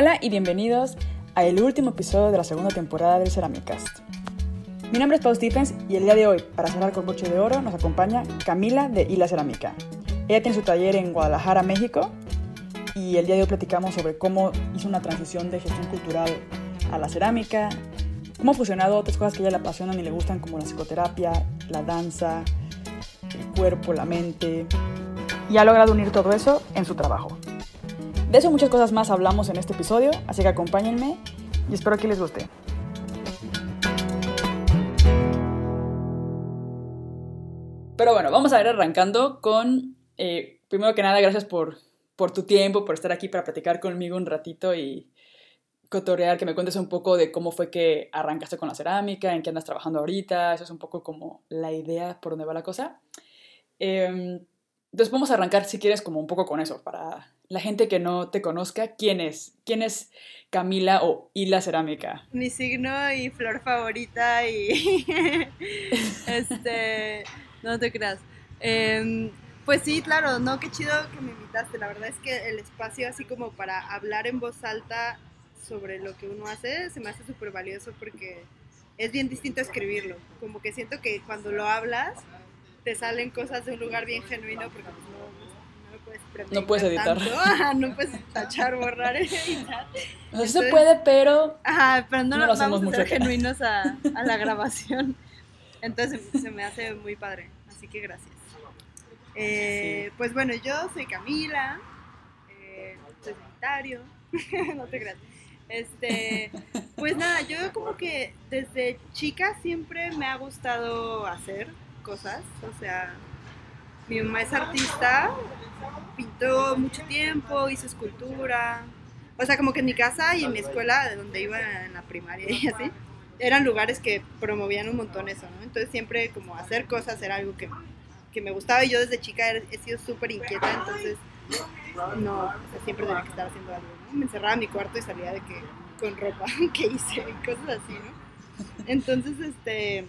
Hola y bienvenidos a el último episodio de la segunda temporada del Ceramicast. Mi nombre es Paul Stephens y el día de hoy, para cerrar con broche de oro, nos acompaña Camila de Hila Cerámica. Ella tiene su taller en Guadalajara, México, y el día de hoy platicamos sobre cómo hizo una transición de gestión cultural a la cerámica, cómo ha fusionado otras cosas que a ella le apasionan y le gustan como la psicoterapia, la danza, el cuerpo, la mente, y ha logrado unir todo eso en su trabajo. De eso muchas cosas más hablamos en este episodio, así que acompáñenme y espero que les guste. Pero bueno, vamos a ir arrancando con, eh, primero que nada, gracias por, por tu tiempo, por estar aquí para platicar conmigo un ratito y cotorrear, que me cuentes un poco de cómo fue que arrancaste con la cerámica, en qué andas trabajando ahorita, eso es un poco como la idea por dónde va la cosa. Eh, entonces a arrancar, si quieres, como un poco con eso, para la gente que no te conozca, ¿quién es? ¿Quién es Camila o Hila Cerámica? Mi signo y flor favorita y... este... No te creas. Em, pues sí, claro, no, qué chido que me invitaste. La verdad es que el espacio así como para hablar en voz alta sobre lo que uno hace se me hace súper valioso porque es bien distinto escribirlo. Como que siento que cuando lo hablas te salen cosas de un lugar bien genuino porque pues, no, no, puedes No puedes editar. no puedes tachar, borrar, editar. Se puede, pero... Ajá, pero no, no lo vamos a ser genuinos a, a, la grabación. Entonces se me hace muy padre, así que gracias. Eh, sí. Pues bueno, yo soy Camila, eh, soy sanitario, no te creas. Este, pues nada, yo como que desde chica siempre me ha gustado hacer cosas, o sea, mi mamá es artista, pintó mucho tiempo, hizo escultura, o sea, como que en mi casa y en mi escuela, de donde iba en la primaria y así, eran lugares que promovían un montón eso, ¿no? Entonces siempre como hacer cosas era algo que, que me gustaba y yo desde chica he, sido súper inquieta, entonces no, siempre tenía que estar haciendo algo, ¿no? Me encerraba en mi cuarto y salía de que con ropa que hice, cosas así, ¿no? Entonces, este,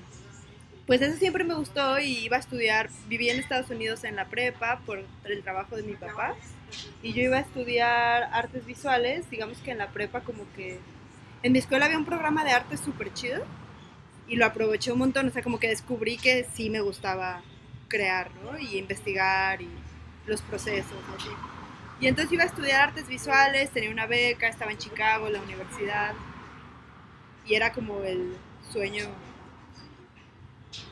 pues eso siempre me gustó y iba a estudiar, viví en Estados Unidos en la prepa por el trabajo de mi papá y yo iba a estudiar artes visuales, digamos que en la prepa como que en mi escuela había un programa de arte súper chido y lo aproveché un montón, o sea, como que descubrí que sí me gustaba crear, ¿no? Y investigar y los procesos. Y entonces iba a estudiar artes visuales, tenía una beca, estaba en Chicago, la universidad, y era como el sueño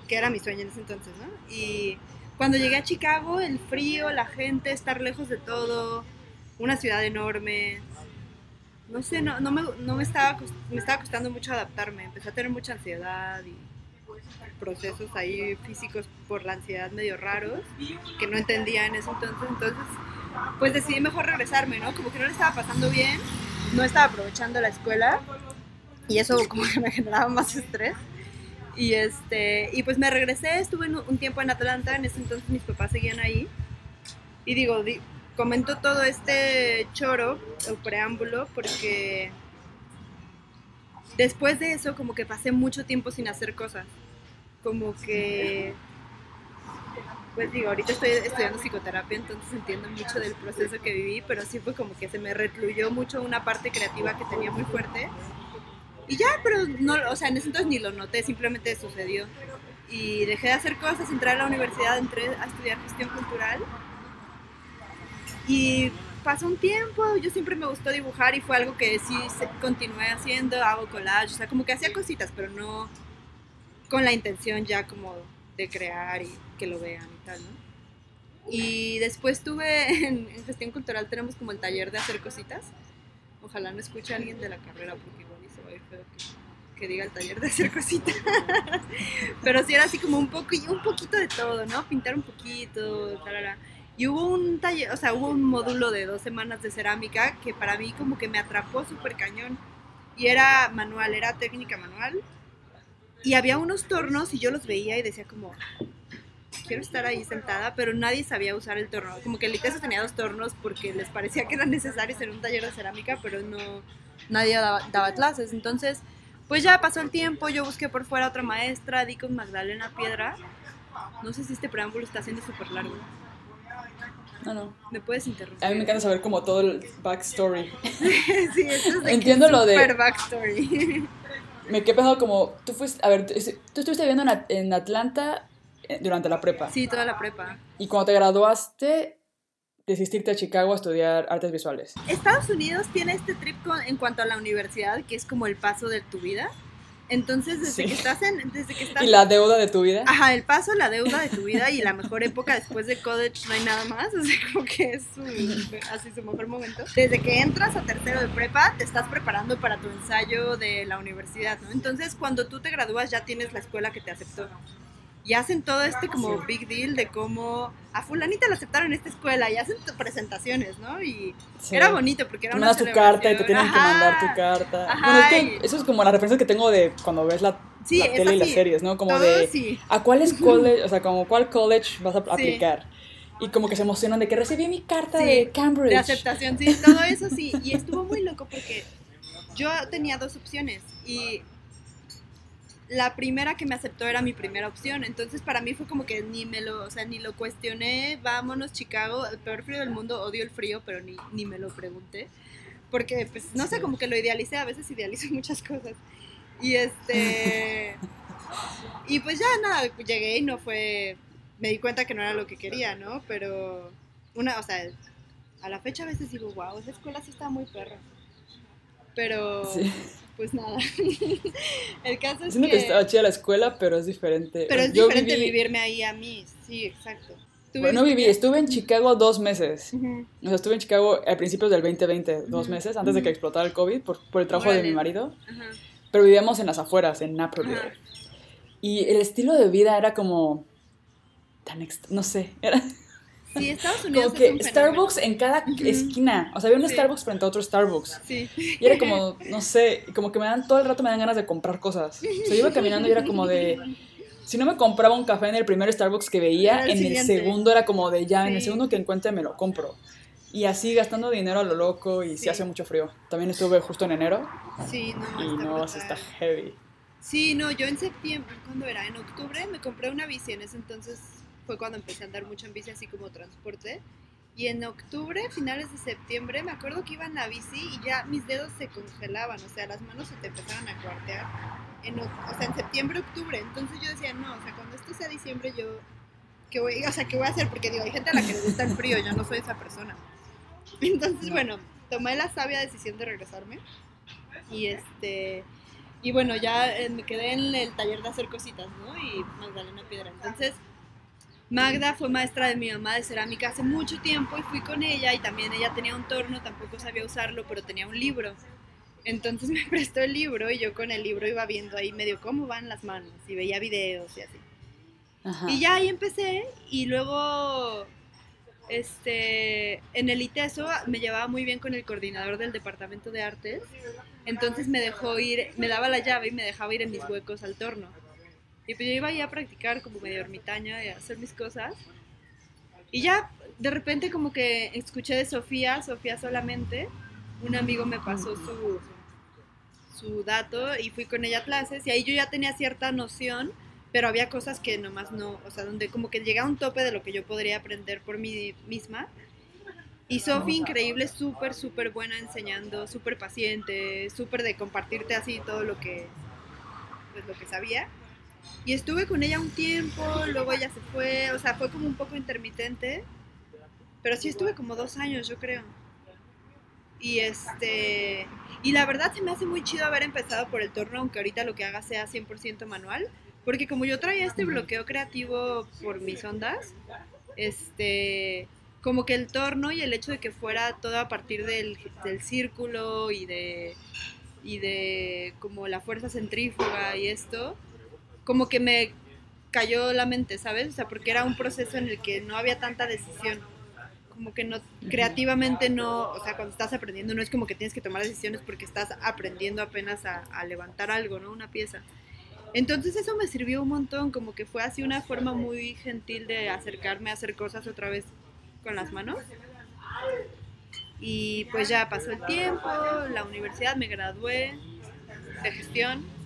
que era mi sueño en ese entonces, ¿no? Y cuando llegué a Chicago, el frío, la gente, estar lejos de todo, una ciudad enorme, no sé, no, no, me, no me, estaba, me estaba costando mucho adaptarme, empecé a tener mucha ansiedad y procesos ahí físicos por la ansiedad medio raros, que no entendía en ese entonces, entonces pues decidí mejor regresarme, ¿no? Como que no le estaba pasando bien, no estaba aprovechando la escuela y eso como que me generaba más estrés. Y, este, y pues me regresé, estuve un tiempo en Atlanta, en ese entonces mis papás seguían ahí. Y digo, di, comento todo este choro, el preámbulo, porque después de eso como que pasé mucho tiempo sin hacer cosas. Como que, pues digo, ahorita estoy estudiando psicoterapia, entonces entiendo mucho del proceso que viví, pero sí fue como que se me recluyó mucho una parte creativa que tenía muy fuerte y ya, pero no, o sea, en ese entonces ni lo noté, simplemente sucedió. Y dejé de hacer cosas, entré a la universidad, entré a estudiar gestión cultural. Y pasó un tiempo, yo siempre me gustó dibujar y fue algo que sí continué haciendo, hago collage, o sea, como que hacía cositas, pero no con la intención ya como de crear y que lo vean y tal, ¿no? Y después tuve en, en gestión cultural, tenemos como el taller de hacer cositas. Ojalá no escuche a alguien de la carrera porque que, que, diga el taller de hacer cositas. Pero sí era así como un, poco, un poquito de todo, ¿no? Pintar un poquito, tarara. Y hubo un taller, o sea, hubo un módulo de dos semanas de cerámica que para mí como que me atrapó súper cañón. Y era manual, era técnica manual. Y había unos tornos y yo los veía y decía como, quiero estar ahí sentada, pero nadie sabía usar el torno. Como que el ITESO tenía dos tornos porque les parecía que eran necesarios en un taller de cerámica, pero no, nadie daba, daba, clases. Entonces, pues ya pasó el tiempo, yo busqué por fuera otra maestra, di con Magdalena Piedra. No sé si este preámbulo está siendo súper largo. No, no. Me puedes interrumpir. A mí me encanta saber como todo el backstory. sí, eso es de Entiendo lo de... Super backstory. me quedé pensando como, tú fuiste, a ver, tú estuviste viviendo en, en Atlanta eh, durante la prepa. Sí, toda la prepa. Y cuando te graduaste, decidiste a Chicago a estudiar artes visuales. Estados Unidos tiene este trip en cuanto a la universidad, que es como el paso de tu vida. Entonces, desde que estás en... Desde que estás, y la deuda de tu vida. Ajá, el paso, la deuda de tu vida y la mejor época después de college no hay nada más. O sea, como que es su, así su mejor momento. Desde que entras a tercero de prepa, te estás preparando para tu ensayo de la universidad, ¿no? Entonces, cuando tú te gradúas ya tienes la escuela que te aceptó y hacen todo este como big deal de cómo a fulanita la aceptaron en esta escuela y hacen presentaciones, ¿no? Y era bonito porque era una tu carta y te tienen que mandar tu carta. bueno, es que eso es como la referencia que tengo de cuando ves la, tele y las series, ¿no? Como de a cuál es college, o sea, como cuál college vas a aplicar. Y como que se emocionan de que recibí mi carta de Cambridge. De aceptación, sí, todo eso sí. Y estuvo muy loco porque yo tenía dos opciones y la primera que me aceptó era mi primera opción. Entonces para mí fue como que ni me lo, o sea, ni lo cuestioné, vámonos Chicago, el peor frío del mundo, odio el frío, pero ni, ni me lo pregunté. Porque pues no sé, como que lo idealicé, a veces idealizo muchas cosas. Y este y pues ya nada, llegué y no fue me di cuenta que no era lo que quería, ¿no? Pero una, o sea, a la fecha a veces digo, wow, esa escuela sí está muy perra. Pero pues nada. el caso es Siento que... estaba chida la escuela, pero es diferente. Pero es diferente vivirme ahí a mí, sí, exacto. Bueno, viví, estuve en Chicago dos meses. O sea, estuve en Chicago a principios del 2020, dos meses, antes de que explotara el COVID, por, por el trabajo de mi marido. Pero vivíamos en las afueras, en Naperville. Y el estilo de vida era como... Tan no sé, era... Sí, Estados Unidos. Como que Starbucks en cada esquina. O sea, había un Starbucks frente a otro Starbucks. Sí. Y era como, no sé, como que me dan, todo el rato me dan ganas de comprar cosas. O sea, yo iba caminando y era como de. Si no me compraba un café en el primer Starbucks que veía, en el segundo era como de ya, en el segundo que encuentre me lo compro. Y así gastando dinero a lo loco y sí. hace mucho frío. También estuve justo en enero. Sí, no. Y no, se está heavy. Sí, no, yo en septiembre, ¿cuándo era? En octubre me compré una bici, en ese entonces fue cuando empecé a andar mucho en bici así como transporte. Y en octubre, finales de septiembre, me acuerdo que iba en la bici y ya mis dedos se congelaban, o sea, las manos se te empezaban a cuartear. En, o sea, en septiembre, octubre. Entonces yo decía, no, o sea, cuando esto sea diciembre, yo, ¿qué voy, o sea, ¿qué voy a hacer? Porque digo, hay gente a la que le gusta el frío, yo no soy esa persona. Entonces, bueno, tomé la sabia decisión de regresarme. Y este, y bueno, ya eh, me quedé en el taller de hacer cositas, ¿no? Y Magdalena Piedra. Entonces, Magda fue maestra de mi mamá de cerámica hace mucho tiempo y fui con ella y también ella tenía un torno, tampoco sabía usarlo, pero tenía un libro. Entonces me prestó el libro y yo con el libro iba viendo ahí medio cómo van las manos y veía videos y así. Y ya ahí empecé y luego este, en el ITESO me llevaba muy bien con el coordinador del departamento de artes, entonces me dejó ir, me daba la llave y me dejaba ir en mis huecos al torno. Y pues yo iba ahí a practicar como medio ermitaña a hacer mis cosas. Y ya de repente como que escuché de Sofía, Sofía solamente, un amigo me pasó su, su dato y fui con ella a clases y ahí yo ya tenía cierta noción, pero había cosas que nomás no, o sea, donde como que llegaba un tope de lo que yo podría aprender por mí misma. Y Sofía, increíble, súper, súper buena enseñando, súper paciente, súper de compartirte así todo lo que, pues, lo que sabía. Y estuve con ella un tiempo, luego ella se fue, o sea, fue como un poco intermitente, pero sí estuve como dos años, yo creo. Y este, y la verdad se me hace muy chido haber empezado por el torno, aunque ahorita lo que haga sea 100% manual, porque como yo traía este bloqueo creativo por mis ondas, este, como que el torno y el hecho de que fuera todo a partir del, del círculo y de, y de como la fuerza centrífuga y esto, como que me cayó la mente, ¿sabes? O sea, porque era un proceso en el que no había tanta decisión. Como que no, creativamente no, o sea, cuando estás aprendiendo no es como que tienes que tomar decisiones porque estás aprendiendo apenas a, levantar algo, ¿no? Una pieza. Entonces eso me sirvió un montón, como que fue así una forma muy gentil de acercarme a hacer cosas otra vez con las manos. Y pues ya pasó el tiempo, la universidad, me gradué de gestión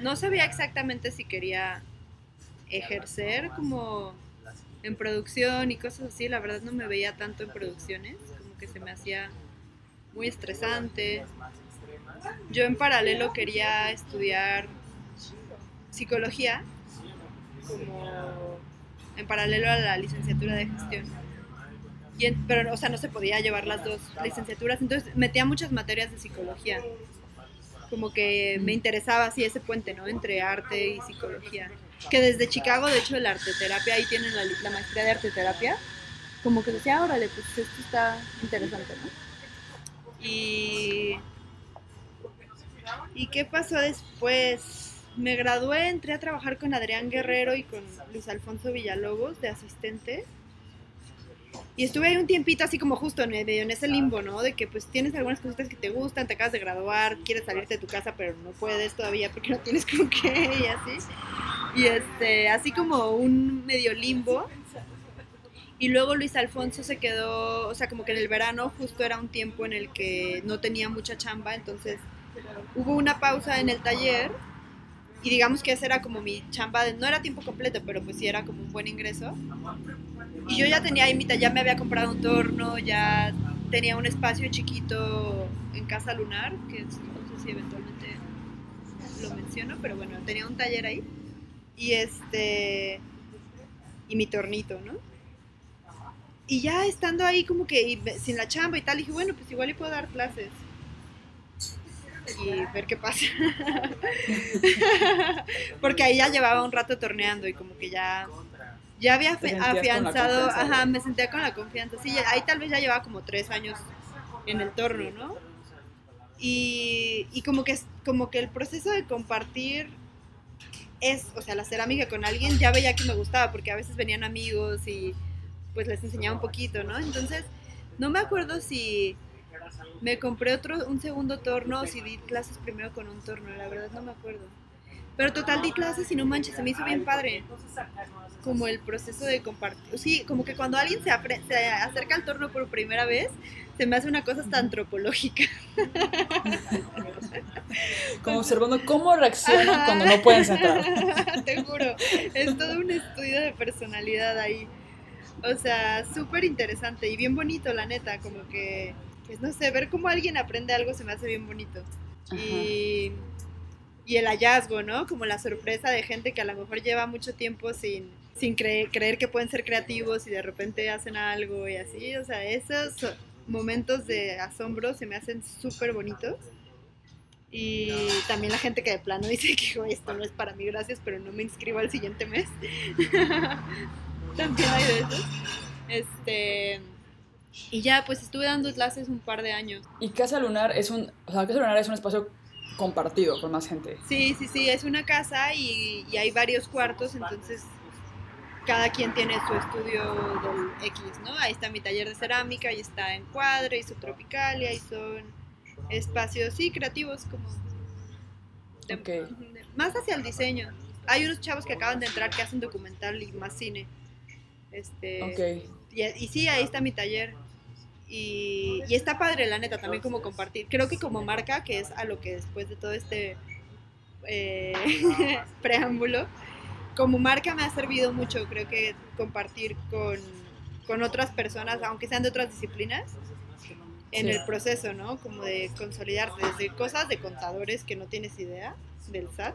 no sabía exactamente si quería ejercer como en producción y cosas así, la verdad no me veía tanto en producciones, como que se me hacía muy estresante. Yo en paralelo quería estudiar psicología, como en paralelo a la licenciatura de gestión. Y pero, o sea, no se podía llevar las dos licenciaturas, entonces metía muchas materias de psicología. Como que me interesaba así ese puente, ¿no? Entre arte y psicología. Que desde Chicago, de hecho, la arteterapia, ahí tienen la, maestría de arteterapia. Como que decía, órale, pues esto está interesante, ¿no? Y. ¿Y qué pasó después? Me gradué, entré a trabajar con Adrián Guerrero y con Luis Alfonso Villalobos de asistente y estuve ahí un tiempito así como justo en, medio en ese limbo, ¿no? De que pues tienes algunas cositas que te gustan, te acabas de graduar, quieres salirte de tu casa, pero no puedes todavía porque no tienes con qué y así. Y este, así como un medio limbo. Y luego Luis Alfonso se quedó, o sea, como que en el verano justo era un tiempo en el que no tenía mucha chamba, entonces hubo una pausa en el taller y digamos que esa era como mi chamba, de, no era tiempo completo, pero pues sí era como un buen ingreso. Y yo ya tenía ahí ya me había comprado un torno, ya tenía un espacio chiquito en Casa Lunar, que no sé si eventualmente lo menciono, pero bueno, tenía un taller ahí. Y este. Y mi tornito, ¿no? Y ya estando ahí como que sin la chamba y tal, dije, bueno, pues igual le puedo dar clases. Y ver qué pasa. Porque ahí ya llevaba un rato torneando y como que ya ya había afianzado, ajá, me sentía con la confianza. Sí, ahí tal vez ya llevaba como tres años en el torno, ¿no? Y, y como, que, como que el proceso de compartir es, o sea, la cerámica con alguien, ya veía que me gustaba, porque a veces venían amigos y pues les enseñaba un poquito, ¿no? Entonces, no me acuerdo si me compré otro, un segundo torno o si di clases primero con un torno, la verdad no me acuerdo. Pero total di clases y no manches, se me hizo bien padre como el proceso de compartir. Sí, como que cuando alguien se, se acerca al torno por primera vez, se me hace una cosa hasta antropológica. Como observando cómo reaccionan cuando no pueden sentar. Te juro, es todo un estudio de personalidad ahí. O sea, súper interesante y bien bonito, la neta, como que, pues no sé, ver cómo alguien aprende algo se me hace bien bonito. Y, y el hallazgo, ¿no? Como la sorpresa de gente que a lo mejor lleva mucho tiempo sin, sin creer que pueden ser creativos y de repente hacen algo y así. O sea, esos momentos de asombro se me hacen súper bonitos. Y también la gente que de plano dice que esto no es para mí, gracias, pero no me inscribo al siguiente mes. también hay de esos. Este, y ya, pues estuve dando clases un par de años. Y Casa Lunar es un, o sea, Casa Lunar es un espacio compartido con más gente. Sí, sí, sí, es una casa y, y hay varios cuartos, entonces cada quien tiene su estudio del X, ¿no? Ahí está mi taller de cerámica, ahí está Encuadre, y su Tropicalia, y son espacios, sí, creativos, como... más hacia el diseño. Hay unos chavos que acaban de entrar que hacen documental y más cine. Este, y, sí, ahí está mi taller. Y, y, está padre, la neta, también como compartir. Creo que como marca, que es a lo que después de todo este eh, preámbulo, como marca me ha servido mucho, creo que compartir con, con otras personas, aunque sean de otras disciplinas, en el proceso, ¿no? Como de consolidar desde cosas de contadores que no tienes idea del SAT.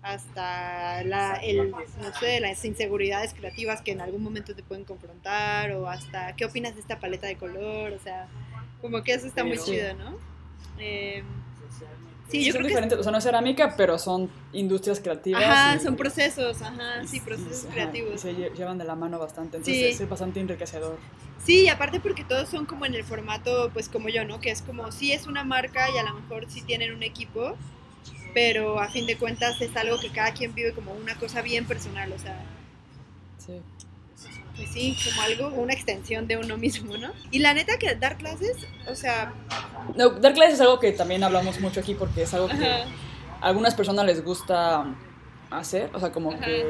Hasta la, el, no sé, las inseguridades creativas que en algún momento te pueden confrontar, o hasta qué opinas de esta paleta de color, o sea, como que eso está muy chido, ¿no? Eh, Sí, yo son creo diferentes, o sea, no es cerámica, pero son industrias creativas. Ajá, son procesos, ajá, sí, procesos creativos. se llevan de la mano bastante, entonces es bastante enriquecedor. Sí, y aparte porque todos son como en el formato, pues como yo, ¿no? Que es como, sí es una marca y a lo mejor sí tienen un equipo, pero a fin de cuentas es algo que cada quien vive como una cosa bien personal, o sea. Sí pues sí, como algo, una extensión de uno mismo, ¿no? Y la neta que dar clases, o sea... No, dar clases es algo que también hablamos mucho aquí porque es algo que a algunas personas les gusta hacer, o sea, como que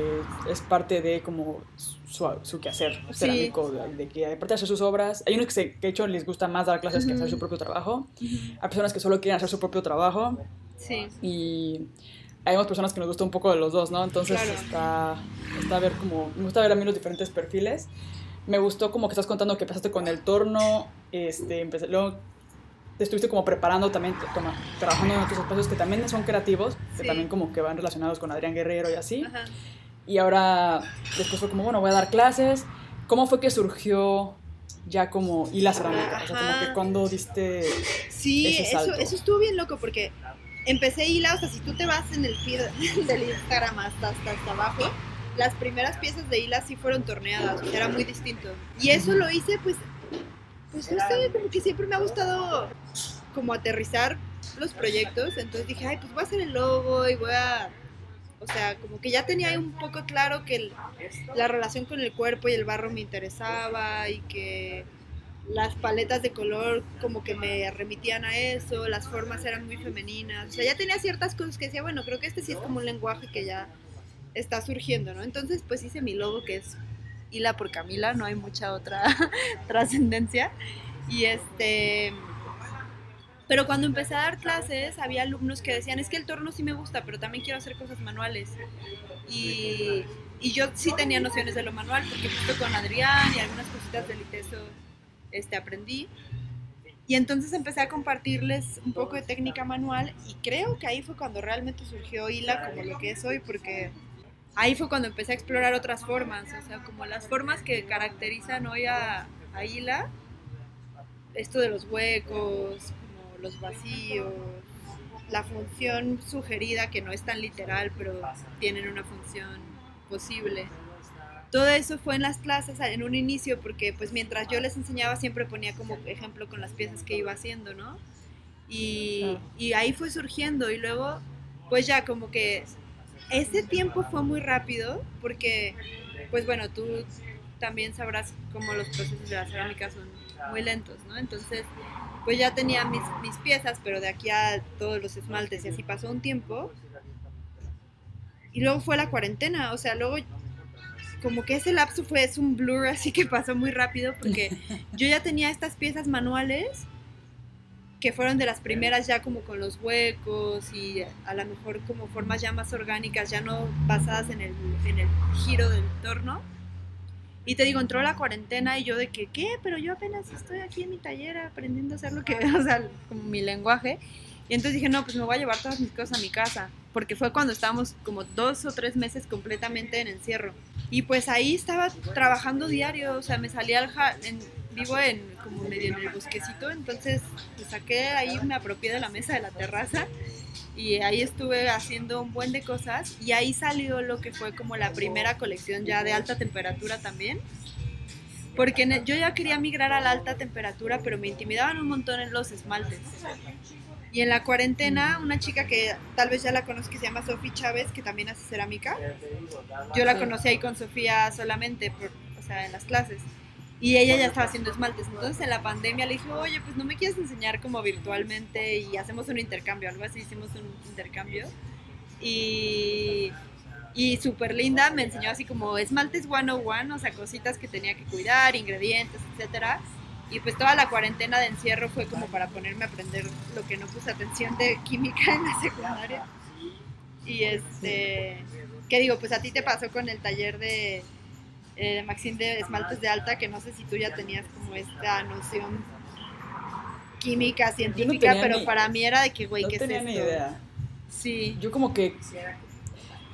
es parte de como su, su quehacer cerámico, de, que aparte de hacer sus obras, hay unos que, se, que de hecho les gusta más dar clases que hacer su propio trabajo, hay personas que solo quieren hacer su propio trabajo, sí. y hay personas que nos gusta un poco de los dos, ¿no? Entonces está, está a ver como, me gusta ver a mí los diferentes perfiles. Me gustó como que estás contando que empezaste con el torno, este, empecé, luego te estuviste como preparando también, toma, trabajando en otros espacios que también son creativos, que también como que van relacionados con Adrián Guerrero y así. Y ahora después fue como, bueno, voy a dar clases. ¿Cómo fue que surgió ya como y la cerámica? O sea, como que cuando diste Sí, Eso, eso estuvo bien loco porque empecé hila, o sea, si tú te vas en el feed del Instagram hasta, hasta, abajo, las primeras piezas de hila sí fueron torneadas, o sea, era muy distinto. Y eso lo hice, pues, pues no sé, como que siempre me ha gustado como aterrizar los proyectos, entonces dije, ay, pues voy a hacer el logo y voy a... O sea, como que ya tenía un poco claro que la relación con el cuerpo y el barro me interesaba y que las paletas de color como que me remitían a eso, las formas eran muy femeninas, o sea, ya tenía ciertas cosas que decía, bueno, creo que este sí es como un lenguaje que ya está surgiendo, ¿no? Entonces, pues hice mi logo que es Hila por Camila, no hay mucha otra trascendencia. Y este... Pero cuando empecé a dar clases, había alumnos que decían, es que el torno sí me gusta, pero también quiero hacer cosas manuales. Y, y yo sí tenía nociones de lo manual, porque justo con Adrián y algunas cositas del ITESO este, aprendí. Y entonces empecé a compartirles un poco de técnica manual y creo que ahí fue cuando realmente surgió Hila como lo que es hoy, porque ahí fue cuando empecé a explorar otras formas, o sea, como las formas que caracterizan hoy a, Hila, esto de los huecos, los vacíos, la función sugerida que no es tan literal, pero tienen una función posible todo eso fue en las clases en un inicio porque pues mientras yo les enseñaba siempre ponía como ejemplo con las piezas que iba haciendo, ¿no? Y, y ahí fue surgiendo y luego pues ya como que ese tiempo fue muy rápido porque pues bueno, tú también sabrás cómo los procesos de la cerámica son muy lentos, ¿no? Entonces pues ya tenía mis, mis piezas, pero de aquí a todos los esmaltes y así pasó un tiempo. Y luego fue la cuarentena, o sea, luego como que ese lapso fue es un blur así que pasó muy rápido porque yo ya tenía estas piezas manuales que fueron de las primeras ya como con los huecos y a lo mejor como formas ya más orgánicas, ya no basadas en el, en el giro del torno. Y te digo, entró la cuarentena y yo de que, ¿qué? Pero yo apenas estoy aquí en mi taller aprendiendo a hacer lo que, o sea, como mi lenguaje. Y entonces dije, no, pues me voy a llevar todas mis cosas a mi casa, porque fue cuando estábamos como dos o tres meses completamente en encierro. Y pues ahí estaba trabajando diario, o sea, me salía al vivo en como medio en el bosquecito, entonces saqué ahí, me apropié de la mesa de la terraza y ahí estuve haciendo un buen de cosas y ahí salió lo que fue como la primera colección ya de alta temperatura también. Porque yo ya quería migrar a la alta temperatura, pero me intimidaban un montón en los esmaltes. Y en la cuarentena, una chica que tal vez ya la conozco que se llama Sofía Chávez, que también hace cerámica. Yo la conocí ahí con Sofía solamente, por, o sea, en las clases. Y ella ya estaba haciendo esmaltes. Entonces en la pandemia le dije, oye, pues no me quieres enseñar como virtualmente y hacemos un intercambio, algo así, hicimos un intercambio. Y, y súper linda, me enseñó así como esmaltes 101, o sea, cositas que tenía que cuidar, ingredientes, etcétera y pues toda la cuarentena de encierro fue como para ponerme a aprender lo que no puse atención de química en la secundaria. Y este, ¿qué digo? Pues a ti te pasó con el taller de, eh, Maxine de esmaltes de alta, que no sé si tú ya tenías como esta noción química, científica, pero para mí era de que, güey, ¿qué tenía es esto? Ni idea. Sí. Yo como que,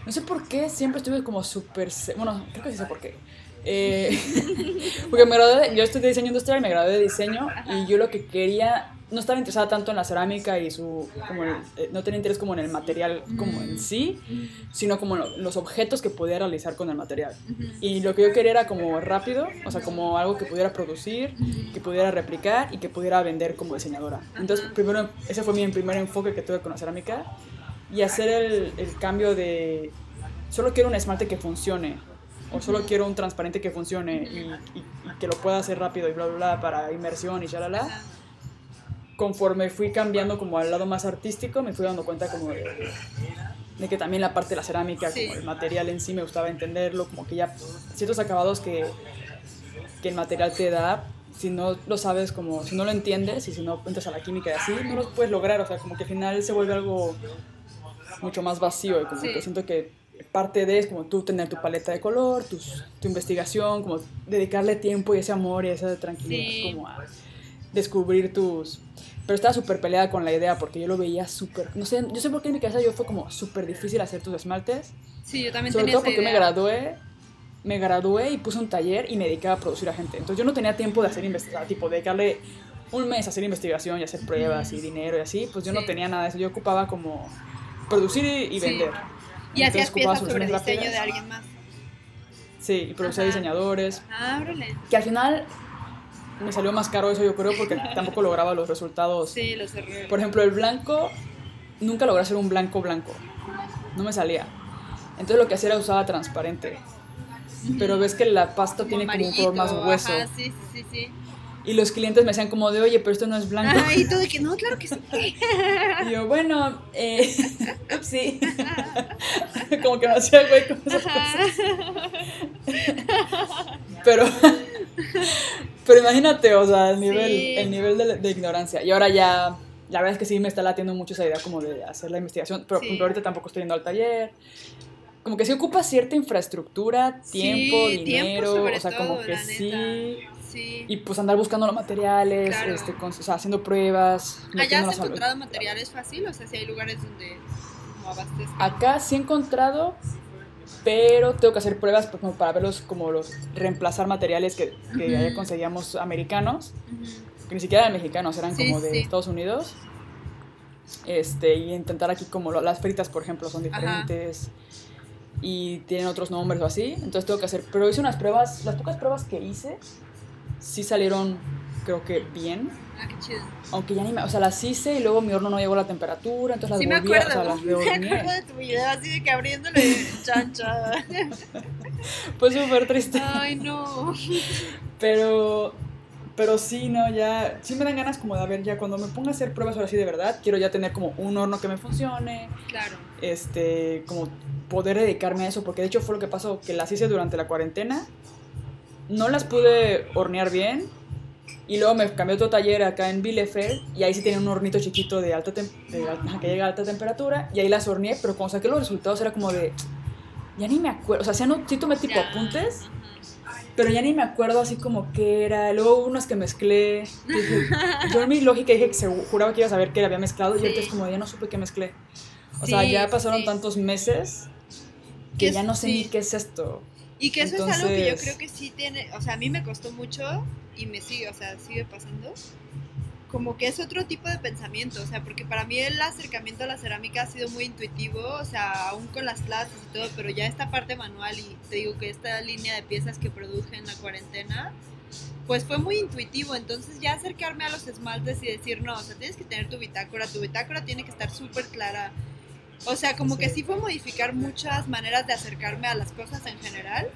no sé por qué, siempre estuve como súper, bueno, creo que sí sé por qué eh, porque me gradué, yo de diseño industrial me gradué de diseño y yo lo que quería, no estaba interesada tanto en la cerámica y su, como eh, no tenía interés como en el material como en sí, sino como los objetos que podía realizar con el material. Y lo que yo quería era como rápido, o sea, como algo que pudiera producir, que pudiera replicar y que pudiera vender como diseñadora. Entonces, primero, ese fue mi primer enfoque que tuve con la cerámica y hacer el, el cambio de, solo quiero un esmalte que funcione o solo quiero un transparente que funcione y, que lo pueda hacer rápido y bla, bla, bla para inmersión y shalala. Conforme fui cambiando como al lado más artístico, me fui dando cuenta como de, que también la parte de la cerámica, como el material en sí, me gustaba entenderlo, como que ya ciertos acabados que, que el material te da, si no lo sabes, como si no lo entiendes y si no entras a la química y así, no los puedes lograr, o sea, como que al final se vuelve algo mucho más vacío y como que siento que parte de es como tú tener tu paleta de color, tus, tu investigación, como dedicarle tiempo y ese amor y esa tranquilidad como a descubrir tus... Pero estaba súper peleada con la idea porque yo lo veía súper... No sé, yo sé por qué en mi casa yo fue como súper difícil hacer tus esmaltes. Sí, yo también Sobre tenía todo porque me gradué, me gradué y puse un taller y me dedicaba a producir a gente. Entonces yo no tenía tiempo de hacer investigación, tipo dedicarle un mes a hacer investigación y hacer pruebas y dinero y así, pues yo no tenía nada de eso. Yo ocupaba como producir y, vender. Y hacías piezas sobre el diseño de alguien más. Sí, y producía diseñadores. Ábrele. Que al final me salió más caro eso, yo creo, porque tampoco lograba los resultados. Sí, los errores. Por ejemplo, el blanco, nunca logré hacer un blanco blanco. No me salía. Entonces lo que hacía era usaba transparente. Pero ves que la pasta tiene como un color más hueso. Ajá, sí, sí, sí. Y los clientes me decían como de, oye, pero esto no es blanco. Ay, todo de que no, claro que sí. Y yo, bueno, eh, sí. como que me hacía güey con esas cosas. pero, pero imagínate, o sea, el nivel, el nivel de, ignorancia. Y ahora ya, la verdad es que sí me está latiendo mucho esa idea como de hacer la investigación, pero ahorita tampoco estoy yendo al taller. Como que sí ocupa cierta infraestructura, tiempo, dinero, o sea, como que sí. Y pues andar buscando los materiales, este, o sea, haciendo pruebas. ¿Allá has encontrado materiales fácil? O sea, si hay lugares donde como abastezcan. Acá sí he encontrado, pero tengo que hacer pruebas pues, como para verlos como los reemplazar materiales que, que allá conseguíamos americanos, que ni siquiera eran mexicanos, eran como de Estados Unidos. Este, y intentar aquí como las fritas, por ejemplo, son diferentes. Y tienen otros nombres o así. Entonces tengo que hacer. Pero hice unas pruebas. Las pocas pruebas que hice sí salieron, creo que bien. Ah, qué chido. Aunque ya ni me, o sea, las hice y luego mi horno no llegó a la temperatura, entonces las sí volví, me acuerdo, o sea, las Me acuerdo de tu video así de que abriéndole chancha. pues súper triste. Ay, no. Pero, pero sí, no, ya, sí me dan ganas como de, a ver, ya cuando me ponga a hacer pruebas ahora sí de verdad, quiero ya tener como un horno que me funcione. Claro. Este, como poder dedicarme a eso, porque de hecho fue lo que pasó, que las hice durante la cuarentena no las pude hornear bien. Y luego me cambié a otro taller acá en Bielefeld y ahí sí tenía un hornito chiquito de alta, que llega a alta temperatura y ahí las horneé, pero cuando saqué los resultados era como de, ya ni me acuerdo, o sea, sí, tomé tipo apuntes, pero ya ni me acuerdo así como qué era, luego unas que mezclé, yo en mi lógica dije que se, juraba que iba a saber qué había mezclado y ahorita es como ya no supe qué mezclé. O sea, ya pasaron tantos meses que ya no sé ni qué es esto. Y que eso es algo que yo creo que sí tiene, o sea, a mí me costó mucho y me sigue, o sea, sigue pasando. Como que es otro tipo de pensamiento, o sea, porque para mí el acercamiento a la cerámica ha sido muy intuitivo, o sea, aún con las clases y todo, pero ya esta parte manual y te digo que esta línea de piezas que produje en la cuarentena, pues fue muy intuitivo, entonces ya acercarme a los esmaltes y decir, no, o sea, tienes que tener tu bitácora, tu bitácora tiene que estar súper clara, o sea, como que sí fue modificar muchas maneras de acercarme a las cosas en general.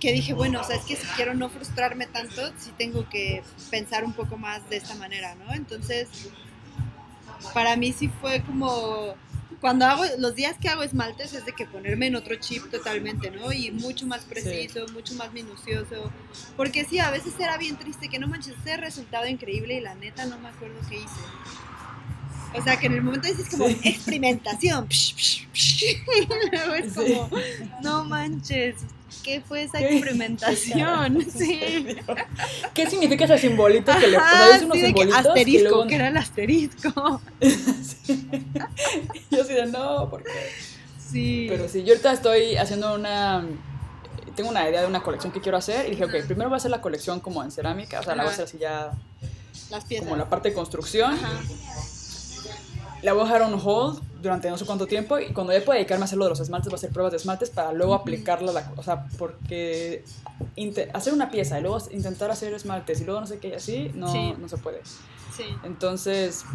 Que dije, bueno, o sea, es que si quiero no frustrarme tanto, sí tengo que pensar un poco más de esta manera, ¿no? Entonces, para mí sí fue como cuando hago los días que hago esmaltes es de que ponerme en otro chip totalmente, ¿no? Y mucho más preciso, mucho más minucioso, porque sí, a veces era bien triste que no manches, ese resultado increíble y la neta no me acuerdo qué hice. O sea, que en el momento dices como experimentación. luego es como, no manches, ¿qué fue esa experimentación? Sí. ¿Qué significa ese simbolito que le pones unos sí, simbolitos? Que asterisco, que, era el asterisco. Yo sí de no, porque. Sí. Pero sí, yo ahorita estoy haciendo una. Tengo una idea de una colección que quiero hacer y dije, ok, primero voy a hacer la colección como en cerámica, o sea, la voy a hacer así ya. Las piezas. Como la parte de construcción. Ajá la voy a dejar on hold durante no sé cuánto tiempo y cuando ya pueda dedicarme a hacer lo de los esmaltes, voy a hacer pruebas de esmaltes para luego aplicarla, la, o sea, porque hacer una pieza y luego intentar hacer esmaltes y luego no sé qué y así, no, no se puede. Sí. Entonces,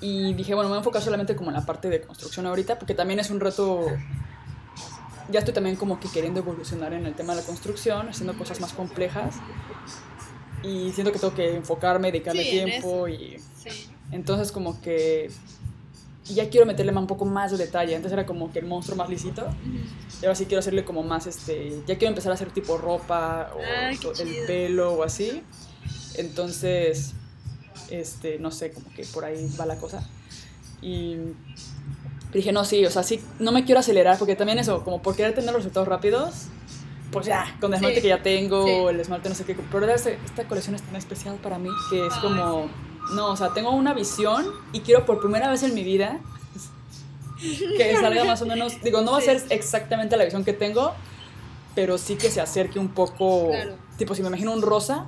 y dije, bueno, me voy a enfocar solamente como en la parte de construcción ahorita, porque también es un reto, ya estoy también como que queriendo evolucionar en el tema de la construcción, haciendo cosas más complejas y siento que tengo que enfocarme, dedicarle tiempo y... Sí entonces como que ya quiero meterle un poco más de detalle. Antes era como que el monstruo más lisito. Y ahora sí quiero hacerle como más, este, ya quiero empezar a hacer tipo ropa o el pelo o así. Entonces, este, no sé, como que por ahí va la cosa. Y dije, no, sí, o sea, sí, no me quiero acelerar, porque también eso, como por querer tener los resultados rápidos, pues ya, con el esmalte que ya tengo, el esmalte no sé qué, pero esta colección es tan especial para mí que es como, no, o sea, tengo una visión y quiero por primera vez en mi vida que salga más o menos, digo, no va a ser exactamente la visión que tengo, pero sí que se acerque un poco, tipo, si me imagino un rosa,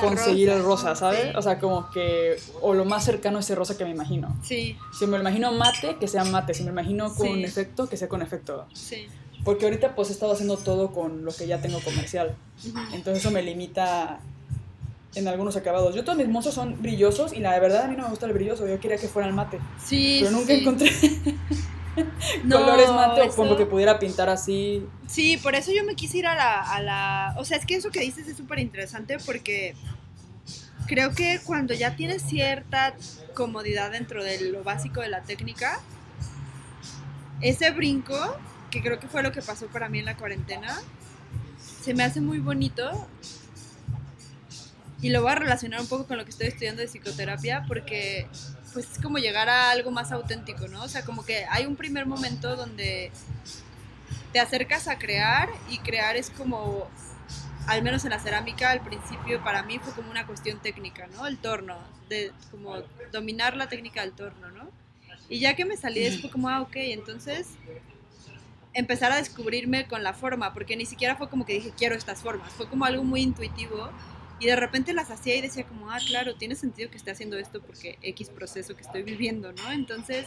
conseguir el rosa, ¿sabes? O sea, como que, o lo más cercano a ese rosa que me imagino. Sí. Si me lo imagino mate, que sea mate, si me imagino con efecto, que sea con efecto. Sí. Porque ahorita pues he estado haciendo todo con lo que ya tengo comercial. Entonces eso me limita en algunos acabados. Yo todos mis mozos son brillosos y la verdad a mí no me gusta el brilloso, yo quería que fueran mate. Sí. Pero nunca encontré colores mate o como que pudiera pintar así. Sí, por eso yo me quise ir a la, a la... O sea, es que eso que dices es súper interesante porque creo que cuando ya tienes cierta comodidad dentro de lo básico de la técnica, ese brinco, que creo que fue lo que pasó para mí en la cuarentena, se me hace muy bonito y lo voy a relacionar un poco con lo que estoy estudiando de psicoterapia porque pues es como llegar a algo más auténtico, ¿no? O sea, como que hay un primer momento donde te acercas a crear y crear es como, al menos en la cerámica al principio para mí fue como una cuestión técnica, ¿no? El torno, de como dominar la técnica del torno, ¿no? Y ya que me salí de eso fue como, ah, ok, entonces empezar a descubrirme con la forma, porque ni siquiera fue como que dije, quiero estas formas, fue como algo muy intuitivo y de repente las hacía y decía como, ah, claro, tiene sentido que esté haciendo esto porque X proceso que estoy viviendo, ¿no? Entonces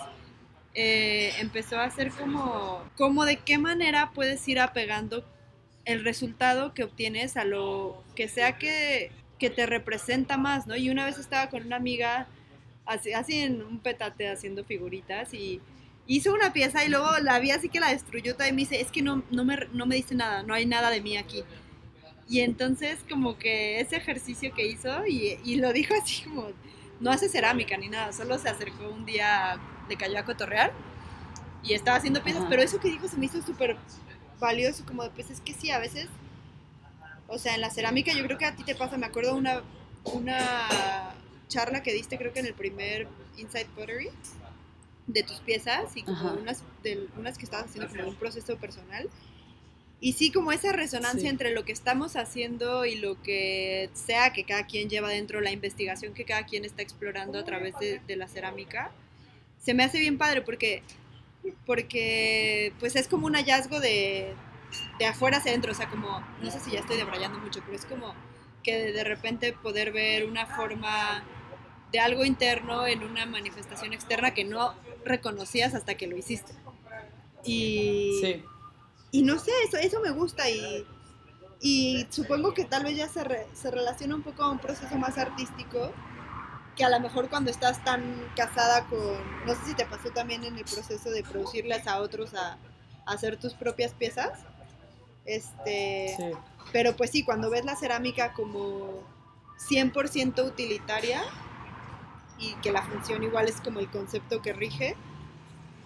eh, empezó a ser como, como de qué manera puedes ir apegando el resultado que obtienes a lo que sea que, que te representa más, ¿no? Y una vez estaba con una amiga así, así en un petate haciendo figuritas y hizo una pieza y luego la vi así que la destruyó y me dice, es que no, no, me, no me dice nada, no hay nada de mí aquí. Y entonces como que ese ejercicio que hizo y, y, lo dijo así como, no hace cerámica ni nada, solo se acercó un día, le cayó a cotorrear y estaba haciendo piezas, pero eso que dijo se me hizo súper valioso, como de, pues es que sí, a veces, o sea, en la cerámica yo creo que a ti te pasa, me acuerdo una, una charla que diste creo que en el primer Inside Pottery de tus piezas y como unas, de, unas que estabas haciendo como un proceso personal y sí, como esa resonancia entre lo que estamos haciendo y lo que sea que cada quien lleva dentro, la investigación que cada quien está explorando a través de, la cerámica, se me hace bien padre porque, porque pues es como un hallazgo de, de afuera hacia adentro, o sea, como, no sé si ya estoy debrayando mucho, pero es como que de repente poder ver una forma de algo interno en una manifestación externa que no reconocías hasta que lo hiciste. Y, sí y no sé, eso, eso me gusta y, y supongo que tal vez ya se, se relaciona un poco a un proceso más artístico que a lo mejor cuando estás tan casada con, no sé si te pasó también en el proceso de producirlas a otros a, hacer tus propias piezas, este, pero pues sí, cuando ves la cerámica como 100% utilitaria y que la función igual es como el concepto que rige,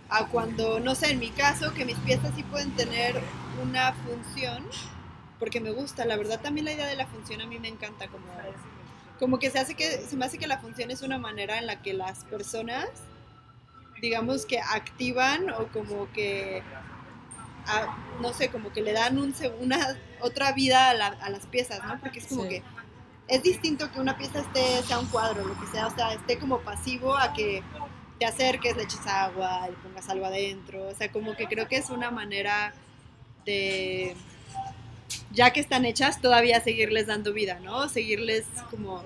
a cuando, no sé, en mi caso, que mis piezas sí pueden tener una función, porque me gusta, la verdad también la idea de la función a mí me encanta, como, como que se hace que, se me hace que la función es una manera en la que las personas, digamos que activan o como que, no sé, como que le dan un, una otra vida a, las piezas, ¿no? Porque es como que es distinto que una pieza esté, sea un cuadro, lo que sea, o sea, esté como pasivo a que te acerques, le eches agua, le pongas algo adentro. O sea, como que creo que es una manera de, ya que están hechas, todavía seguirles dando vida, ¿no? Seguirles como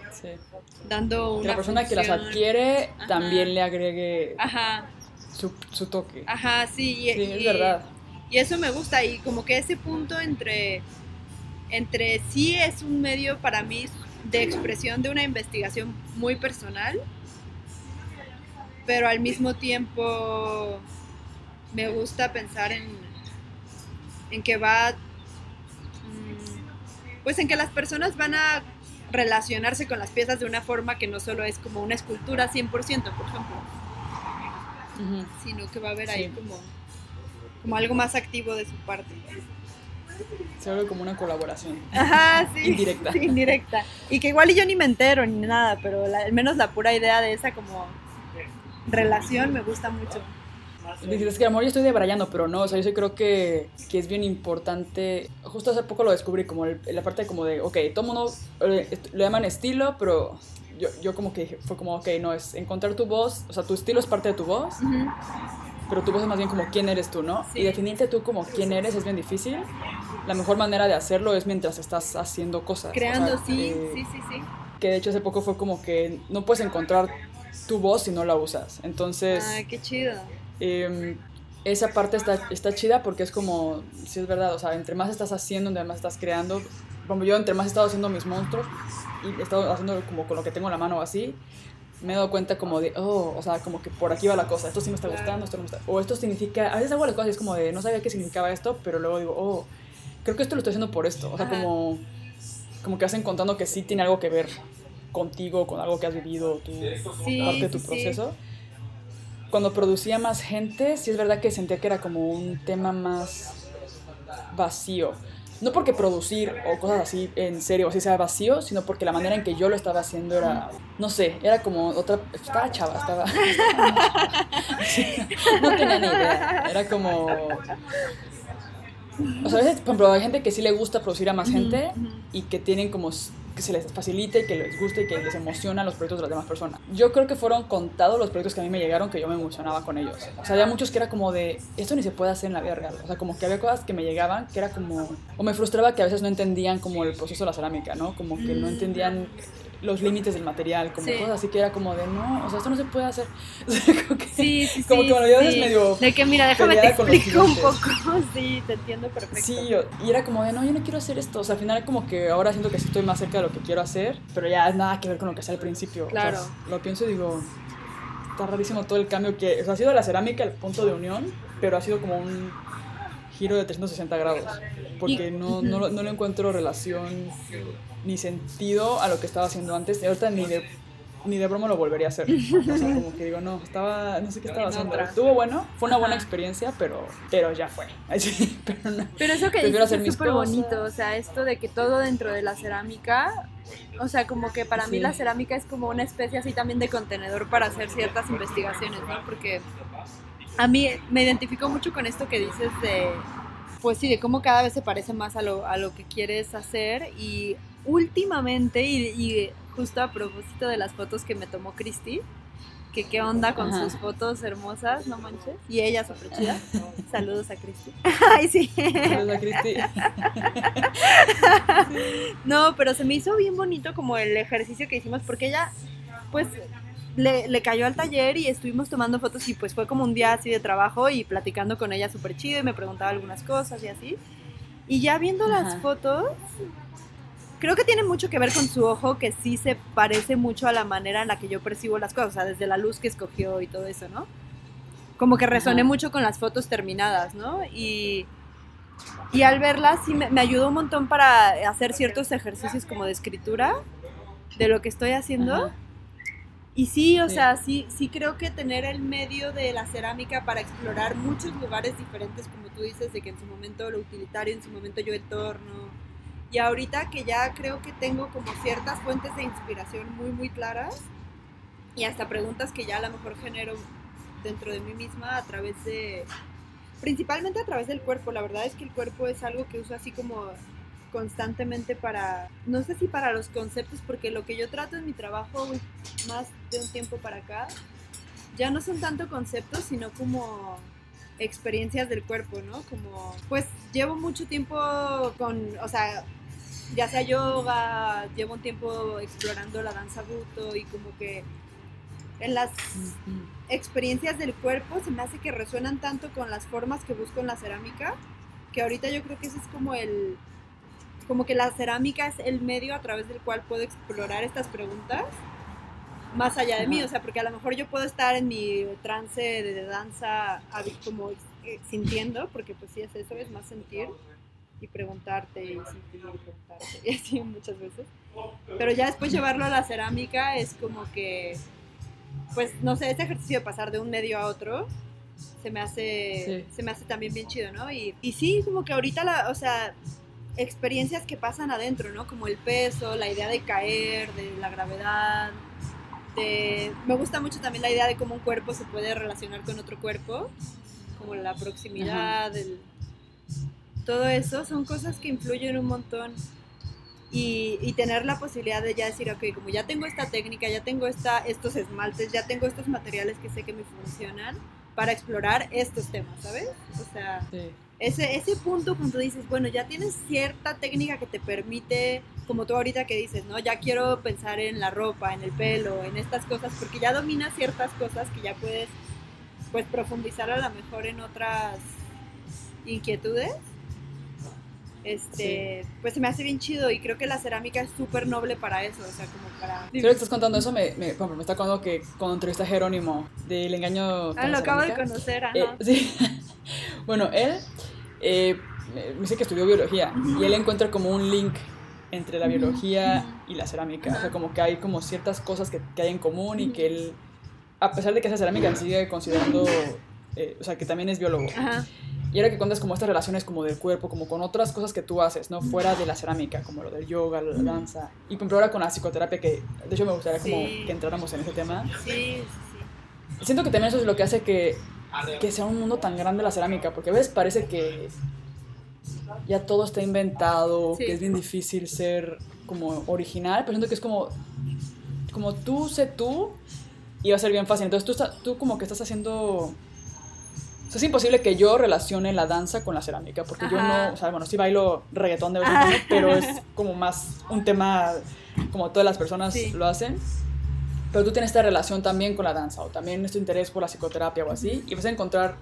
dando una. Que la persona que las adquiere también le agregue Su, toque. Aja, sí, y, es verdad. Y eso me gusta, y como que ese punto entre, entre sí es un medio para mí de expresión de una investigación muy personal pero al mismo tiempo me gusta pensar en, en que va, mm, pues en que las personas van a relacionarse con las piezas de una forma que no solo es como una escultura 100%, por ejemplo, sino que va a haber ahí como, como algo más activo de su parte. Se vuelve como una colaboración. Ajá, sí. indirecta. Sí, indirecta. Y que igual y yo ni me entero ni nada, pero al menos la pura idea de esa como relación me gusta mucho. Dices que a lo mejor yo estoy debrayando, pero no, o sea, yo sí creo que, que es bien importante. Justo hace poco lo descubrí, como la parte como de, ok, todo mundo eh, lo llaman estilo, pero yo, yo como que fue como, ok, no, es encontrar tu voz, o sea, tu estilo es parte de tu voz, pero tu voz es más bien como quién eres tú, ¿no? Y definirte tú como quién eres es bien difícil. La mejor manera de hacerlo es mientras estás haciendo cosas. Creando, sí, eh, sí, sí, sí. Que de hecho hace poco fue como que no puedes encontrar tu voz si no la usas. Entonces... Ay, qué chido. Em, esa parte está, está chida porque es como, si es verdad, o sea, entre más estás haciendo, entre más estás creando, como yo entre más he estado haciendo mis monstruos y he estado haciendo como con lo que tengo en la mano así, me he dado cuenta como de, oh, o sea, como que por aquí va la cosa, esto sí me está gustando, esto no me gusta, o esto significa, a veces hago las cosas y es como de, no sabía qué significaba esto, pero luego digo, oh, creo que esto lo estoy haciendo por esto, o sea, como, como que vas encontrando que sí tiene algo que ver contigo, con algo que has vivido, tu, parte de tu proceso. Cuando producía más gente, sí es verdad que sentía que era como un tema más vacío. No porque producir o cosas así en serio así sea vacío, sino porque la manera en que yo lo estaba haciendo era, no sé, era como otra, estaba chava, estaba, no tenía ni idea, era como, o sea, a veces, por ejemplo, hay gente que sí le gusta producir a más gente y que tienen como que se les facilite, que les guste y que les emociona los proyectos de las demás personas. Yo creo que fueron contados los proyectos que a mí me llegaron que yo me emocionaba con ellos. O sea, había muchos que era como de, esto ni se puede hacer en la vida real. O sea, como que había cosas que me llegaban que era como, o me frustraba que a veces no entendían como el proceso de la cerámica, ¿no? Como que no entendían los límites del material, como cosas así que era como de no, o sea, esto no se puede hacer. como que, sí, sí, como que me lo medio. De que mira, déjame te explico un poco. Sí, te entiendo perfecto. Sí, y era como de no, yo no quiero hacer esto. O sea, al final, como que ahora siento que sí estoy más cerca de lo que quiero hacer, pero ya es nada que ver con lo que hacía al principio. Claro. lo pienso y digo, está rarísimo todo el cambio que. O sea, ha sido la cerámica el punto de unión, pero ha sido como un giro de 360 grados. Porque no, no, no, le encuentro relación ni sentido a lo que estaba haciendo antes. Y ahorita ni de, ni de broma lo volvería a hacer. O sea, como que digo, no, estaba, no sé qué estaba haciendo. Estuvo bueno, fue una buena experiencia, pero, pero ya fue. pero, no, pero eso que dices es súper bonito, o sea, esto de que todo dentro de la cerámica o sea, como que para mí la cerámica es como una especie así también de contenedor para hacer ciertas investigaciones, ¿no? Porque a mí me identifico mucho con esto que dices de, pues sí, de cómo cada vez se parece más a lo, a lo que quieres hacer y últimamente, y, justo a propósito de las fotos que me tomó Cristi, que qué onda con sus fotos hermosas, no manches. Y ella súper chida. Saludos a Cristi. Ay, sí. Saludos a Cristi. no, pero se me hizo bien bonito como el ejercicio que hicimos porque ella, pues, le, cayó al taller y estuvimos tomando fotos y pues fue como un día así de trabajo y platicando con ella súper chido y me preguntaba algunas cosas y así. Y ya viendo las fotos, creo que tiene mucho que ver con su ojo que sí se parece mucho a la manera en la que yo percibo las cosas, o sea, desde la luz que escogió y todo eso, ¿no? Como que resoné mucho con las fotos terminadas, ¿no? Y, y al verlas sí me, ayudó un montón para hacer ciertos ejercicios como de escritura de lo que estoy haciendo. Y sí, o sea, sí, sí creo que tener el medio de la cerámica para explorar muchos lugares diferentes, como tú dices, de que en su momento lo utilitario, en su momento yo el torno. Y ahorita que ya creo que tengo como ciertas fuentes de inspiración muy, muy claras y hasta preguntas que ya a lo mejor genero dentro de mí misma a través de, principalmente a través del cuerpo. La verdad es que el cuerpo es algo que uso así como constantemente para, no sé si para los conceptos, porque lo que yo trato en mi trabajo más de un tiempo para acá, ya no son tanto conceptos, sino como experiencias del cuerpo, ¿no? Como, pues llevo mucho tiempo con, o sea, ya sea yoga, llevo un tiempo explorando la danza buto y como que en las experiencias del cuerpo se me hace que resuenan tanto con las formas que busco en la cerámica, que ahorita yo creo que ese es como el, como que la cerámica es el medio a través del cual puedo explorar estas preguntas más allá de mí, o sea, porque a lo mejor yo puedo estar en mi trance de, danza como eh, sintiendo, porque pues sí es eso, es más sentir y preguntarte y sentir y preguntarte, y así muchas veces. Pero ya después llevarlo a la cerámica es como que, pues no sé, este ejercicio de pasar de un medio a otro se me hace, se me hace también bien chido, ¿no? Y, y sí, como que ahorita, la, o sea, experiencias que pasan adentro, ¿no? Como el peso, la idea de caer, de la gravedad, Este, me gusta mucho también la idea de cómo un cuerpo se puede relacionar con otro cuerpo, como la proximidad, el, todo eso son cosas que influyen un montón. Y, y, tener la posibilidad de ya decir, ok, como ya tengo esta técnica, ya tengo esta, estos esmaltes, ya tengo estos materiales que sé que me funcionan para explorar estos temas, ¿sabes? O sea, ese, ese punto cuando dices, bueno, ya tienes cierta técnica que te permite, como tú ahorita que dices, ¿no? Ya quiero pensar en la ropa, en el pelo, en estas cosas, porque ya dominas ciertas cosas que ya puedes, pues, profundizar a lo mejor en otras inquietudes este, pues se me hace bien chido y creo que la cerámica es súper noble para eso, o sea, como para... Que estás contando eso, me, me, me está contando que cuando entrevisté a Jerónimo del engaño... Ah, lo acabo de conocer, eh, sí. bueno, él eh, me dice que estudió biología y él encuentra como un link entre la biología y la cerámica, o sea, como que hay como ciertas cosas que, que hay en común y que él, a pesar de que hace cerámica, sigue considerando, eh, o sea, que también es biólogo. Ajá. Y ahora que cuentas como estas relaciones como del cuerpo, como con otras cosas que tú haces, ¿no? Fuera de la cerámica, como lo del yoga, la danza. Y por ejemplo ahora con la psicoterapia, que de hecho me gustaría como que entráramos en ese tema. Sí, sí, sí. Siento que también eso es lo que hace que, que sea un mundo tan grande la cerámica, porque a veces parece que ya todo está inventado, que es bien difícil ser como original, pero siento que es como, como tú sé tú y va a ser bien fácil. Entonces tú, tú como que estás haciendo es imposible que yo relacione la danza con la cerámica, porque yo no, o sea, bueno, sí bailo reggaetón de vez en cuando, pero es como más un tema como todas las personas lo hacen. Pero tú tienes esta relación también con la danza, o también este interés por la psicoterapia o así, y vas a encontrar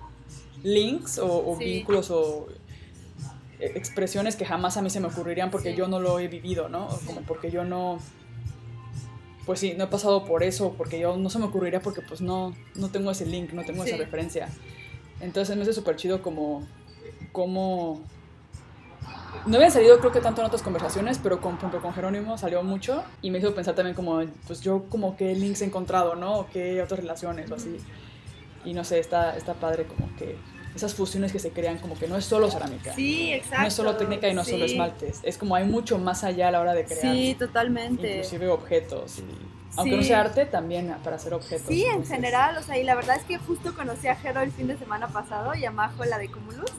links o, vínculos o e, expresiones que jamás a mí se me ocurrirían porque yo no lo he vivido, ¿no? como porque yo no pues sí, no he pasado por eso, porque yo no se me ocurriría porque pues no, no tengo ese link, no tengo esa referencia. Entonces me hace súper chido como, como... No había salido creo que tanto en otras conversaciones, pero con, con Jerónimo salió mucho y me hizo pensar también como, pues yo como qué links he encontrado, ¿no? O qué otras relaciones o así. Y no sé, está, está padre como que esas fusiones que se crean, como que no es solo cerámica. Sí, exacto. No es solo técnica y no es solo esmaltes. Es como hay mucho más allá a la hora de crear. Sí, totalmente. Inclusive objetos. Y aunque no sea arte, también para hacer objetos. Sí, en general, o sea, y la verdad es que justo conocí a Jero el fin de semana pasado y a Majo, la de Cumulus,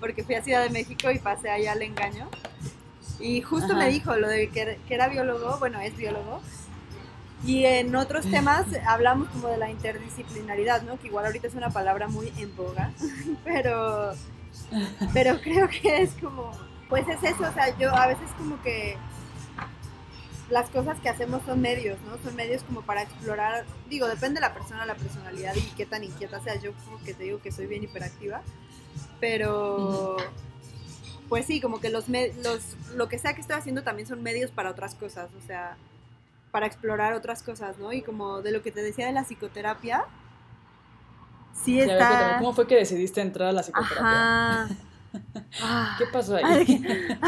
porque fui a Ciudad de México y pasé allá al engaño. Y justo me dijo lo de que, era biólogo, bueno, es biólogo. Y en otros temas hablamos como de la interdisciplinaridad, ¿no? Que igual ahorita es una palabra muy en boga, pero, pero creo que es como, pues es eso, o sea, yo a veces como que las cosas que hacemos son medios, ¿no? Son medios como para explorar, digo, depende de la persona, la personalidad y qué tan inquieta sea. Yo como que te digo que soy bien hiperactiva, pero pues sí, como que los, los lo que sea que estoy haciendo también son medios para otras cosas, o sea, para explorar otras cosas, ¿no? Y como de lo que te decía de la psicoterapia, sí, está... ¿Cómo fue que decidiste entrar a la psicoterapia? ¿Qué pasó ahí?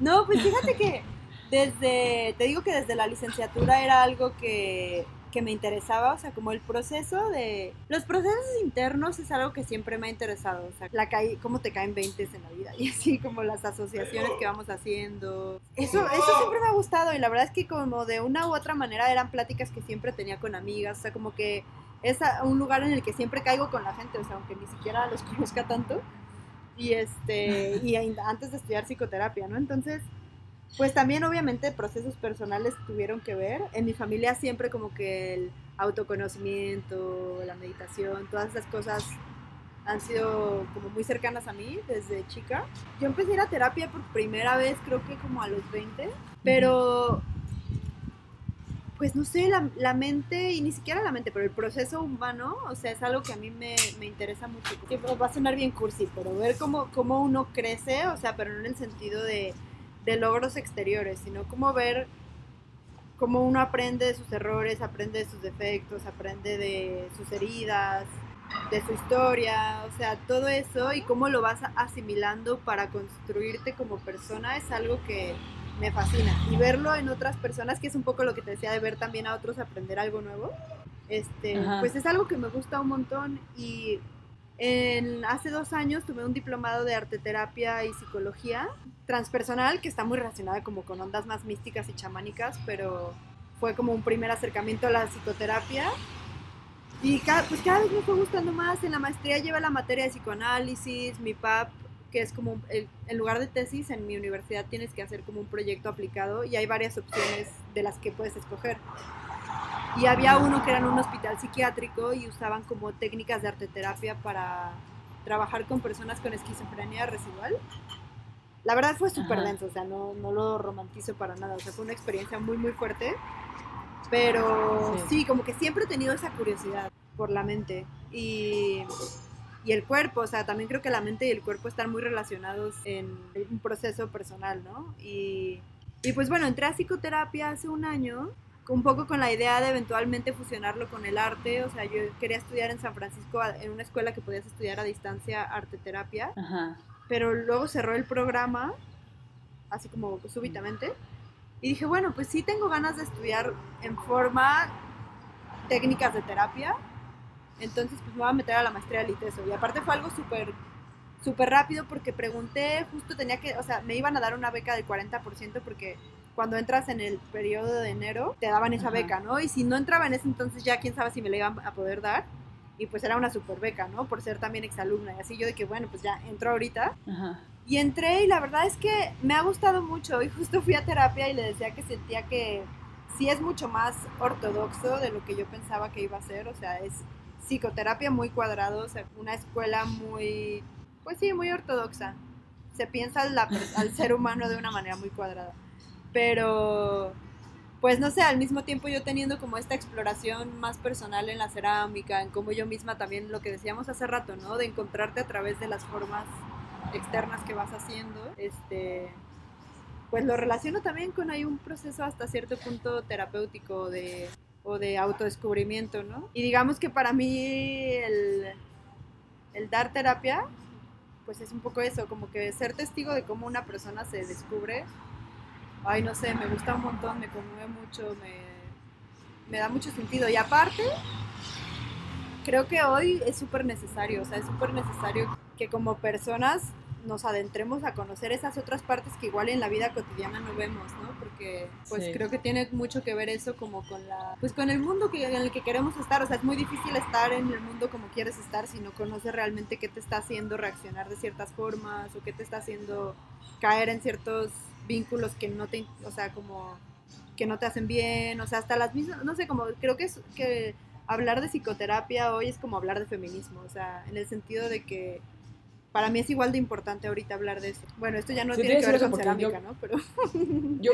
no, pues fíjate que desde, te digo que desde la licenciatura era algo que, que me interesaba, o sea, como el proceso de... Los procesos internos es algo que siempre me ha interesado, o sea, la cómo te caen 20 en la vida y así como las asociaciones que vamos haciendo. Eso, eso siempre me ha gustado y la verdad es que como de una u otra manera eran pláticas que siempre tenía con amigas, o sea, como que es un lugar en el que siempre caigo con la gente, o sea, aunque ni siquiera los conozca tanto. Y este, y antes de estudiar psicoterapia, ¿no? Entonces, pues también obviamente procesos personales tuvieron que ver. En mi familia siempre como que el autoconocimiento, la meditación, todas esas cosas han sido como muy cercanas a mí desde chica. Yo empecé a ir a terapia por primera vez creo que como a los 20, pero pues no sé, la, mente, y ni siquiera la mente, pero el proceso humano, o sea, es algo que a mí me, me interesa mucho. va a sonar bien cursi, pero ver cómo, cómo uno crece, o sea, pero no en el sentido de de logros exteriores, sino como ver cómo uno aprende de sus errores, aprende de sus defectos, aprende de sus heridas, de su historia, o sea, todo eso y cómo lo vas asimilando para construirte como persona es algo que me fascina. Y verlo en otras personas, que es un poco lo que te decía de ver también a otros aprender algo nuevo, este, pues es algo que me gusta un montón y en, hace dos años tuve un diplomado de arteterapia y psicología transpersonal que está muy relacionada como con ondas más místicas y chamánicas, pero fue como un primer acercamiento a la psicoterapia. Y cada, pues cada vez me fue gustando más. En la maestría lleva la materia de psicoanálisis, mi PAP, que es como, el, en lugar de tesis, en mi universidad tienes que hacer como un proyecto aplicado y hay varias opciones de las que puedes escoger. Y había uno que era en un hospital psiquiátrico y usaban como técnicas de arteterapia para trabajar con personas con esquizofrenia residual. La verdad fue súper denso, o sea, no, no lo romantizo para nada, o sea, fue una experiencia muy, muy fuerte pero sí. como que siempre he tenido esa curiosidad por la mente y, y, el cuerpo, o sea, también creo que la mente y el cuerpo están muy relacionados en un proceso personal, ¿no? Y, y pues bueno, entré a psicoterapia hace un año, un poco con la idea de eventualmente fusionarlo con el arte, o sea, yo quería estudiar en San Francisco en una escuela que podías estudiar a distancia arte terapia, pero luego cerró el programa, así como súbitamente. Y dije, bueno, pues sí tengo ganas de estudiar en forma técnicas de terapia. Entonces, pues me voy a meter a la maestría de ITESO. Y aparte fue algo súper súper rápido porque pregunté, justo tenía que, o sea, me iban a dar una beca del 40% porque cuando entras en el periodo de enero te daban esa beca, ¿no? Y si no entraba en ese entonces ya quién sabe si me la iban a poder dar. Y pues era una super beca, ¿no? Por ser también exalumna. Y así yo de que, bueno, pues ya entro ahorita. Ajá. Y entré y la verdad es que me ha gustado mucho y justo fui a terapia y le decía que sentía que sí es mucho más ortodoxo de lo que yo pensaba que iba a ser, o sea, es psicoterapia muy cuadrado, o sea, una escuela muy, pues sí, muy ortodoxa. Se piensa al, al ser humano de una manera muy cuadrada. Pero, pues no sé, al mismo tiempo yo teniendo como esta exploración más personal en la cerámica, en cómo yo misma también, lo que decíamos hace rato, ¿no? De encontrarte a través de las formas externas que vas haciendo, este, pues lo relaciono también con hay un proceso hasta cierto punto terapéutico de, o de autodescubrimiento, ¿no? Y digamos que para mí el, el dar terapia, pues es un poco eso, como que ser testigo de cómo una persona se descubre, ay, no sé, me gusta un montón, me conmueve mucho, me, me da mucho sentido. Y aparte, creo que hoy es súper necesario, o sea, es súper necesario que como personas nos adentremos a conocer esas otras partes que igual en la vida cotidiana no vemos, ¿no? Porque pues creo que tiene mucho que ver eso como con la pues con el mundo que, en el que queremos estar, o sea, es muy difícil estar en el mundo como quieres estar si no conoces realmente qué te está haciendo reaccionar de ciertas formas o qué te está haciendo caer en ciertos vínculos que no te, o sea, como que no te hacen bien, o sea, hasta las mismas, no sé, como creo que es que hablar de psicoterapia hoy es como hablar de feminismo, o sea, en el sentido de que para mí es igual de importante ahorita hablar de eso. Bueno, esto ya no tiene que ver con cerámica, ¿no? Pero... yo,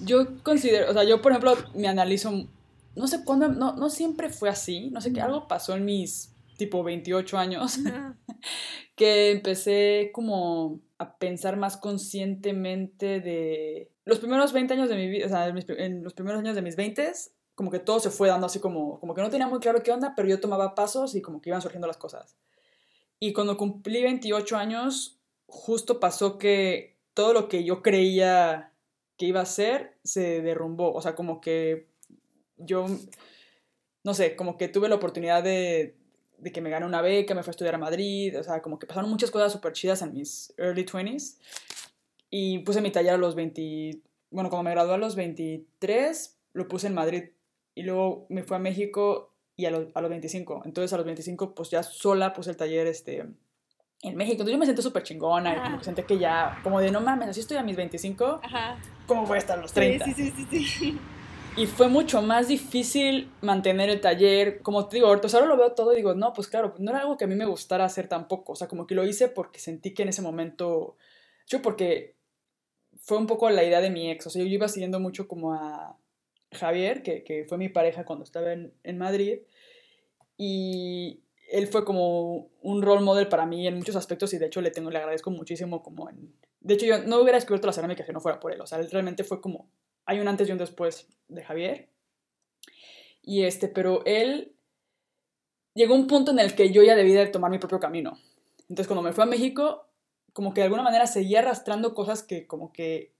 yo considero, o sea, yo por ejemplo me analizo, no sé cuándo, no, no siempre fue así, no sé qué, algo pasó en mis tipo 28 años, que empecé como a pensar más conscientemente de los primeros 20 años de mi vida, o sea, en los primeros años de mis 20 como que todo se fue dando así como, como que no tenía muy claro qué onda, pero yo tomaba pasos y como que iban surgiendo las cosas. Y cuando cumplí 28 años, justo pasó que todo lo que yo creía que iba a ser se derrumbó. O sea, como que yo, no sé, como que tuve la oportunidad de, de que me gané una beca, me fui a estudiar a Madrid, o sea, como que pasaron muchas cosas súper chidas en mis early 20s. Y puse mi taller a los 20, bueno, como me gradué a los 23, lo puse en Madrid. Y luego me fui a México y a, los, a los 25. Entonces a los 25 pues ya sola puse el taller este, en México. Entonces yo me sentí súper chingona y como que senté que ya, como de no mames, así estoy a mis 25, Ajá. ¿cómo voy a estar a los 30? Sí, sí, sí, sí, Y fue mucho más difícil mantener el taller. Como te digo, ahorita ahora lo veo todo y digo, no, pues claro, no era algo que a mí me gustara hacer tampoco. O sea, como que lo hice porque sentí que en ese momento, yo porque fue un poco la idea de mi ex. O sea, yo iba siguiendo mucho como a Javier, que, que fue mi pareja cuando estaba en, en, Madrid, y él fue como un role model para mí en muchos aspectos y de hecho le tengo le agradezco muchísimo como. De hecho yo no hubiera descubierto la cerámica si no fuera por él, o sea, él realmente fue como... Hay un antes y un después de Javier. Y este, pero él llegó un punto en el que yo ya debía de tomar mi propio camino. Entonces cuando me fui a México, como que de alguna manera seguía arrastrando cosas que como que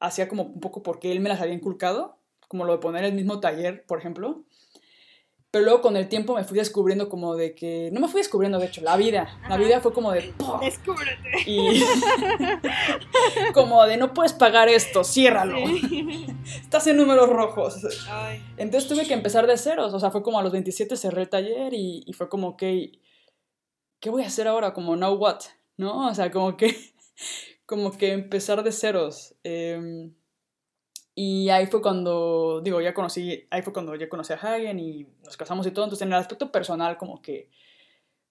hacía como un poco porque él me las había inculcado como lo de poner el mismo taller, por ejemplo. Pero luego con el tiempo me fui descubriendo como de que, no me fui descubriendo, de hecho, la vida. La vida fue como de... Descúbrete. Y como de, no puedes pagar esto, ciérralo. Estás en números rojos. Entonces tuve que empezar de ceros. O sea, fue como a los 27 cerré el taller y, y fue como, ok, ¿qué voy a hacer ahora? Como, now what? ¿No? O sea, como que, como que empezar de ceros. Eh, y ahí fue cuando, digo, ya conocí, ahí fue cuando ya conocí a Hagen y nos casamos y todo. Entonces, en el aspecto personal, como que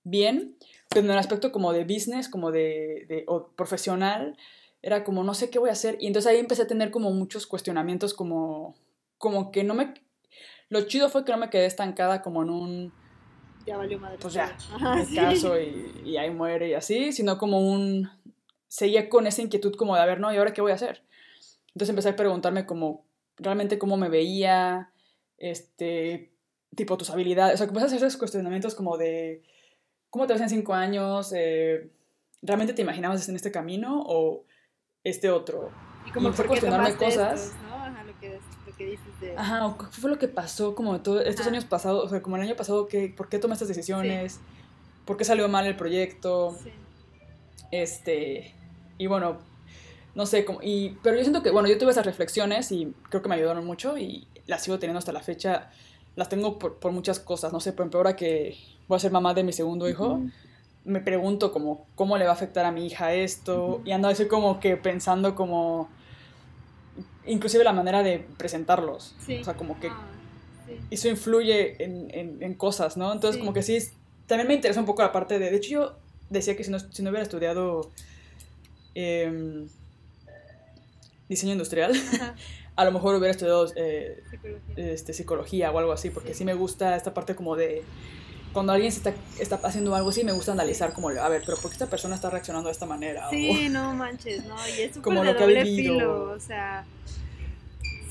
bien, pero en el aspecto como de business, como de, de o profesional, era como, no sé qué voy a hacer. Y entonces ahí empecé a tener como muchos cuestionamientos, como, como que no me... Lo chido fue que no me quedé estancada como en un... Ya valió madre. Pues ya, me caso y, y ahí muere y así, sino como un... Seguía con esa inquietud como de, a ver, no, ¿y ahora qué voy a hacer? Entonces empecé a preguntarme como realmente cómo me veía, este, tipo tus habilidades, o sea, empecé a hacer esos cuestionamientos como de cómo te ves en cinco años, eh, ¿realmente te imaginabas en este camino o este otro? Y como fue cuestionarme cosas. ¿no? Ajá, lo que, lo que dices de... Ajá, ¿qué fue lo que pasó como todos estos años pasados? O sea, como el año pasado, ¿qué, ¿por qué tomé estas decisiones? ¿Por qué salió mal el proyecto? Sí. Este, y bueno, no sé, como, y, pero yo siento que, bueno, yo tuve esas reflexiones y creo que me ayudaron mucho y las sigo teniendo hasta la fecha. Las tengo por, por muchas cosas, no sé, por ejemplo, ahora que voy a ser mamá de mi segundo hijo, me pregunto como, ¿cómo le va a afectar a mi hija esto? Y ando así como que pensando como, inclusive la manera de presentarlos. O sea, como que ah, eso influye en, en, en, cosas, ¿no? Entonces, como que sí, también me interesa un poco la parte de, de hecho yo decía que si no, si no hubiera estudiado... Eh, diseño industrial, a lo mejor hubiera estudiado eh, psicología. Este, psicología o algo así, porque sí. me gusta esta parte como de cuando alguien se está, está, haciendo algo así, me gusta analizar como, a ver, pero ¿por qué esta persona está reaccionando de esta manera? Sí, no manches, no, y es como lo doble filo, o sea...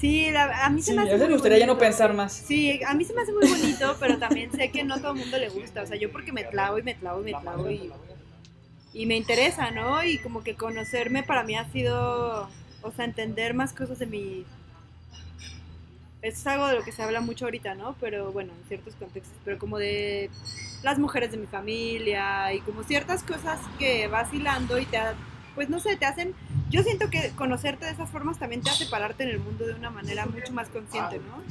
Sí, a mí se me hace. me gustaría ya no pensar más. Sí, a mí se me hace muy bonito, pero también sé que no a todo el mundo le gusta. O sea, yo porque me clavo y me clavo y me clavo y, y me interesa, ¿no? Y como que conocerme para mí ha sido o sea, entender más cosas de mi... Eso es algo de lo que se habla mucho ahorita, ¿no? Pero bueno, en ciertos contextos, pero como de las mujeres de mi familia y como ciertas cosas que vas hilando y te, pues no sé, te hacen, yo siento que conocerte de esas formas también te hace pararte en el mundo de una manera mucho más consciente, ¿no?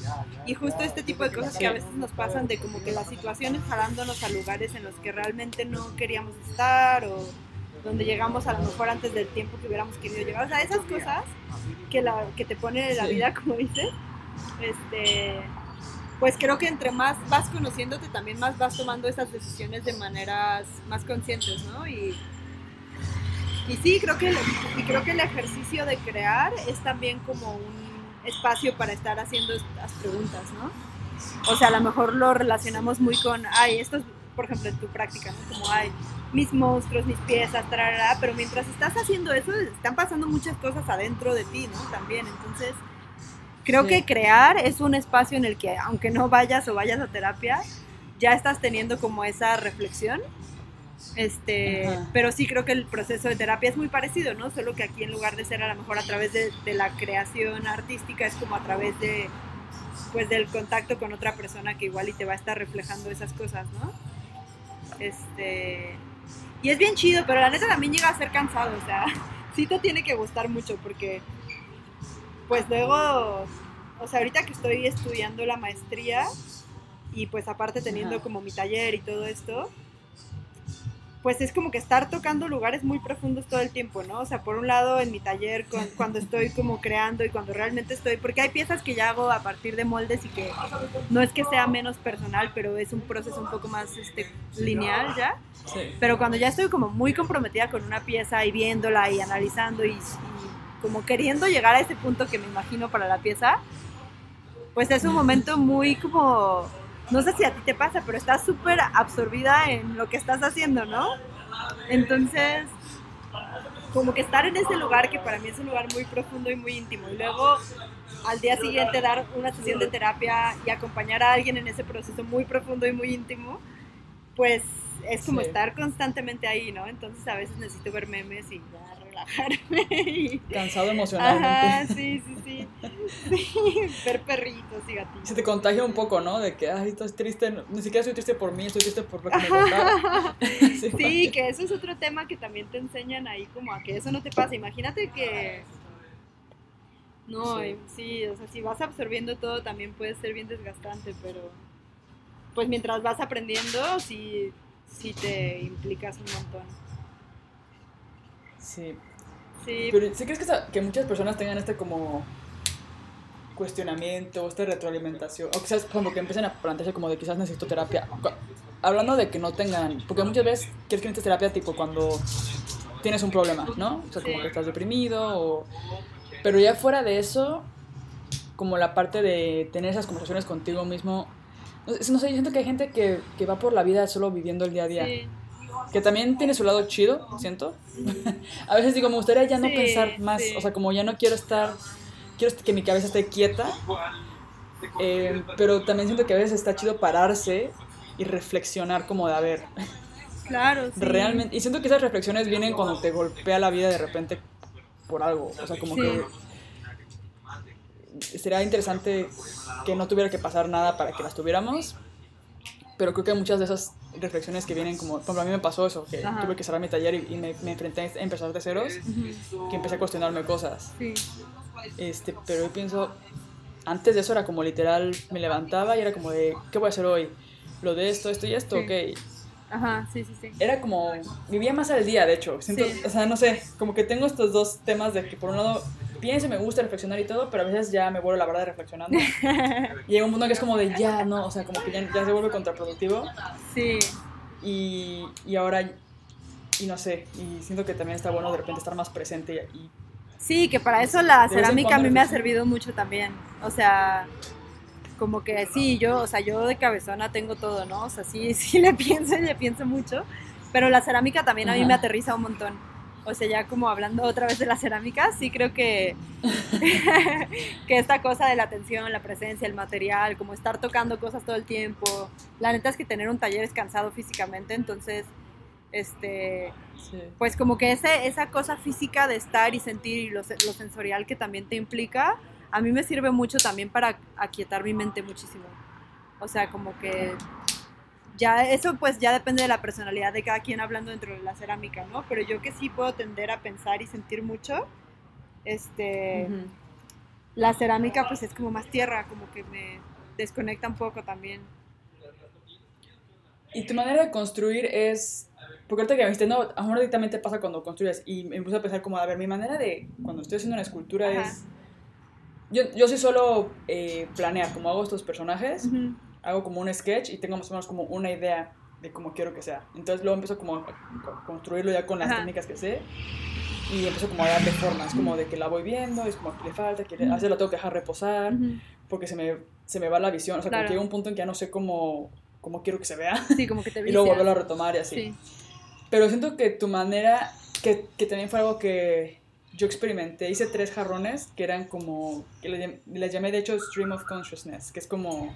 Y justo este tipo de cosas que a veces nos pasan de como que las situaciones jalándonos a lugares en los que realmente no queríamos estar o donde llegamos a lo mejor antes del tiempo que hubiéramos querido llegar. O sea, esas cosas que, la, que te pone la vida, como dices, este, pues creo que entre más vas conociéndote, también más vas tomando esas decisiones de maneras más conscientes, ¿no? Y, y sí, creo que, y creo que el ejercicio de crear es también como un espacio para estar haciendo estas preguntas, ¿no? O sea, a lo mejor lo relacionamos muy con, ay, esto es, por ejemplo, en tu práctica, ¿no? Como, ay, mis monstruos, mis piezas, pero mientras estás haciendo eso, están pasando muchas cosas adentro de ti, ¿no? También, entonces, creo que crear es un espacio en el que, aunque no vayas o vayas a terapia, ya estás teniendo como esa reflexión. Este, pero sí creo que el proceso de terapia es muy parecido, ¿no? Solo que aquí en lugar de ser a lo mejor a través de, de la creación artística, es como a través de, pues del contacto con otra persona que igual y te va a estar reflejando esas cosas, ¿no? Este, y es bien chido, pero la neta también llega a ser cansado, o sea, sí te tiene que gustar mucho porque, pues luego, o sea, ahorita que estoy estudiando la maestría y pues aparte teniendo como mi taller y todo esto, pues es como que estar tocando lugares muy profundos todo el tiempo, ¿no? O sea, por un lado en mi taller cuando estoy como creando y cuando realmente estoy, porque hay piezas que ya hago a partir de moldes y que no es que sea menos personal, pero es un proceso un poco más este, lineal ya. Pero cuando ya estoy como muy comprometida con una pieza y viéndola y analizando y, y como queriendo llegar a ese punto que me imagino para la pieza, pues es un momento muy como no sé si a ti te pasa, pero estás súper absorbida en lo que estás haciendo, ¿no? Entonces, como que estar en ese lugar, que para mí es un lugar muy profundo y muy íntimo, y luego al día siguiente dar una sesión de terapia y acompañar a alguien en ese proceso muy profundo y muy íntimo, pues es como estar constantemente ahí, ¿no? Entonces a veces necesito ver memes y ya relajarme. Cansado emocionalmente. sí, sí, sí, sí. Ver perritos y gatitos. Se te contagia un poco, ¿no? De que, ay, estás triste, ni siquiera estoy triste por mí, estoy triste por lo que me contaba. sí, sí que eso es otro tema que también te enseñan ahí, como a que eso no te pasa. Imagínate que no, sí. o sea, si vas absorbiendo todo también puede ser bien desgastante, pero pues mientras vas aprendiendo, sí, sí te implicas un montón. Sí. Sí. Pero ¿sí crees que, que muchas personas tengan este como cuestionamiento, esta retroalimentación, o quizás como que empiecen a plantearse como de quizás necesito terapia? Hablando de que no tengan, porque muchas veces quieres que necesites terapia tipo cuando tienes un problema, ¿no? O sea, como que estás deprimido o pero ya fuera de eso, como la parte de tener esas conversaciones contigo mismo, no, sé, yo siento que hay gente que, que, va por la vida solo viviendo el día a día. Que también tiene su lado chido, siento. a veces digo, me gustaría ya no pensar más, o sea, como ya no quiero estar, quiero que mi cabeza esté quieta, eh, pero también siento que a veces está chido pararse y reflexionar como de, a ver, Claro, sí. Realmente, y siento que esas reflexiones vienen cuando te golpea la vida de repente por algo. O sea, como que sería interesante que no tuviera que pasar nada para que las tuviéramos. Pero creo que muchas de esas reflexiones que vienen como, por ejemplo, a mí me pasó eso, que tuve que cerrar mi taller y, me, enfrenté a empezar de ceros, que empecé a cuestionarme cosas. Este, pero yo pienso, antes de eso era como literal, me levantaba y era como de, ¿qué voy a hacer hoy? Lo de esto, esto y esto, ok Ajá, sí, sí, sí. Era como, vivía más al día, de hecho. Siento, O sea, no sé, como que tengo estos dos temas de que por un lado pienso, me gusta reflexionar y todo, pero a veces ya me vuelvo la verdad reflexionando. y llega un punto que es como de ya, no, o sea, como que ya, ya se vuelve contraproductivo. Sí. Y, y, ahora, y no sé, y siento que también está bueno de repente estar más presente y... sí, que para eso la cerámica a mí me ha servido mucho también. O sea, como que sí, yo, o sea, yo de cabezona tengo todo, ¿no? O sea, sí, sí le pienso y le pienso mucho, pero la cerámica también a mí me aterriza un montón. O sea, ya como hablando otra vez de la cerámica, sí creo que, que esta cosa de la atención, la presencia, el material, como estar tocando cosas todo el tiempo, la neta es que tener un taller es cansado físicamente, entonces, este, pues como que ese, esa cosa física de estar y sentir y lo, lo sensorial que también te implica, a mí me sirve mucho también para aquietar mi mente muchísimo. O sea, como que ya eso pues ya depende de la personalidad de cada quien hablando dentro de la cerámica, ¿no? Pero yo que sí puedo tender a pensar y sentir mucho, este, la cerámica pues es como más tierra, como que me desconecta un poco también. Y tu manera de construir es, porque ahorita que me dijiste, no, amor directamente pasa cuando construyes, y me puse a pensar como, a ver, mi manera de, cuando estoy haciendo una escultura es yo, yo sí solo eh, planear, como hago estos personajes, hago como un sketch y tengo más o menos como una idea de cómo quiero que sea. Entonces luego empiezo como a construirlo ya con las técnicas que sé y empiezo como a darle formas, como de que la voy viendo, es como que le falta, que a veces la tengo que dejar reposar porque se me, se me va la visión, o sea, que llega un punto en que ya no sé cómo, cómo quiero que se vea. Sí, como que te y luego volverlo a retomar y así. Sí. Pero siento que tu manera, que, que también fue algo que yo experimenté, hice tres jarrones que eran como, que les, llamé de hecho Stream of Consciousness, que es como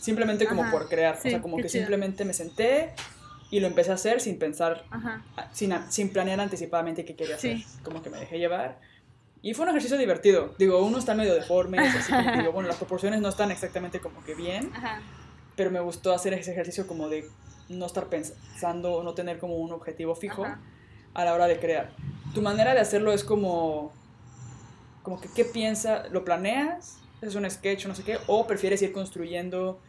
simplemente como por crear, o sea, como que simplemente me senté y lo empecé a hacer sin pensar, sin, sin planear anticipadamente qué quería hacer, como que me dejé llevar. Y fue un ejercicio divertido. Digo, uno está medio deforme, así que digo, bueno, las proporciones no están exactamente como que bien, pero me gustó hacer ese ejercicio como de no estar pensando, no tener como un objetivo fijo a la hora de crear. Tu manera de hacerlo es como, como que qué piensa, lo planeas, es un sketch o no sé qué, o prefieres ir construyendo,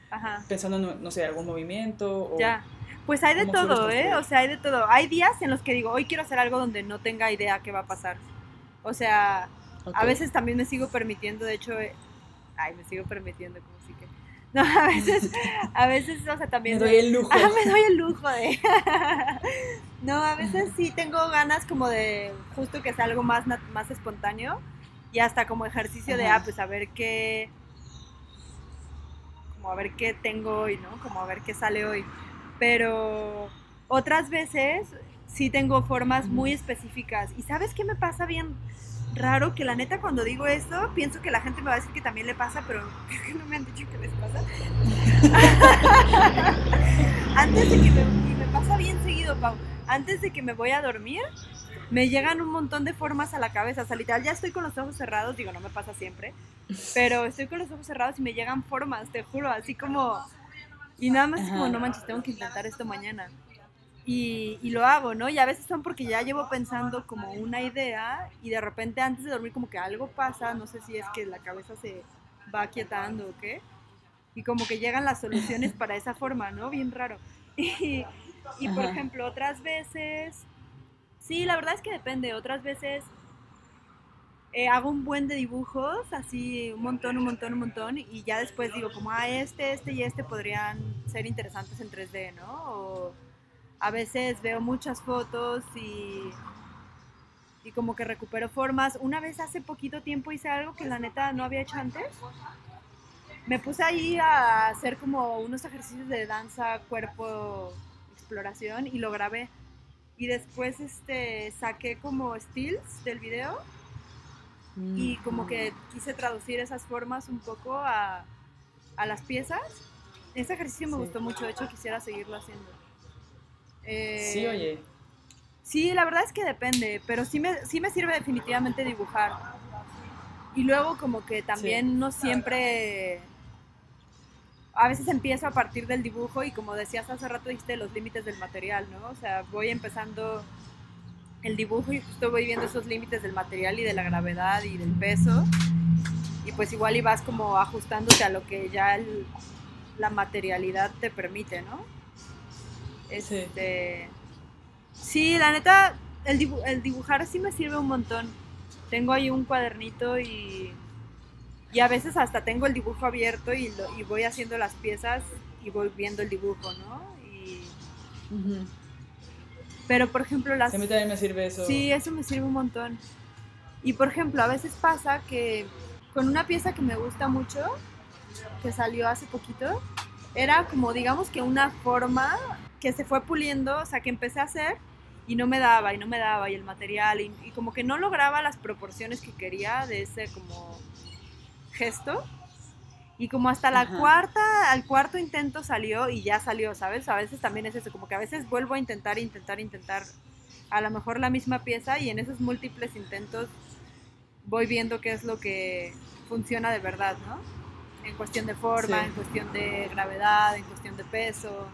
pensando en, no sé, algún movimiento. O ya. Pues hay de todo, ¿eh? O sea, hay de todo. Hay días en los que digo, hoy quiero hacer algo donde no tenga idea qué va a pasar. O sea, a veces también me sigo permitiendo, de hecho, eh, ay, me sigo permitiendo, como si que... No, a veces, a veces, o sea, también... Me doy el lujo. me doy el lujo de... No, a veces sí tengo ganas como de justo que sea algo más, más espontáneo y hasta como ejercicio de, ah, pues a ver qué, como a ver qué tengo hoy, ¿no? Como a ver qué sale hoy. Pero otras veces sí tengo formas muy específicas. ¿Y sabes qué me pasa bien raro? Que la neta cuando digo esto, pienso que la gente me va a decir que también le pasa, pero creo que no me han dicho que les pasa. Antes de que me, me pasa pasa bien seguido, Pau. Antes de que me voy a dormir, me llegan un montón de formas a la cabeza. O sea, literal, ya estoy con los ojos cerrados, digo, no me pasa siempre, pero estoy con los ojos cerrados y me llegan formas, te juro, así como... Y nada más como, no manches, tengo que intentar esto mañana. Y, y, lo hago, ¿no? Y a veces son porque ya llevo pensando como una idea y de repente antes de dormir como que algo pasa, no sé si es que la cabeza se va quietando o qué, y como que llegan las soluciones para esa forma, ¿no? Bien raro. Y, y por ejemplo, otras veces, sí, la verdad es que depende, otras veces eh, hago un buen de dibujos, así un montón, un montón, un montón, y ya después digo como, ah, este, este y este podrían ser interesantes en 3D, ¿no? O a veces veo muchas fotos y, y como que recupero formas. Una vez hace poquito tiempo hice algo que la neta no había hecho antes. Me puse ahí a hacer como unos ejercicios de danza, cuerpo, exploración y lo grabé. Y después este, saqué como stills del video y como que quise traducir esas formas un poco a, a las piezas. Ese ejercicio me gustó mucho, de hecho quisiera seguirlo haciendo. Eh, sí, oye. Sí, la verdad es que depende, pero sí me, sí me sirve definitivamente dibujar. Y luego como que también no siempre... A veces empiezo a partir del dibujo y como decías hace rato, dijiste los límites del material, ¿no? O sea, voy empezando el dibujo y justo voy viendo esos límites del material y de la gravedad y del peso. Y pues igual y vas como ajustándote a lo que ya la materialidad te permite, ¿no? Este, sí. la neta, el, el dibujar sí me sirve un montón. Tengo ahí un cuadernito y, y a veces hasta tengo el dibujo abierto y, y voy haciendo las piezas y voy viendo el dibujo, ¿no? Y, Pero por ejemplo las... A mí también me sirve eso. Sí, eso me sirve un montón. Y por ejemplo, a veces pasa que con una pieza que me gusta mucho, que salió hace poquito, era como digamos que una forma que se fue puliendo, o sea, que empecé a hacer y no me daba y no me daba y el material y, como que no lograba las proporciones que quería de ese como gesto. Y como hasta la cuarta, al cuarto intento salió y ya salió, ¿sabes? A veces también es eso, como que a veces vuelvo a intentar, intentar, intentar a lo mejor la misma pieza y en esos múltiples intentos voy viendo qué es lo que funciona de verdad, ¿no? En cuestión de forma, en cuestión de gravedad, en cuestión de peso.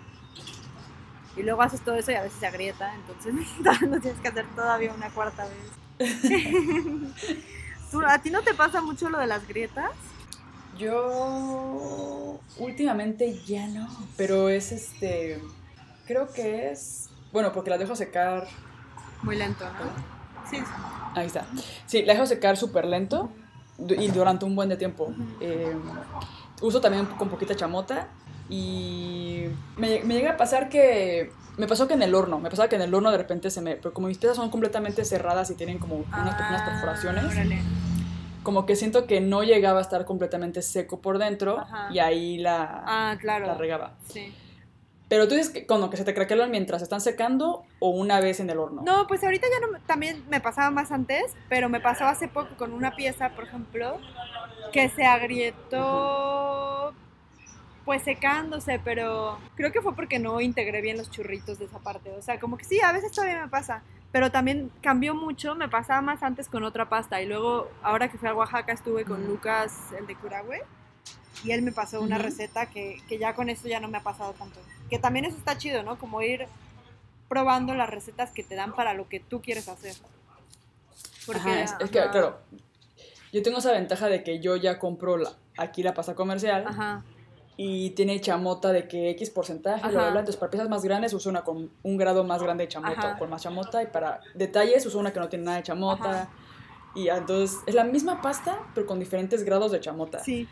Y luego haces todo eso y a veces se agrieta, entonces no tienes que hacer todavía una cuarta vez. ¿A ti no te pasa mucho lo de las grietas? Yo últimamente ya no, pero es este, creo que es, bueno, porque las dejo secar. Muy lento, ¿no? Sí. Ahí está. Sí, la dejo secar súper lento y durante un buen de tiempo. Eh, uso también con poquita chamota y me, me, llega a pasar que. Me pasó que en el horno, me pasaba que en el horno de repente se me. Pero como mis piezas son completamente cerradas y tienen como unas pequeñas ah, perforaciones. Como que siento que no llegaba a estar completamente seco por dentro y ahí la, ah, claro. la regaba. Sí. Pero tú dices que cuando que se te craquelan mientras están secando o una vez en el horno. No, pues ahorita ya no, también me pasaba más antes, pero me pasó hace poco con una pieza, por ejemplo, que se agrietó pues secándose, pero creo que fue porque no integré bien los churritos de esa parte. O sea, como que sí, a veces todavía me pasa, pero también cambió mucho, me pasaba más antes con otra pasta y luego ahora que fui a Oaxaca estuve con Lucas, el de Curahue, y él me pasó una receta que, que ya con eso ya no me ha pasado tanto. Que también eso está chido, ¿no? Como ir probando las recetas que te dan para lo que tú quieres hacer. Porque, es, que, claro, yo tengo esa ventaja de que yo ya compro la, aquí la pasta comercial. Ajá y tiene chamota de que X porcentaje, bla, bla, Entonces, para piezas más grandes uso una con un grado más grande de chamota, con más chamota, y para detalles uso una que no tiene nada de chamota. Y entonces, es la misma pasta, pero con diferentes grados de chamota. Sí.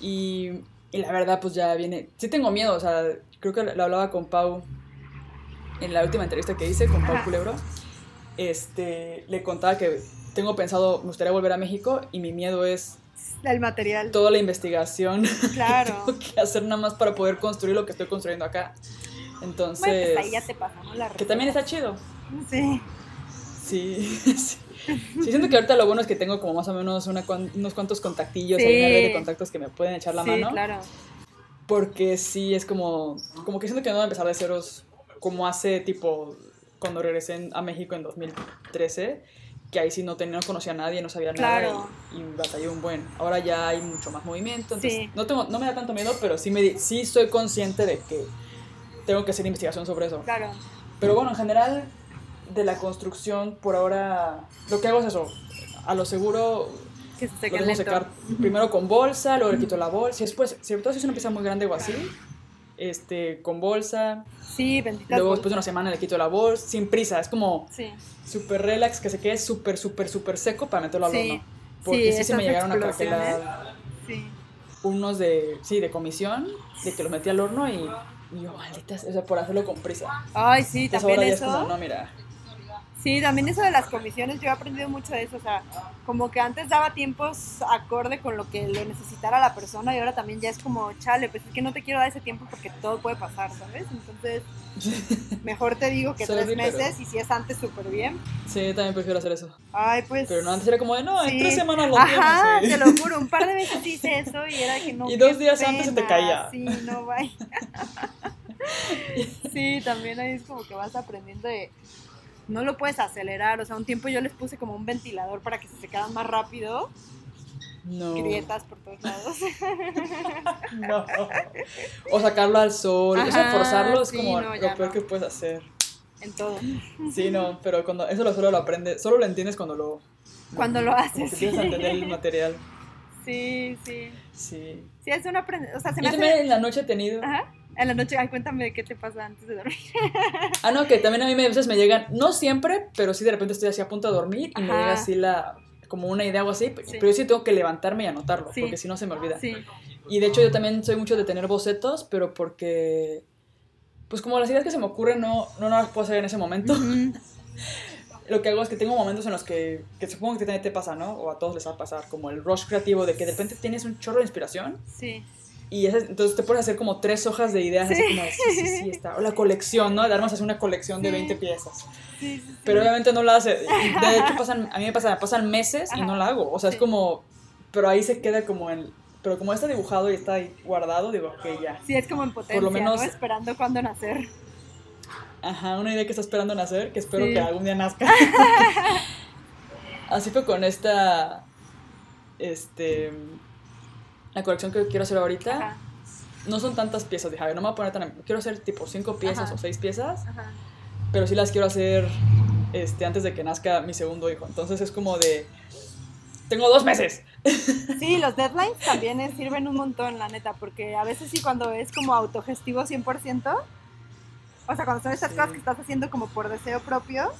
Y, y la verdad, pues ya viene. Sí tengo miedo, o sea, creo que lo hablaba con Pau en la última entrevista que hice con Pau Culebro. Este, le contaba que tengo pensado, me gustaría volver a México y mi miedo es el material. Toda la investigación claro. que tengo que hacer nada más para poder construir lo que estoy construyendo acá. Entonces. Bueno, pues ahí ya te pasamos la Que también está chido. Sí. Sí, sí. siento que ahorita lo bueno es que tengo como más o menos unos cuantos contactillos, sí. una red de contactos que me pueden echar la sí, mano. claro. Porque sí, es como, como que siento que no voy a empezar de ceros como hace tipo cuando regresé a México en 2013, que ahí sí no, tenía, no conocía a nadie, no sabía nada y, batallé un buen. Ahora ya hay mucho más movimiento, entonces no, tengo, no me da tanto miedo, pero sí, me, sí soy consciente de que tengo que hacer investigación sobre eso. Claro. Pero bueno, en general, de la construcción, por ahora, lo que hago es eso, a lo seguro que se lo secar primero con bolsa, luego le quito la bolsa, y después, si todo es una pieza muy grande o así, este, con bolsa. Sí, bendita. Luego después de una semana le quito la bolsa, sin prisa, es como súper relax, que se quede súper, súper, súper seco para meterlo al horno. Porque sí, sí se me llegaron a craquelar sí. unos de, sí, de comisión, de que lo metí al horno y, y yo, maldita, o sea, por hacerlo con prisa. Ay, sí, también eso. Es como, no, mira, Sí, también eso de las comisiones, yo he aprendido mucho de eso, o sea, como que antes daba tiempos acorde con lo que lo necesitara la persona y ahora también ya es como, chale, pues es que no te quiero dar ese tiempo porque todo puede pasar, ¿sabes? Entonces, mejor te digo que tres meses y si es antes, súper bien. Sí, también prefiero hacer eso. Ay, pues. Pero no, antes era como de, no, en tres semanas lo Ajá, te lo juro, un par de veces hice eso y era que no. Y dos días antes se te caía. Sí, no, vaya. sí, también ahí es como que vas aprendiendo de no lo puedes acelerar. O sea, un tiempo yo les puse como un ventilador para que se secaran más rápido. No. Grietas por todos lados. no. O sacarlo al sol. o sea, forzarlo es como lo peor que puedes hacer. En todo. Sí, no, pero cuando eso lo solo lo aprendes, solo lo entiendes cuando lo cuando lo haces. Porque sí. a entender el material. Sí, sí. Sí. Sí, es una o sea, se Yo también en la noche he tenido Ajá. En la noche, ay, cuéntame qué te pasa antes de dormir. ah, no, que también a mí a veces me llegan, no siempre, pero sí de repente estoy así a punto de dormir y me llega así la, como una idea o así, pero yo sí tengo que levantarme y anotarlo, porque si no se me olvida. Y de hecho yo también soy mucho de tener bocetos, pero porque, pues como las ideas que se me ocurren no, no, las puedo hacer en ese momento. Lo que hago es que tengo momentos en los que, que supongo que también te pasa, ¿no? O a todos les va a pasar, como el rush creativo de que de repente tienes un chorro de inspiración. Sí y entonces te puedes hacer como tres hojas de ideas, así como, sí, sí, sí, está. O la colección, ¿no? Darnos así una colección de 20 piezas. Pero obviamente no la hace. De hecho, pasan, a mí me pasa, pasan meses y no la hago. O sea, es como, pero ahí se queda como en, pero como está dibujado y está ahí guardado, digo, ok, ya. Sí, es como en potencia, Por lo menos, Esperando cuándo nacer. Ajá, una idea que está esperando nacer, que espero que algún día nazca. así fue con esta, este la colección que quiero hacer ahorita, no son tantas piezas, dije, a ver, no me voy a poner tan... Quiero hacer tipo cinco piezas o seis piezas, pero sí las quiero hacer este, antes de que nazca mi segundo hijo. Entonces es como de... Tengo dos meses. Sí, los deadlines también sirven un montón, la neta, porque a veces sí cuando es como autogestivo 100%, o sea, cuando son estas cosas que estás haciendo como por deseo propio,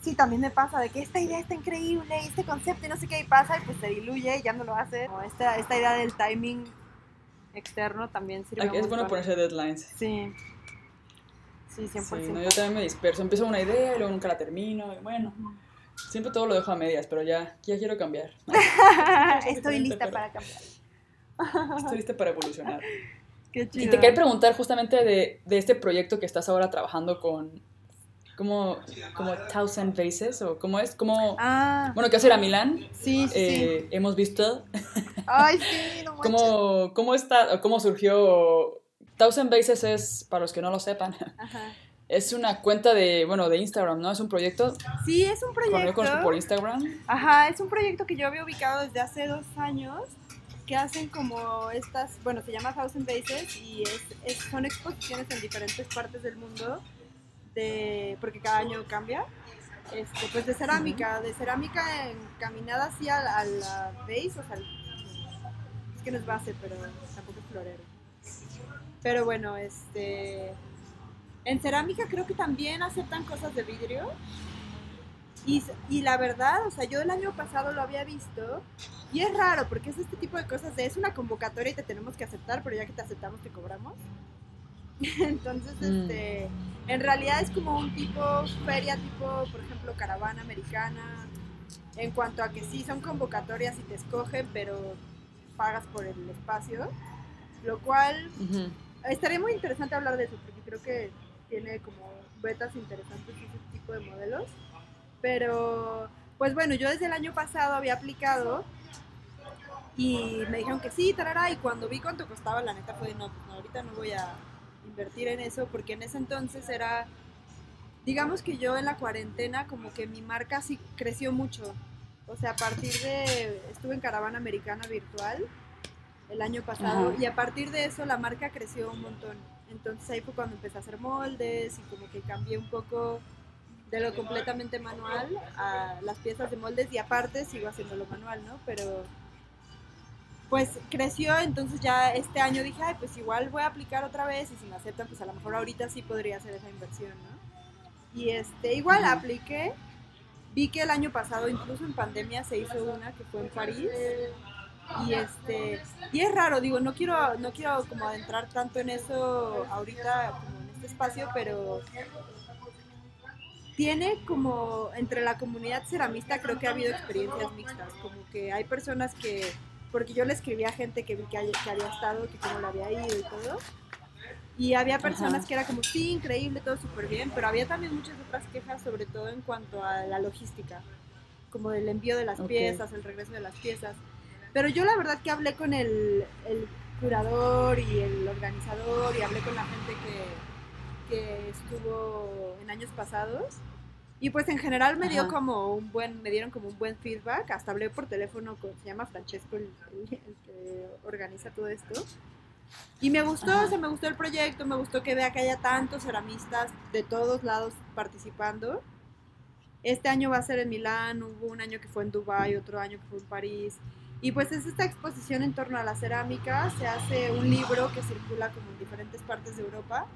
sí, también me pasa de que esta idea está increíble, este concepto y no sé qué, y pasa y pues se diluye y ya no lo hace. esta, esta idea del timing externo también sirve. Es bueno ponerse deadlines. Sí. Sí, 100%. Sí, no, yo también me disperso. Empiezo una idea y luego nunca la termino. Y bueno, siempre todo lo dejo a medias, pero ya, ya quiero cambiar. Estoy lista para cambiar. Estoy lista para evolucionar. Qué chido. Y te quería preguntar justamente de, de este proyecto que estás ahora trabajando con como, como Thousand Faces, o cómo es, como, ah. bueno, que hacer a Milán. Sí, sí, eh, Hemos visto. Ay, sí, no ¿Cómo, ¿Cómo está, cómo surgió? Thousand Faces es, para los que no lo sepan, Ajá. es una cuenta de, bueno, de Instagram, ¿no? Es un proyecto. Sí, es un proyecto. Yo por Instagram. Ajá, es un proyecto que yo había ubicado desde hace dos años que hacen como estas, bueno, se llama Thousand Bases y es, son exposiciones en diferentes partes del mundo porque cada año cambia, este, pues de cerámica, de cerámica encaminada así a, la base, o sea, es que no es base, pero tampoco es florero. Pero bueno, este, en cerámica creo que también aceptan cosas de vidrio. Y, y, la verdad, o sea, yo el año pasado lo había visto y es raro porque es este tipo de cosas de es una convocatoria y te tenemos que aceptar, pero ya que te aceptamos te cobramos. Entonces, mm. este, en realidad es como un tipo feria, tipo, por ejemplo, caravana americana, en cuanto a que sí son convocatorias y te escogen, pero pagas por el espacio, lo cual estaría muy interesante hablar de eso, porque creo que tiene como betas interesantes ese tipo de modelos. Pero, pues bueno, yo desde el año pasado había aplicado y me dijeron que sí, tarara, y cuando vi cuánto costaba, la neta fue, no, pues ahorita no voy a invertir en eso, porque en ese entonces era, digamos que yo en la cuarentena como que mi marca sí creció mucho. O sea, a partir de, estuve en Caravana Americana Virtual el año pasado y a partir de eso la marca creció un montón. Entonces ahí fue cuando empecé a hacer moldes y como que cambié un poco de lo completamente manual a las piezas de moldes y aparte sigo haciendo lo manual, ¿no? Pero pues creció, entonces ya este año dije, ay, pues igual voy a aplicar otra vez y si me aceptan, pues a lo mejor ahorita sí podría hacer esa inversión, ¿no? Y este, igual apliqué, vi que el año pasado, incluso en pandemia, se hizo una que fue en París. Y este, y es raro, digo, no quiero, no quiero como adentrar tanto en eso ahorita como en este espacio, pero tiene como entre la comunidad ceramista creo que ha habido experiencias mixtas, como que hay personas que, porque yo le escribí a gente que vi que, que había estado, que cómo la había ido y todo, y había personas que era como, sí, increíble, todo súper bien, pero había también muchas otras quejas, sobre todo en cuanto a la logística, como del envío de las piezas, el regreso de las piezas. Pero yo la verdad que hablé con el, el curador y el organizador y hablé con la gente que, que estuvo en años pasados. Y pues en general me dio como un buen, me dieron como un buen feedback. Hasta hablé por teléfono con, se llama Francesco, el, que organiza todo esto. Y me gustó, o sea, me gustó el proyecto, me gustó que vea que haya tantos ceramistas de todos lados participando. Este año va a ser en Milán, hubo un año que fue en Dubái, otro año que fue en París. Y pues es esta exposición en torno a la cerámica, se hace un libro que circula como en diferentes partes de Europa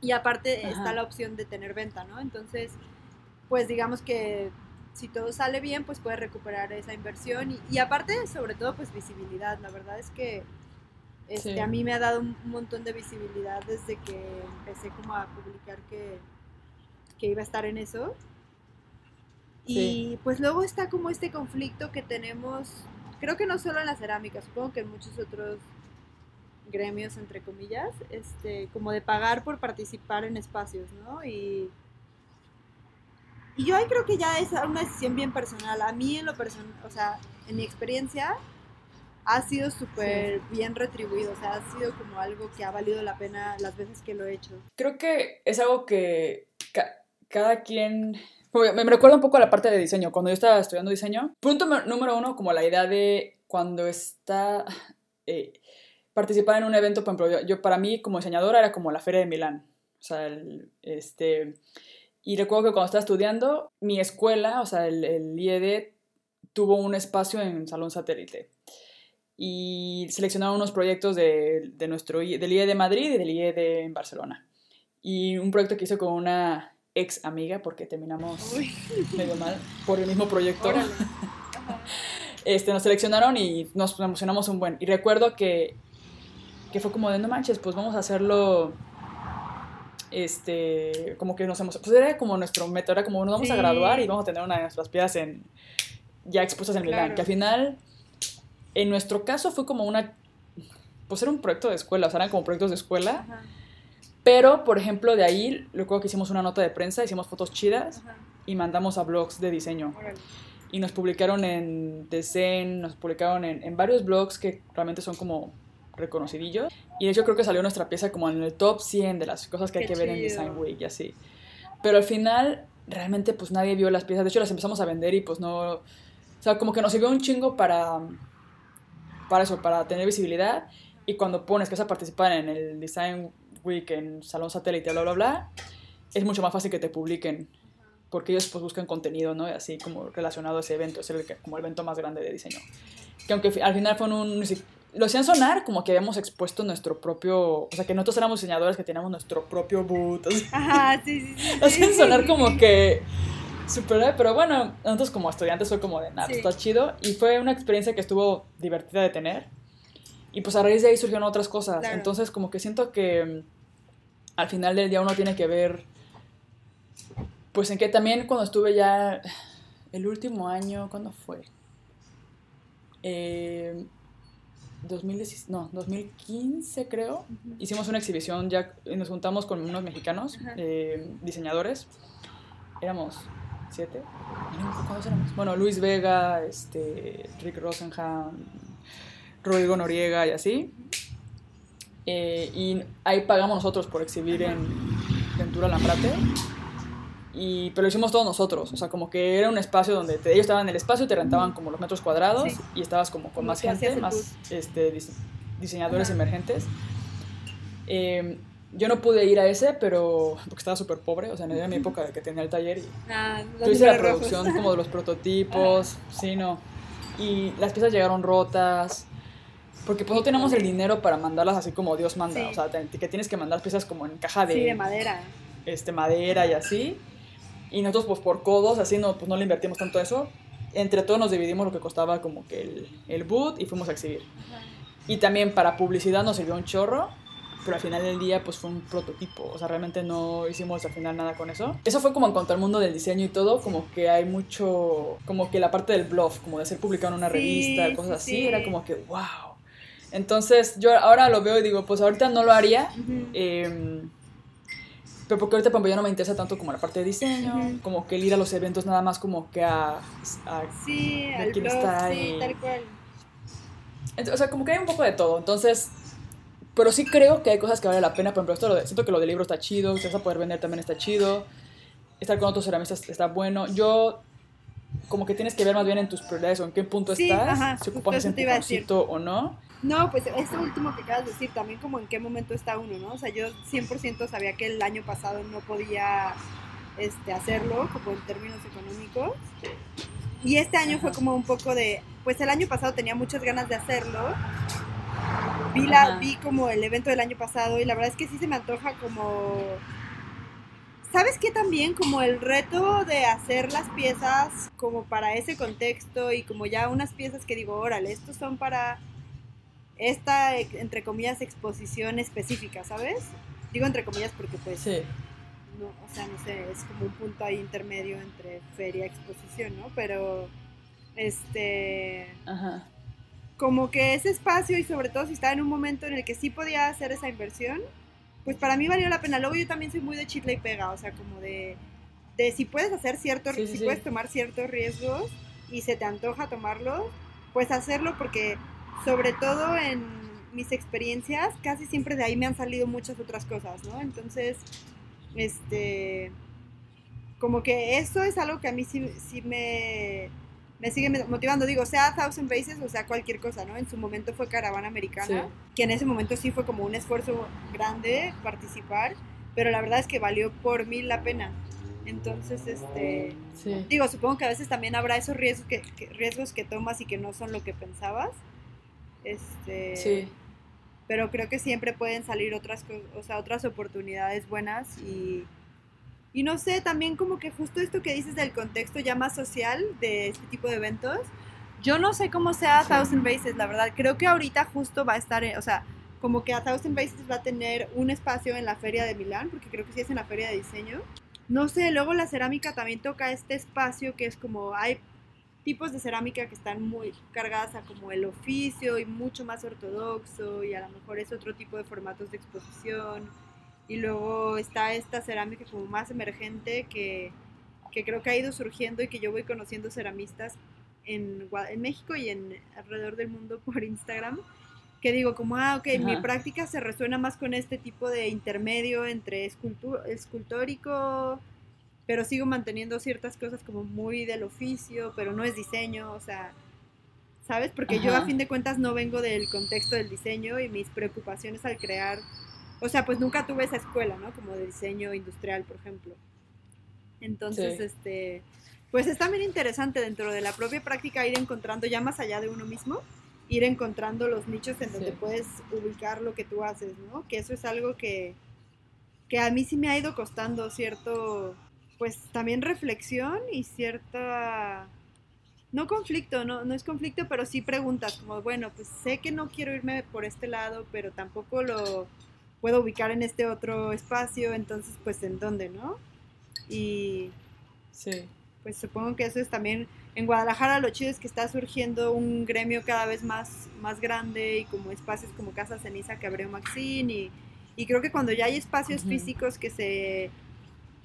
y aparte está la opción de tener venta, ¿no? Entonces, pues digamos que si todo sale bien, pues puedes recuperar esa inversión y, aparte, sobre todo, pues visibilidad. La verdad es que este, a mí me ha dado un montón de visibilidad desde que empecé como a publicar que, que iba a estar en eso. Y pues luego está como este conflicto que tenemos, creo que no solo en la cerámica, supongo que en muchos otros gremios, entre comillas, este, como de pagar por participar en espacios, ¿no? Y, y yo ahí creo que ya es una decisión bien personal. A mí en lo personal, o sea, en mi experiencia, ha sido súper bien retribuido, o sea, ha sido como algo que ha valido la pena las veces que lo he hecho. Creo que es algo que cada quien... Me, recuerda un poco a la parte de diseño. Cuando yo estaba estudiando diseño, punto número uno, como la idea de cuando está... Eh, participar en un evento, por ejemplo, yo, para mí como diseñadora era como la Feria de Milán. O sea, este... Y recuerdo que cuando estaba estudiando, mi escuela, o sea, el, el IED, tuvo un espacio en Salón Satélite. Y seleccionaron unos proyectos de, de nuestro, del IED de Madrid y del IED en Barcelona. Y un proyecto que hice con una ex amiga, porque terminamos medio mal, por el mismo proyecto. Este, nos seleccionaron y nos emocionamos un buen. Y recuerdo que que fue como de no manches, pues vamos a hacerlo este, como que nos hemos, pues era como nuestro método, era como nos vamos a graduar y vamos a tener una de nuestras piezas en, ya expuestas en Milán, que al final, en nuestro caso fue como una, pues era un proyecto de escuela, o sea, eran como proyectos de escuela, pero, por ejemplo, de ahí, recuerdo que hicimos una nota de prensa, hicimos fotos chidas y mandamos a blogs de diseño. Y nos publicaron en Design, nos publicaron en, en varios blogs que realmente son como reconocidillos. Y de hecho creo que salió nuestra pieza como en el top 100 de las cosas que hay que ver en Design Week y así. Pero al final realmente pues nadie vio las piezas. De hecho las empezamos a vender y pues no... O sea, como que nos sirvió un chingo para, para eso, para tener visibilidad. Y cuando pones que vas a participar en el Design Week, en Salón Satélite, bla, bla, bla, es mucho más fácil que te publiquen. Porque ellos pues buscan contenido, ¿no? Así como relacionado a ese evento. Es el, como el evento más grande de diseño. Que aunque al final fue un, lo hacían sonar como que habíamos expuesto nuestro propio, o sea, que nosotros éramos diseñadores que teníamos nuestro propio boot. Ajá, sí, sí, sí. Lo hacían sonar como que super, pero bueno, nosotros como estudiantes fue como de nada, pues, está chido y fue una experiencia que estuvo divertida de tener. Y pues a raíz de ahí surgieron otras cosas. Entonces como que siento que mm, al final del día uno tiene que ver pues en que también cuando estuve ya el último año, ¿cuándo fue? Eh, 2010, no, 2015 creo, hicimos una exhibición, ya nos juntamos con unos mexicanos, eh, diseñadores, éramos siete, ¿cuántos éramos? Bueno, Luis Vega, este, Rick Rosenham, Rodrigo Noriega y así. Eh, y ahí pagamos nosotros por exhibir en Ventura Lambrate. Y, pero lo hicimos todos nosotros, o sea, como que era un espacio donde ellos estaban en el espacio y te rentaban como los metros cuadrados y estabas como con más gente, más este, diseñadores emergentes. Eh, yo no pude ir a ese, pero porque estaba súper pobre, o sea, era mi época de que tenía el taller y ah, yo hice la producción como de los prototipos, sí, no. Y las piezas llegaron rotas, porque pues no tenemos el dinero para mandarlas así como Dios manda, o sea, que tienes que mandar piezas como en caja de... Sí, de madera. Este, madera y así. Y nosotros pues por codos, así no, pues no le invertimos tanto eso. Entre todos nos dividimos lo que costaba como que el, el boot y fuimos a exhibir. Y también para publicidad nos sirvió un chorro pero al final del día pues fue un prototipo, o sea, realmente no hicimos al final nada con eso. Eso fue como en cuanto al mundo del diseño y todo, como que hay mucho, como que la parte del bluff, como de ser publicado en una revista, cosas así, era como que, wow. Entonces yo ahora lo veo y digo, pues ahorita no lo haría. Em, pero porque ahorita pues, ya no me interesa tanto como la parte de diseño, como que el ir a los eventos nada más como que a... a sí, al blog, sí, tal cual. o sea, como que hay un poco de todo. Entonces, pero sí creo que hay cosas que vale la pena. Por ejemplo, esto lo de, siento que lo del libro está chido, que vas a poder vender también está chido. Estar con otros ceramistas está bueno. Yo, como que tienes que ver más bien en tus prioridades o en qué punto estás, si ocupas ese o no. No, pues este último que acabas de decir, también como en qué momento está uno, ¿no? O sea, yo 100% sabía que el año pasado no podía este, hacerlo, como en términos económicos. Y este año fue como un poco de, pues el año pasado tenía muchas ganas de hacerlo, Vi, la, vi como el evento del año pasado y la verdad es que sí se me antoja como... ¿Sabes qué también? Como el reto de hacer las piezas como para ese contexto y como ya unas piezas que digo, órale, estos son para esta, entre comillas, exposición específica, ¿sabes? Digo entre comillas porque pues... Sí. No, o sea, no sé, es como un punto ahí intermedio entre feria y exposición, ¿no? Pero, este... Ajá como que ese espacio y sobre todo si estaba en un momento en el que sí podía hacer esa inversión, pues para mí valió la pena. Luego yo también soy muy de chicle y pega, o sea, como de, de si puedes hacer ciertos, si puedes tomar ciertos riesgos y se te antoja tomarlo, pues hacerlo porque sobre todo en mis experiencias casi siempre de ahí me han salido muchas otras cosas, ¿no? Entonces, este, como que eso es algo que a mí sí, sí me me sigue motivando, digo, sea Thousand Bases o sea cualquier cosa, ¿no? En su momento fue Caravana Americana, que en ese momento sí fue como un esfuerzo grande participar, pero la verdad es que valió por mil la pena. Entonces, este, digo, supongo que a veces también habrá esos riesgos que, riesgos que tomas y que no son lo que pensabas. Este, sí. Pero creo que siempre pueden salir otras, o sea, otras oportunidades buenas y y no sé, también como que justo esto que dices del contexto ya más social de este tipo de eventos, yo no sé cómo sea Thousand Bases, la verdad. Creo que ahorita justo va a estar, o sea, como que a Thousand Bases va a tener un espacio en la feria de Milán, porque creo que sí es en la feria de diseño. No sé, luego la cerámica también toca este espacio que es como, hay tipos de cerámica que están muy cargadas a como el oficio y mucho más ortodoxo y a lo mejor es otro tipo de formatos de exposición. Y luego está esta cerámica como más emergente que, que creo que ha ido surgiendo y que yo voy conociendo ceramistas en, en México y en alrededor del mundo por Instagram que digo como, ah, ok, mi práctica se resuena más con este tipo de intermedio entre escultórico, pero sigo manteniendo ciertas cosas como muy del oficio, pero no es diseño, o sea, ¿sabes? Porque yo a fin de cuentas no vengo del contexto del diseño y mis preocupaciones al crear o sea, pues nunca tuve esa escuela, ¿no? Como de diseño industrial, por ejemplo. Entonces, este, pues es también interesante dentro de la propia práctica ir encontrando, ya más allá de uno mismo, ir encontrando los nichos en donde puedes ubicar lo que tú haces, ¿no? Que eso es algo que, que a mí sí me ha ido costando cierto, pues también reflexión y cierta, no conflicto, no, no es conflicto, pero sí preguntas, como, bueno, pues sé que no quiero irme por este lado, pero tampoco lo puedo ubicar en este otro espacio, entonces pues en dónde, ¿no? Y sí. pues supongo que eso es también, en Guadalajara lo chido es que está surgiendo un gremio cada vez más, más grande y como espacios como Casa Ceniza que abrió Maxine y, y creo que cuando ya hay espacios físicos que se,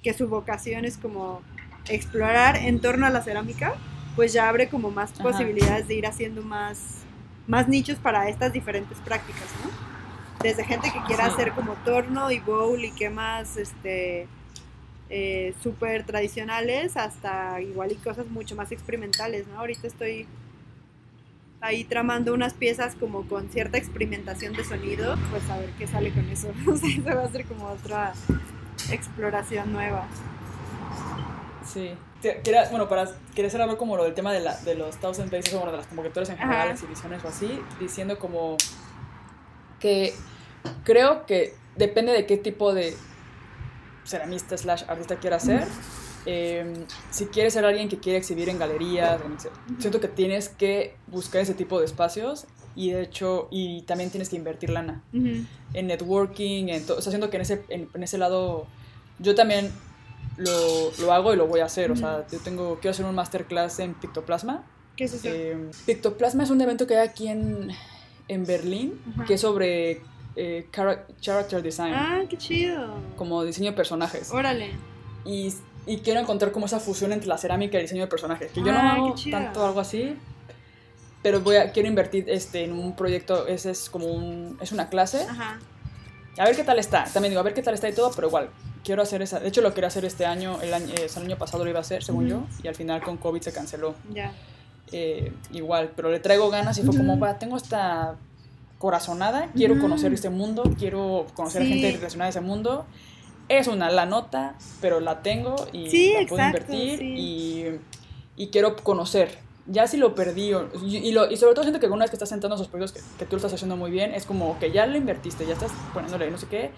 que su vocación es como explorar en torno a la cerámica, pues ya abre como más posibilidades de ir haciendo más, más nichos para estas diferentes prácticas, ¿no? desde gente que quiera hacer como torno y bowl y qué más, este, eh, súper tradicionales hasta igual y cosas mucho más experimentales, ¿no? Ahorita estoy ahí tramando unas piezas como con cierta experimentación de sonido, pues a ver qué sale con eso. O sea, eso va a ser como otra exploración nueva. Sí. bueno, para querer hacer algo como lo del tema de, la, de los Thousand Bases, o bueno, de las convocatorias en general, exhibiciones o así, diciendo como que creo que depende de qué tipo de ceramista slash artista quiera ser. Em, si quieres ser alguien que quiere exhibir en galerías, siento que tienes que buscar ese tipo de espacios y de hecho, y también tienes que invertir lana en networking, en todo. O sea, siento que en ese, en, ese lado yo también lo, lo, hago y lo voy a hacer. O sea, yo tengo, quiero hacer un masterclass en Pictoplasma. ¿Qué es eso? Em, Pictoplasma es un evento que hay aquí en, en Berlín, que es sobre eh, character design. Ah, qué chido. Como diseño de personajes. Órale. Y, y, quiero encontrar como esa fusión entre la cerámica y el diseño de personajes. Que yo no ah, hago tanto algo así, pero voy a, quiero invertir este, en un proyecto, ese es como un, es una clase. Ajá. A ver qué tal está. También digo, a ver qué tal está y todo, pero igual, quiero hacer esa. De hecho, lo quería hacer este año, el año, el año pasado lo iba a hacer, según yo, y al final con COVID se canceló. Ya. Eh, igual, pero le traigo ganas y fue como, va, tengo esta corazonada, quiero conocer este mundo, quiero conocer a gente relacionada a ese mundo. Es una la nota, pero la tengo y la puedo invertir y, y, quiero conocer. Ya si lo perdí, y, lo, y sobre todo siento que una vez que estás sentando esos proyectos que, que, tú lo estás haciendo muy bien, es como que ya lo invertiste, ya estás poniéndole no sé qué,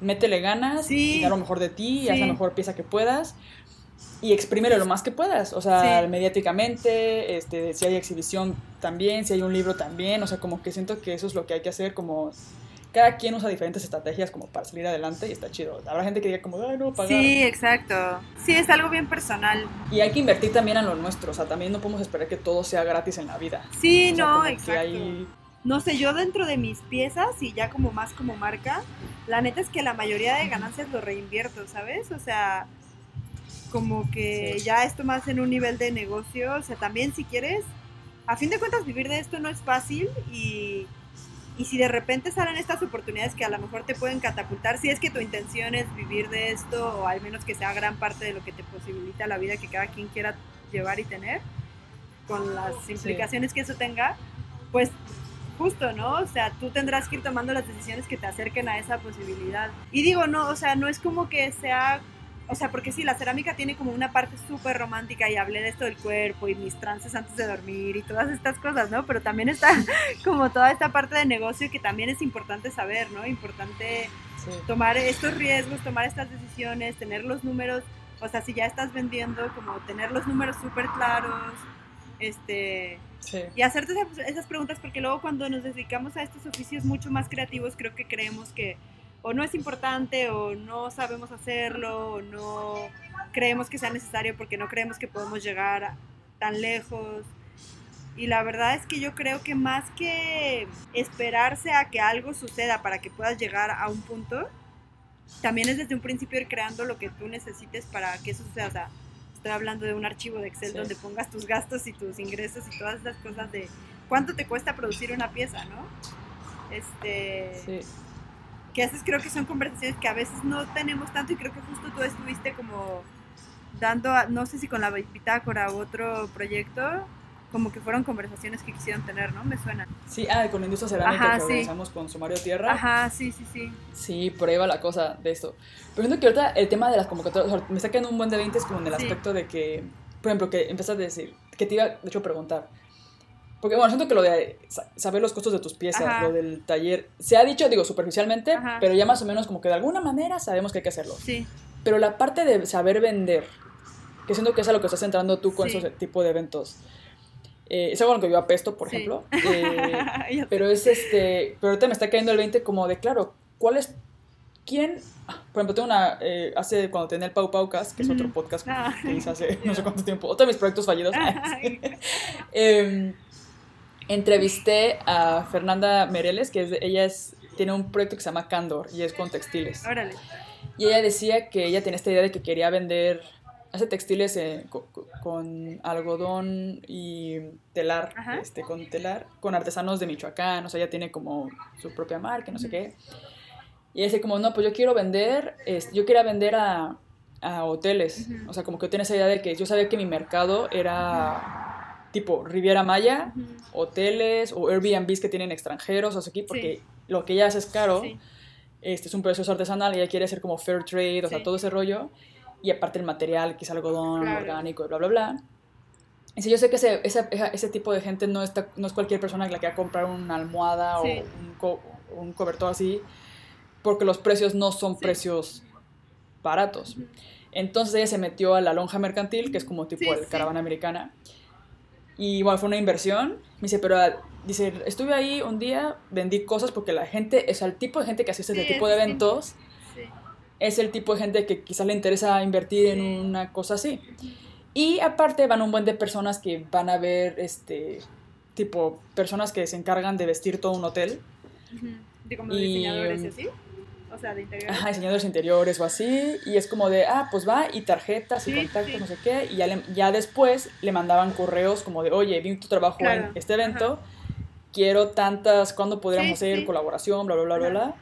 métele ganas, y da lo mejor de ti, y haz la mejor pieza que puedas y exprímelo lo más que puedas, o sea, mediáticamente, este, si hay exhibición también, si hay un libro también, o sea, como que siento que eso es lo que hay que hacer, como cada quien usa diferentes estrategias como para salir adelante y está chido. Habrá gente que diga como, ay, no, pagar. Sí, exacto. Sí, es algo bien personal. Y hay que invertir también en lo nuestro, o sea, también no podemos esperar que todo sea gratis en la vida. Sí, no, exacto. No sé, yo dentro de mis piezas y ya como más como marca, la neta es que la mayoría de ganancias lo reinvierto, ¿sabes? O sea, como que ya esto más en un nivel de negocio, o sea, también si quieres, a fin de cuentas vivir de esto no es fácil y, y si de repente salen estas oportunidades que a lo mejor te pueden catapultar, si es que tu intención es vivir de esto o al menos que sea gran parte de lo que te posibilita la vida que cada quien quiera llevar y tener, con las implicaciones que eso tenga, pues justo, ¿no? O sea, tú tendrás que ir tomando las decisiones que te acerquen a esa posibilidad. Y digo, no, o sea, no es como que sea o sea, porque sí, la cerámica tiene como una parte súper romántica y hablé de esto del cuerpo y mis trances antes de dormir y todas estas cosas, ¿no? Pero también está como toda esta parte de negocio que también es importante saber, ¿no? Importante tomar estos riesgos, tomar estas decisiones, tener los números, o sea, si ya estás vendiendo, como tener los números súper claros, este... Y hacerte esas preguntas porque luego cuando nos dedicamos a estos oficios mucho más creativos creo que creemos que o no es importante o no sabemos hacerlo o no creemos que sea necesario porque no creemos que podemos llegar tan lejos. Y la verdad es que yo creo que más que esperarse a que algo suceda para que puedas llegar a un punto, también es desde un principio ir creando lo que tú necesites para que eso suceda. O sea, estoy hablando de un archivo de Excel donde pongas tus gastos y tus ingresos y todas esas cosas de cuánto te cuesta producir una pieza, ¿no? Este, sí que haces creo que son conversaciones que a veces no tenemos tanto y creo que justo tú estuviste como dando, no sé si con la bitácora u otro proyecto, como que fueron conversaciones que quisieron tener, ¿no? Me suena. Sí, ah, con la industria cerámica que organizamos con Sumario Tierra. Ajá, sí, sí, sí. Sí, por ahí va la cosa de esto. Pero siento que ahorita el tema de las convocatorias, me está quedando un buen de 20 como en el aspecto de que, por ejemplo, que empezaste a decir, que te iba, de hecho, a preguntar, porque bueno, siento que lo de saber los costos de tus piezas, lo del taller, se ha dicho, digo, superficialmente, pero ya más o menos como que de alguna manera sabemos que hay que hacerlo. Sí. Pero la parte de saber vender, que siento que es a lo que estás entrando tú con esos tipos de eventos. Eh, es algo en lo que yo apesto, por ejemplo. Eh, pero es este. Pero ahorita me está cayendo el 20 como de, claro, ¿cuál es. ¿Quién? Por ejemplo, tengo una. Eh, hace cuando tenía el Pau Paucas, que es otro podcast ah. que hice hace no sé cuánto tiempo. Otro de mis proyectos fallidos. eh, entrevisté a Fernanda Mereles, que es, ella es, tiene un proyecto que se llama Candor y es con textiles. Órale. Y ella decía que ella tenía esta idea de que quería vender, hace textiles eh, con, algodón y telar, este, con telar, con artesanos de Michoacán, o sea, ella tiene como su propia marca, no sé qué. Y dice como, no, pues yo quiero vender, yo quería vender a, a hoteles, o sea, como que tiene esa idea de que yo sabía que mi mercado era tipo Riviera Maya, hoteles o Airbnbs que tienen extranjeros, o sea, aquí, porque lo que ella hace es caro, este es un proceso artesanal y ella quiere hacer como fair trade, o sea, todo ese rollo y aparte el material, que es algodón orgánico y bla, bla, bla. Y si yo sé que ese, ese, ese, tipo de gente no, está, no es cualquier persona que la quiera comprar una almohada o un, un, cobertor así, porque los precios no son precios baratos. Entonces ella se metió a la lonja mercantil, que es como tipo el caravana americana. Y bueno, fue una inversión. Me dice, pero ah, dice, estuve ahí un día, vendí cosas porque la gente, es el tipo de gente que hace este tipo de eventos es el tipo de gente que quizás le interesa invertir en una cosa así. Y aparte van un buen de personas que van a ver, este, tipo, personas que se encargan de vestir todo un hotel. ¿De como diseñadores y así? O sea, de interiores. Ajá, diseñadores interiores o así. Y es como de, ah, pues va, y tarjetas y contactos, no sé qué. Y ya, ya después le mandaban correos como de, oye, vi tu trabajo en este evento. Quiero tantas, ¿cuándo podríamos hacer colaboración? Bla, bla, bla, bla, bla.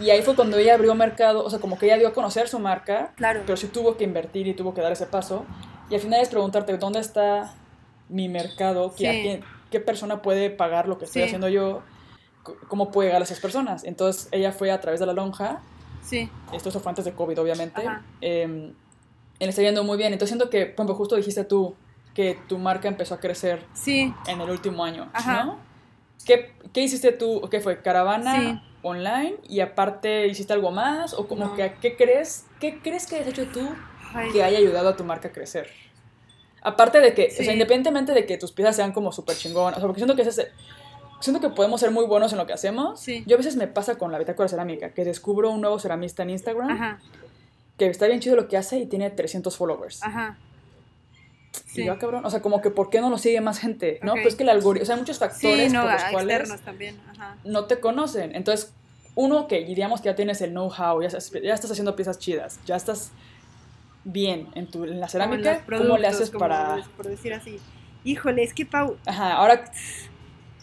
Y ahí fue cuando ella abrió mercado, o sea, como que ella dio a conocer su marca, claro. pero sí tuvo que invertir y tuvo que dar ese paso. Y al final es preguntarte, ¿dónde está mi mercado? ¿Qué, ¿qué, persona puede pagar lo que estoy haciendo yo? ¿Cómo puede llegar a esas personas? Entonces ella fue a través de la lonja. Sí. Esto fue antes de COVID, obviamente. Eh, le está yendo muy bien. Entonces siento que, por ejemplo, justo dijiste tú que tu marca empezó a crecer sí. en el último año, ¿no? ¿Qué, ¿Qué, hiciste tú? ¿Qué fue? ¿Caravana? online y aparte hiciste algo más o como que qué crees qué crees que has hecho tú que haya ayudado a tu marca a crecer aparte de que o sea independientemente de que tus piezas sean como súper chingonas o sea porque siento que es siento que podemos ser muy buenos en lo que hacemos yo a veces me pasa con la bitácora cerámica que descubro un nuevo ceramista en Instagram que está bien chido lo que hace y tiene 300 followers Ajá. Y yo, ah, cabrón, o sea, como que ¿por qué no lo sigue más gente? ¿No? Pues que el algoritmo, o sea, hay muchos factores por los cuales no te conocen. Entonces, uno que diríamos que ya tienes el know-how, ya, ya, estás haciendo piezas chidas, ya estás bien en, tu, en la cerámica, ¿cómo le haces para...? Por decir así, híjole, es que Pau... Ajá, ahora...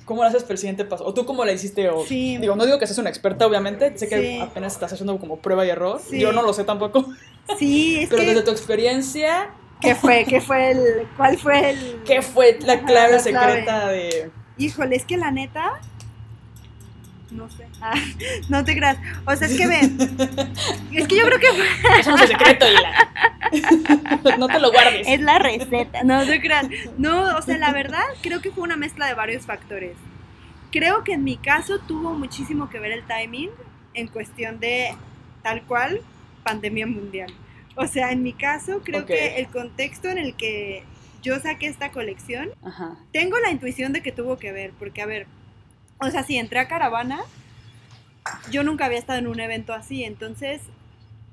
¿Cómo lo haces para el siguiente paso? ¿O tú cómo la hiciste? O, sí. Digo, no digo que seas una experta, obviamente. Sé que apenas estás haciendo como prueba y error. Yo no lo sé tampoco. Sí, es Pero desde tu experiencia, ¿Qué fue? ¿Qué fue el. ¿Cuál fue el. ¿Qué fue la clave secreta de.? Híjole, es que la neta. No sé. Ah, no te creas. O sea, es que ven. es que yo creo que fue. Es secreto, Hila. no te lo guardes. Es la receta. No te creas. No, o sea, la verdad, creo que fue una mezcla de varios factores. Creo que en mi caso tuvo muchísimo que ver el timing en cuestión de tal cual pandemia mundial. O sea, en mi caso, creo que el contexto en el que yo saqué esta colección, tengo la intuición de que tuvo que ver, porque a ver, o sea, si entré a caravana, yo nunca había estado en un evento así, entonces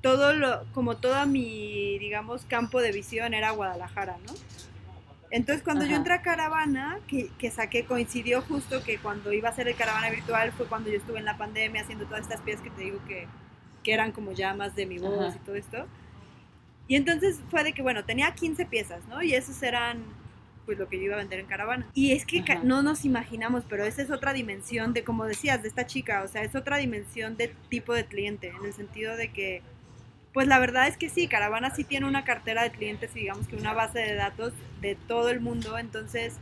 todo lo, como todo mi, digamos, campo de visión era Guadalajara, ¿no? Entonces cuando yo entré a caravana, que, que, saqué, coincidió justo que cuando iba a hacer el caravana virtual fue cuando yo estuve en la pandemia haciendo todas estas piezas que te digo que, que eran como llamas de mi voz y todo esto. Y entonces fue de que, bueno, tenía 15 piezas, ¿no? Y esos eran pues lo que yo iba a vender en caravana. Y es que no nos imaginamos, pero esa es otra dimensión de, como decías, de esta chica, o sea, es otra dimensión de tipo de cliente, en el sentido de que, pues la verdad es que sí, caravana sí tiene una cartera de clientes y digamos que una base de datos de todo el mundo, entonces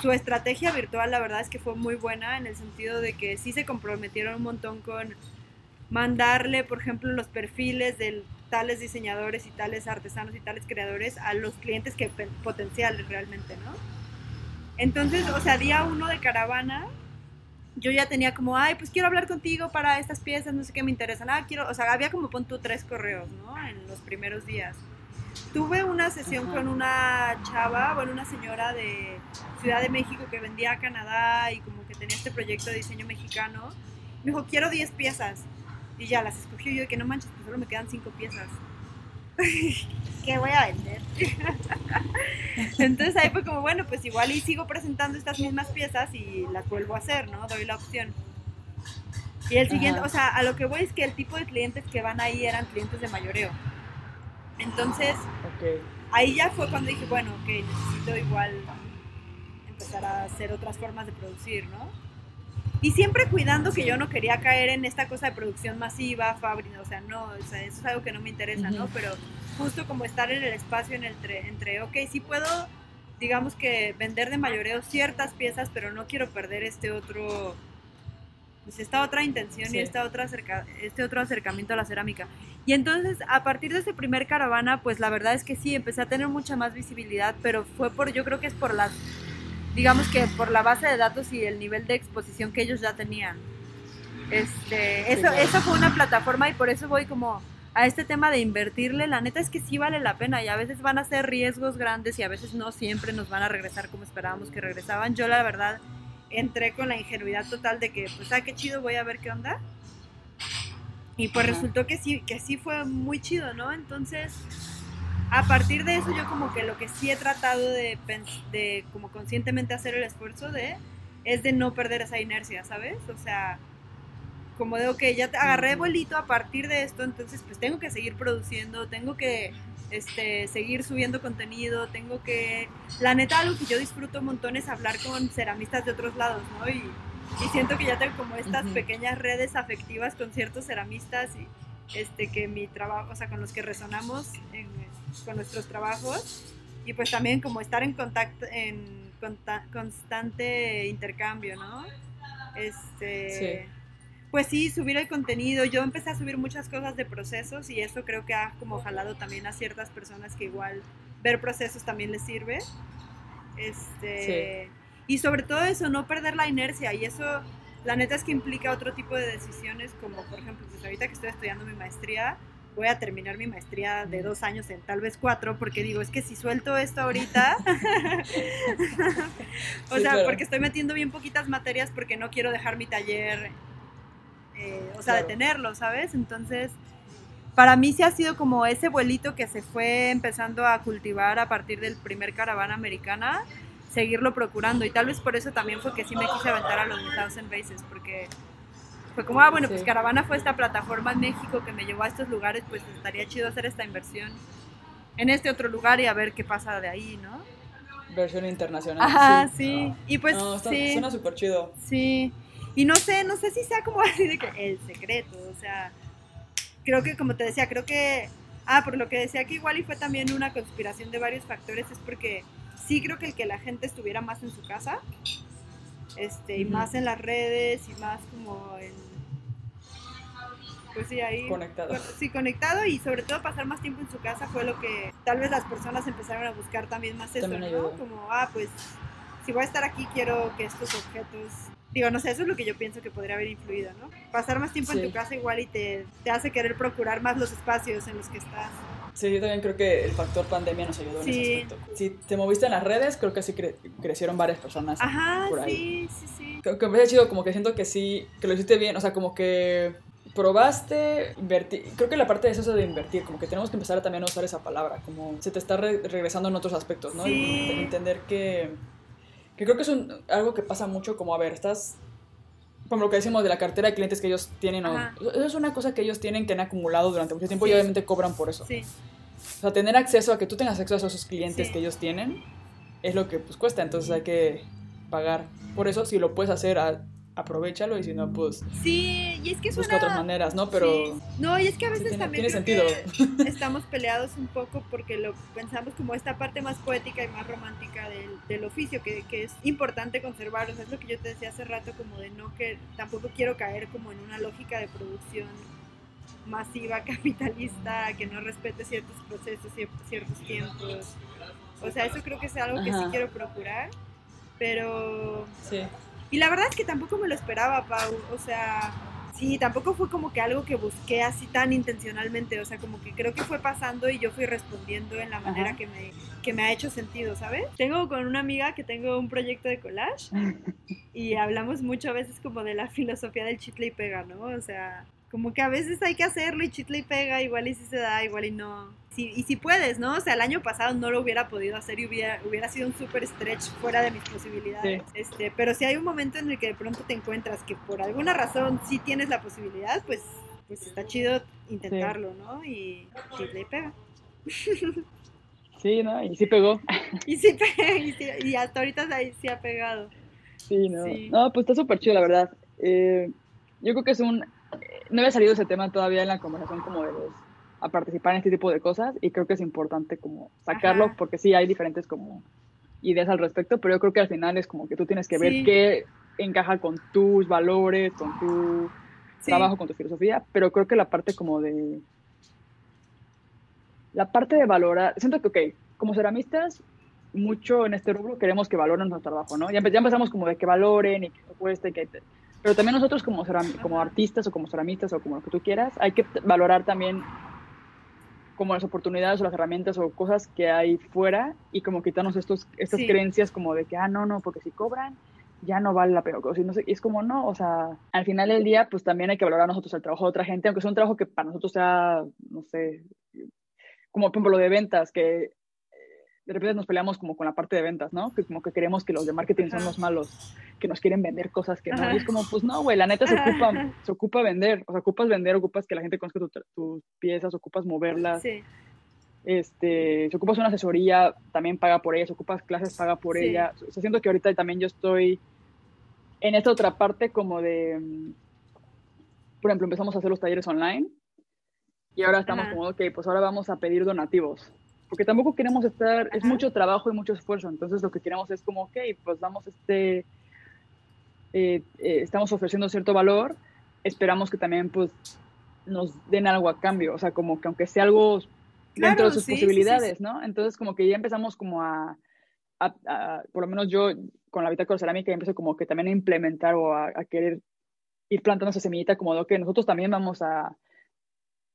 su estrategia virtual la verdad es que fue muy buena en el sentido de que sí se comprometieron un montón con mandarle, por ejemplo, los perfiles del tales diseñadores y tales artesanos y tales creadores a los clientes que potenciales realmente, ¿no? Entonces, o sea, día uno de caravana, yo ya tenía como, ay, pues quiero hablar contigo para estas piezas, no sé qué me interesan. Ah, quiero, o sea, había como pon tú tres correos, ¿no? En los primeros días. Tuve una sesión con una chava, bueno, una señora de Ciudad de México que vendía a Canadá y como que tenía este proyecto de diseño mexicano. Me dijo, quiero 10 piezas. Y ya las escogió yo de que no manches, pues solo me quedan cinco piezas. ¿Qué voy a vender? Entonces ahí fue como, bueno, pues igual y sigo presentando estas mismas piezas y las vuelvo a hacer, ¿no? Doy la opción. Y el siguiente, o sea, a lo que voy es que el tipo de clientes que van ahí eran clientes de mayoreo. Entonces, ahí ya fue cuando dije, bueno, ok, necesito igual empezar a hacer otras formas de producir, ¿no? Y siempre cuidando que yo no quería caer en esta cosa de producción masiva, fábrica, o sea, no, o sea, eso es algo que no me interesa, ¿no? Pero justo como estar en el espacio en el entre, entre, ok, sí puedo, digamos que vender de mayoreo ciertas piezas, pero no quiero perder este otro, pues esta otra intención y esta otra este otro acercamiento a la cerámica. Y entonces, a partir de ese primer caravana, pues la verdad es que sí, empecé a tener mucha más visibilidad, pero fue por, yo creo que es por las, digamos que por la base de datos y el nivel de exposición que ellos ya tenían. Este, eso, eso fue una plataforma y por eso voy como a este tema de invertirle, la neta es que sí vale la pena y a veces van a ser riesgos grandes y a veces no siempre nos van a regresar como esperábamos que regresaban. Yo la verdad entré con la ingenuidad total de que, pues, ah, qué chido, voy a ver qué onda. Y pues resultó que sí, que sí fue muy chido, ¿no? Entonces, a partir de eso yo como que lo que sí he tratado de, de como conscientemente hacer el esfuerzo de, es de no perder esa inercia, ¿sabes? O sea, como de, ok, ya te agarré vuelito a partir de esto, entonces pues tengo que seguir produciendo, tengo que este, seguir subiendo contenido, tengo que... La neta, algo que yo disfruto un montón es hablar con ceramistas de otros lados, ¿no? Y, y siento que ya tengo como estas pequeñas redes afectivas con ciertos ceramistas y este, que mi trabajo, o sea, con los que resonamos con nuestros trabajos y pues también como estar en contacto, en constante intercambio, ¿no? Este... Sí pues sí, subir el contenido. Yo empecé a subir muchas cosas de procesos y eso creo que ha como jalado también a ciertas personas que igual ver procesos también les sirve. Este, Y sobre todo eso, no perder la inercia y eso, la neta es que implica otro tipo de decisiones como por ejemplo, pues ahorita que estoy estudiando mi maestría, voy a terminar mi maestría de dos años en tal vez cuatro, porque digo, es que si suelto esto ahorita, o sea, porque estoy metiendo bien poquitas materias porque no quiero dejar mi taller eh, o sea, detenerlo, ¿sabes? Entonces, para mí sí ha sido como ese vuelito que se fue empezando a cultivar a partir del primer caravana americana, seguirlo procurando. Y tal vez por eso también fue que sí me quise aventar a los Thousand Bases, porque fue como, ah, bueno, pues Caravana fue esta plataforma en México que me llevó a estos lugares, pues estaría chido hacer esta inversión en este otro lugar y a ver qué pasa de ahí, ¿no? Versión internacional. Ajá, sí. Y pues sí. Suena súper chido. Sí. Y no sé, no sé si sea como así de que el secreto, o sea, creo que como te decía, creo que, ah, por lo que decía que igual y fue también una conspiración de varios factores, es porque sí creo que el que la gente estuviera más en su casa, este, y más en las redes, y más como en, pues sí, ahí. Conectado. sí, conectado y sobre todo pasar más tiempo en su casa fue lo que tal vez las personas empezaron a buscar también más eso, ¿no? Como, ah, pues si voy a estar aquí quiero que estos objetos Digo, no sé, eso es lo que yo pienso que podría haber influido, ¿no? Pasar más tiempo en tu casa igual y te, te, hace querer procurar más los espacios en los que estás. Sí, yo también creo que el factor pandemia nos ayudó en ese aspecto. Si te moviste en las redes, creo que sí crecieron varias personas Ajá, por ahí. sí, sí, sí. Creo que me ha chido, como que siento que sí, que lo hiciste bien, o sea, como que probaste invertir, creo que la parte de eso de invertir, como que tenemos que empezar a también a usar esa palabra, como se te está regresando en otros aspectos, ¿no? Sí. entender que que creo que es un, algo que pasa mucho como, a ver, estás, como lo que decimos de la cartera de clientes que ellos tienen, o, eso es una cosa que ellos tienen que han acumulado durante mucho tiempo y obviamente cobran por eso. Sí. O sea, tener acceso a que tú tengas acceso a esos clientes que ellos tienen es lo que pues cuesta, entonces hay que pagar por eso si lo puedes hacer a, aprovechalo y si no, pues. Sí, y es que Busca otras maneras, ¿no? Pero. No, y es que a veces también. Tiene sentido. estamos peleados un poco porque lo pensamos como esta parte más poética y más romántica del, del oficio, que, que, es importante conservar. O sea, es lo que yo te decía hace rato, como de no que. Tampoco quiero caer como en una lógica de producción masiva, capitalista, que no respete ciertos procesos, ciertos tiempos. O sea, eso creo que es algo que sí quiero procurar. Pero. Sí y la verdad es que tampoco me lo esperaba, Pau. O sea, sí, tampoco fue como que algo que busqué así tan intencionalmente. O sea, como que creo que fue pasando y yo fui respondiendo en la manera que me, que me ha hecho sentido, ¿sabes? Tengo con una amiga que tengo un proyecto de collage y hablamos mucho a veces como de la filosofía del chitle y pega, ¿no? O sea, como que a veces hay que hacerlo y chitle y pega, igual y si se da, igual y no y si puedes, ¿no? O sea, el año pasado no lo hubiera podido hacer y hubiera, hubiera sido un súper stretch fuera de mis posibilidades. Este, pero si hay un momento en el que de pronto te encuentras que por alguna razón sí tienes la posibilidad, pues, pues está chido intentarlo, ¿no? Y, le pega. Sí, ¿no? Y sí pegó. Y sí, y, y hasta ahorita ahí sí ha pegado. Sí, no. No, pues está súper chido, la verdad. Eh, yo creo que es un... No había salido ese tema todavía en la conversación como de los a participar en este tipo de cosas y creo que es importante como sacarlo porque sí hay diferentes como ideas al respecto, pero yo creo que al final es como que tú tienes que ver qué encaja con tus valores, con tu trabajo, con tu filosofía, pero creo que la parte como de la parte de valorar, siento que, ok, como ceramistas, mucho en este rubro queremos que valoren nuestro trabajo, ¿no? Ya, ya empezamos como de que valoren y que cueste, que pero también nosotros como, como artistas o como ceramistas o como lo que tú quieras, hay que valorar también como las oportunidades o las herramientas o cosas que hay fuera y como quitarnos estos, estas creencias como de que, ah, no, no, porque si cobran ya no vale la pena. O no sé, y es como, no, o sea, al final del día, pues también hay que valorar nosotros el trabajo de otra gente, aunque sea un trabajo que para nosotros sea, no sé, como por ejemplo lo de ventas, que de repente nos peleamos como con la parte de ventas, ¿no? Que como que queremos que los de marketing son los malos, que nos quieren vender cosas que no. Y es como, pues no, güey, la neta se ocupa, se ocupa vender. O sea, ocupas vender, ocupas que la gente conozca tus piezas, ocupas moverlas. Sí. Este, si ocupas una asesoría, también paga por ella. Si ocupas clases, paga por ella. O sea, siento que ahorita también yo estoy en esta otra parte como de, por ejemplo, empezamos a hacer los talleres online. Y ahora estamos como, ok, pues ahora vamos a pedir donativos porque tampoco queremos estar, es mucho trabajo y mucho esfuerzo, entonces lo que queremos es como, ok, pues damos este, eh, eh, estamos ofreciendo cierto valor, esperamos que también pues nos den algo a cambio, o sea, como que aunque sea algo dentro de sus posibilidades, ¿no? Entonces como que ya empezamos como a, por lo menos yo con la bitácora cerámica empiezo como que también a implementar o a, querer ir plantando esa semillita como de que nosotros también vamos a,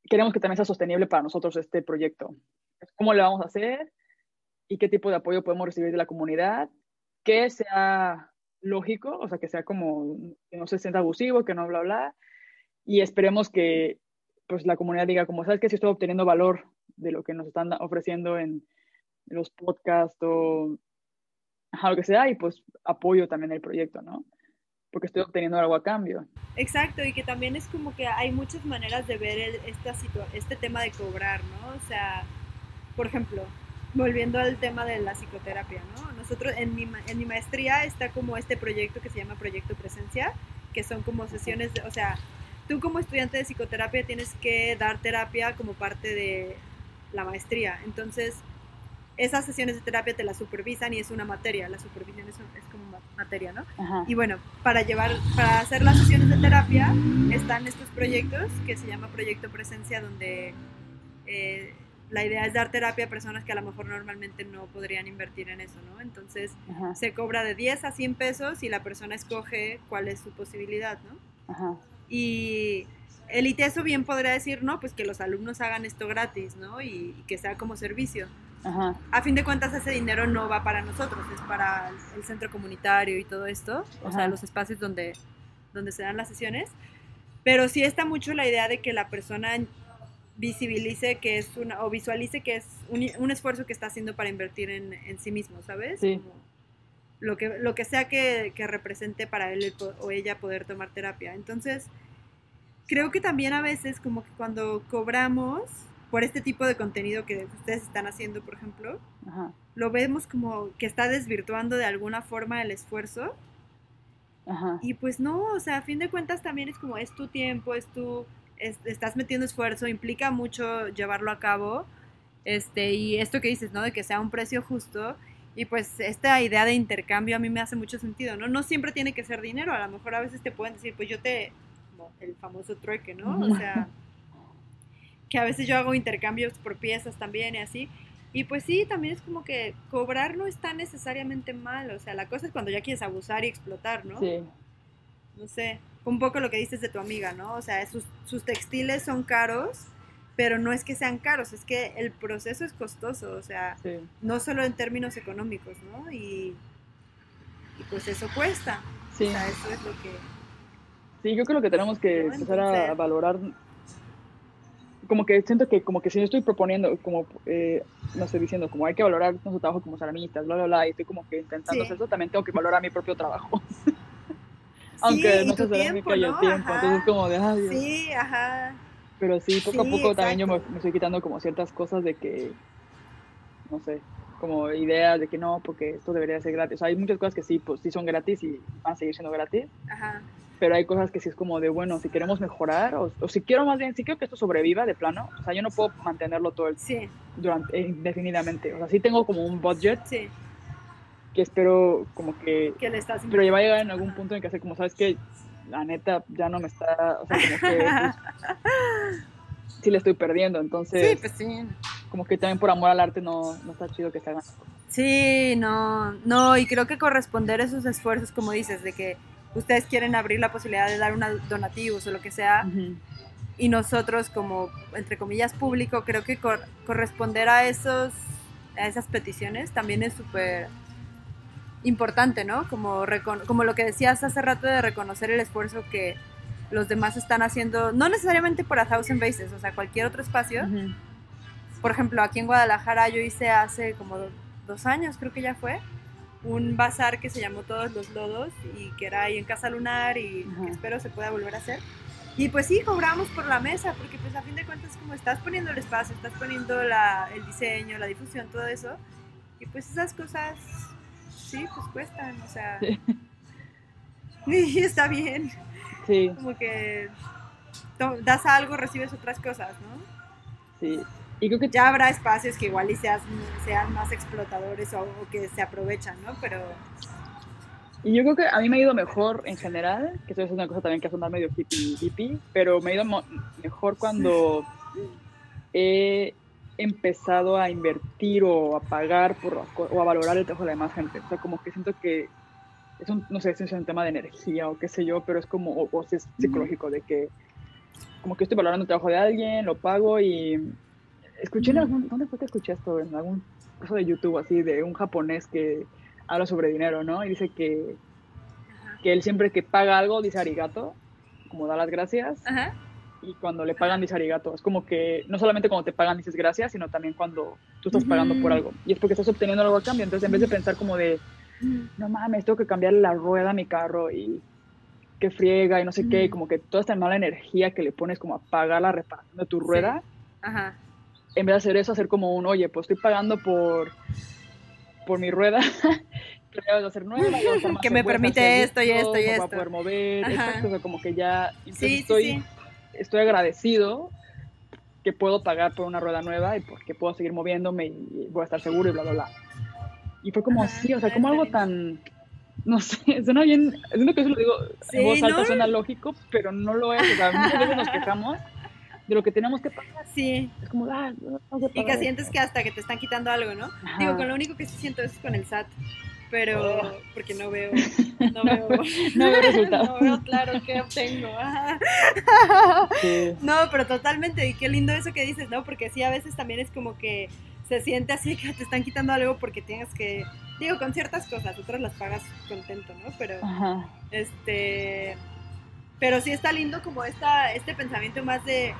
queremos que también sea sostenible para nosotros este proyecto. Cómo le vamos a hacer y qué tipo de apoyo podemos recibir de la comunidad, que sea lógico, o sea, que sea como, que no se sienta abusivo, que no bla, bla, y esperemos que pues la comunidad diga, como sabes que si estoy obteniendo valor de lo que nos están ofreciendo en los podcasts o lo que sea, y pues apoyo también el proyecto, ¿no? Porque estoy obteniendo algo a cambio. Exacto, y que también es como que hay muchas maneras de ver esta este tema de cobrar, ¿no? O sea, por ejemplo, volviendo al tema de la psicoterapia, ¿no? Nosotros en mi, en mi maestría está como este proyecto que se llama Proyecto Presencia, que son como sesiones, o sea, tú como estudiante de psicoterapia tienes que dar terapia como parte de la maestría. Entonces, esas sesiones de terapia te las supervisan y es una materia, la supervisión es, es como materia, ¿no? Y bueno, para llevar, para hacer las sesiones de terapia están estos proyectos que se llama Proyecto Presencia, donde eh, la idea es dar terapia a personas que a lo mejor normalmente no podrían invertir en eso, ¿no? Entonces se cobra de 10 a 100 pesos y la persona escoge cuál es su posibilidad, ¿no? Ajá. Y el ITESO bien podría decir, no, pues que los alumnos hagan esto gratis, ¿no? Y, que sea como servicio. Ajá. A fin de cuentas ese dinero no va para nosotros, es para el, centro comunitario y todo esto, o sea, los espacios donde, donde se dan las sesiones. Pero sí está mucho la idea de que la persona visibilice que es una, o visualice que es un, esfuerzo que está haciendo para invertir en, sí mismo, ¿sabes? lo, que, lo que sea que, represente para él o ella poder tomar terapia. Entonces, creo que también a veces como que cuando cobramos por este tipo de contenido que ustedes están haciendo, por ejemplo, lo vemos como que está desvirtuando de alguna forma el esfuerzo. Y pues no, o sea, a fin de cuentas también es como es tu tiempo, es tu estás metiendo esfuerzo, implica mucho llevarlo a cabo. Este, y esto que dices, ¿no? De que sea un precio justo. Y pues esta idea de intercambio a mí me hace mucho sentido, ¿no? No siempre tiene que ser dinero, a lo mejor a veces te pueden decir, pues yo te, el famoso trueque, ¿no? O sea, que a veces yo hago intercambios por piezas también y así. Y pues sí, también es como que cobrar no está necesariamente mal, o sea, la cosa es cuando ya quieres abusar y explotar, ¿no? Sí. No sé un poco lo que dices de tu amiga, ¿no? O sea, sus, sus textiles son caros, pero no es que sean caros, es que el proceso es costoso, o sea, no solo en términos económicos, ¿no? Y, pues eso cuesta. Sí. O sea, eso es lo que... Sí, yo creo que tenemos que empezar a valorar como que siento que como que si yo estoy proponiendo, como, eh, no estoy diciendo, como hay que valorar nuestro trabajo como ceramistas, bla, bla, bla, y estoy como que intentando hacer eso, también tengo que valorar mi propio trabajo. Aunque no se tiempo, ¿no? el tiempo, entonces como de, ay, Sí, ajá. Pero sí, poco a poco también yo me, estoy quitando como ciertas cosas de que no sé, como ideas de que no, porque esto debería ser gratis. O sea, hay muchas cosas que sí, pues sí son gratis y van a seguir siendo gratis. Ajá. Pero hay cosas que sí es como de, bueno, si queremos mejorar, o, si quiero más bien, si quiero que esto sobreviva de plano, o sea, yo no puedo mantenerlo todo el sí. durante indefinidamente. O sea, sí tengo como un budget. Sí. Que espero como que... Que le estás... Pero ya va a llegar en algún punto en que hace como, ¿sabes que La neta ya no me está... O sea, como que... Pues, sí le estoy perdiendo, entonces... Sí, pues sí como que también por amor al arte no, no está chido que se hagan. Sí, no, no, y creo que corresponder a esos esfuerzos, como dices, de que ustedes quieren abrir la posibilidad de dar una donativos o lo que sea, y nosotros como, entre comillas, público, creo que corresponder a, esos, a esas peticiones también es súper importante, ¿no? Como, como lo que decías hace rato de reconocer el esfuerzo que los demás están haciendo, no necesariamente por a thousand bases, o sea, cualquier otro espacio, por ejemplo, aquí en Guadalajara yo hice hace como dos años, creo que ya fue, un bazar que se llamó Todos los Lodos y que era ahí en Casa Lunar y que espero se pueda volver a hacer. Y pues sí, cobramos por la mesa, porque pues a fin de cuentas como estás poniendo el espacio, estás poniendo la, el diseño, la difusión, todo eso, y pues esas cosas, sí, pues cuestan, o sea... Y está bien. Sí. Como que das algo, recibes otras cosas, ¿no? Sí, y creo que ya habrá espacios que igual y sean, sean más explotadores o, que se aprovechan, ¿no? Pero... Y yo creo que a mí me ha ido mejor en general, que eso es una cosa también que sonar medio hippie, hippie, pero me ha ido mejor cuando he empezado a invertir o a pagar por, o a valorar el trabajo de la demás gente. O sea, como que siento que es un, no sé si es un tema de energía o qué sé yo, pero es como, o, o es psicológico, de que como que estoy valorando el trabajo de alguien, lo pago y Escuché en algún, ¿dónde fue que escuché esto? En algún curso de YouTube así de un japonés que habla sobre dinero, ¿no? Y dice que, que él siempre que paga algo dice arigato, como da las gracias. Ajá. Y cuando le pagan dice arigato. Es como que no solamente cuando te pagan dices gracias, sino también cuando tú estás pagando por algo. Y es porque estás obteniendo algo a cambio. Entonces en vez de pensar como de, no mames, tengo que cambiar la rueda a mi carro y que friega y no sé qué, como que toda esta mala energía que le pones como a pagar la reparación de tu rueda. Ajá en vez de hacer eso, hacer como un, oye, pues estoy pagando por, por mi rueda, que me hacer nueva, que me permite esto y esto y esto. Para poder mover, exacto, como que ya estoy, estoy agradecido que puedo pagar por una rueda nueva y porque puedo seguir moviéndome y voy a estar seguro y bla, bla, bla. Y fue como así, o sea, como algo tan, no sé, suena bien, siento que eso lo digo en voz alta, suena lógico, pero no lo es, o sea, muchas veces nos quejamos de lo que tenemos que pagar. Sí. Es como, ah, no, Y que sientes que hasta que te están quitando algo, ¿no? Digo, con lo único que sí siento es con el SAT. Pero, oh. porque no veo, no veo, no veo resultados. no veo claro qué obtengo. No, pero totalmente, y qué lindo eso que dices, ¿no? Porque sí, a veces también es como que se siente así que te están quitando algo porque tienes que, digo, con ciertas cosas, otras las pagas contento, ¿no? Pero, este, pero sí está lindo como esta, este pensamiento más de,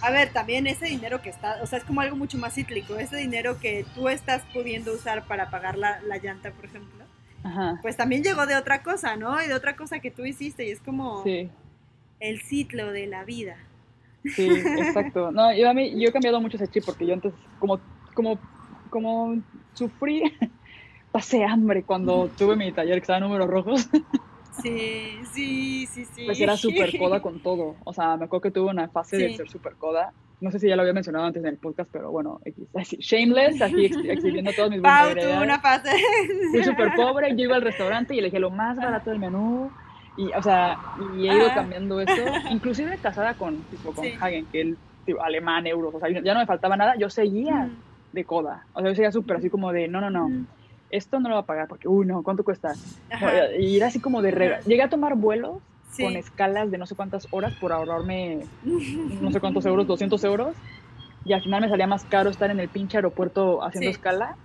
a ver, también ese dinero que está, o sea, es como algo mucho más cíclico, ese dinero que tú estás pudiendo usar para pagar la, llanta, por ejemplo, pues también llegó de otra cosa, ¿no? Y de otra cosa que tú hiciste y es como el ciclo de la vida. Sí, exacto. No, yo, a mí, yo he cambiado mucho ese chip porque yo antes, como, como, como sufrí, pasé hambre cuando tuve mi taller que estaba en números rojos. Sí, sí, sí, sí. Pues era súper coda con todo. O sea, me acuerdo que tuve una fase de ser súper coda. No sé si ya lo había mencionado antes en el podcast, pero bueno, shameless, aquí exhibiendo todos mis Pau, tuve una fase. Fui súper pobre, yo iba al restaurante y elegí lo más barato del menú. Y, o sea, y he ido cambiando eso. Inclusive casada con, tipo, con Hagen, que él, tipo, alemán, euros. O sea, ya no me faltaba nada. Yo seguía de coda. O sea, yo seguía súper así como de, no, no, no esto no lo va a pagar porque, uy, no, ¿cuánto cuesta? Y era así como de regla. Llegué a tomar vuelos con escalas de no sé cuántas horas por ahorrarme no sé cuántos euros, 200 euros. Y al final me salía más caro estar en el pinche aeropuerto haciendo escala.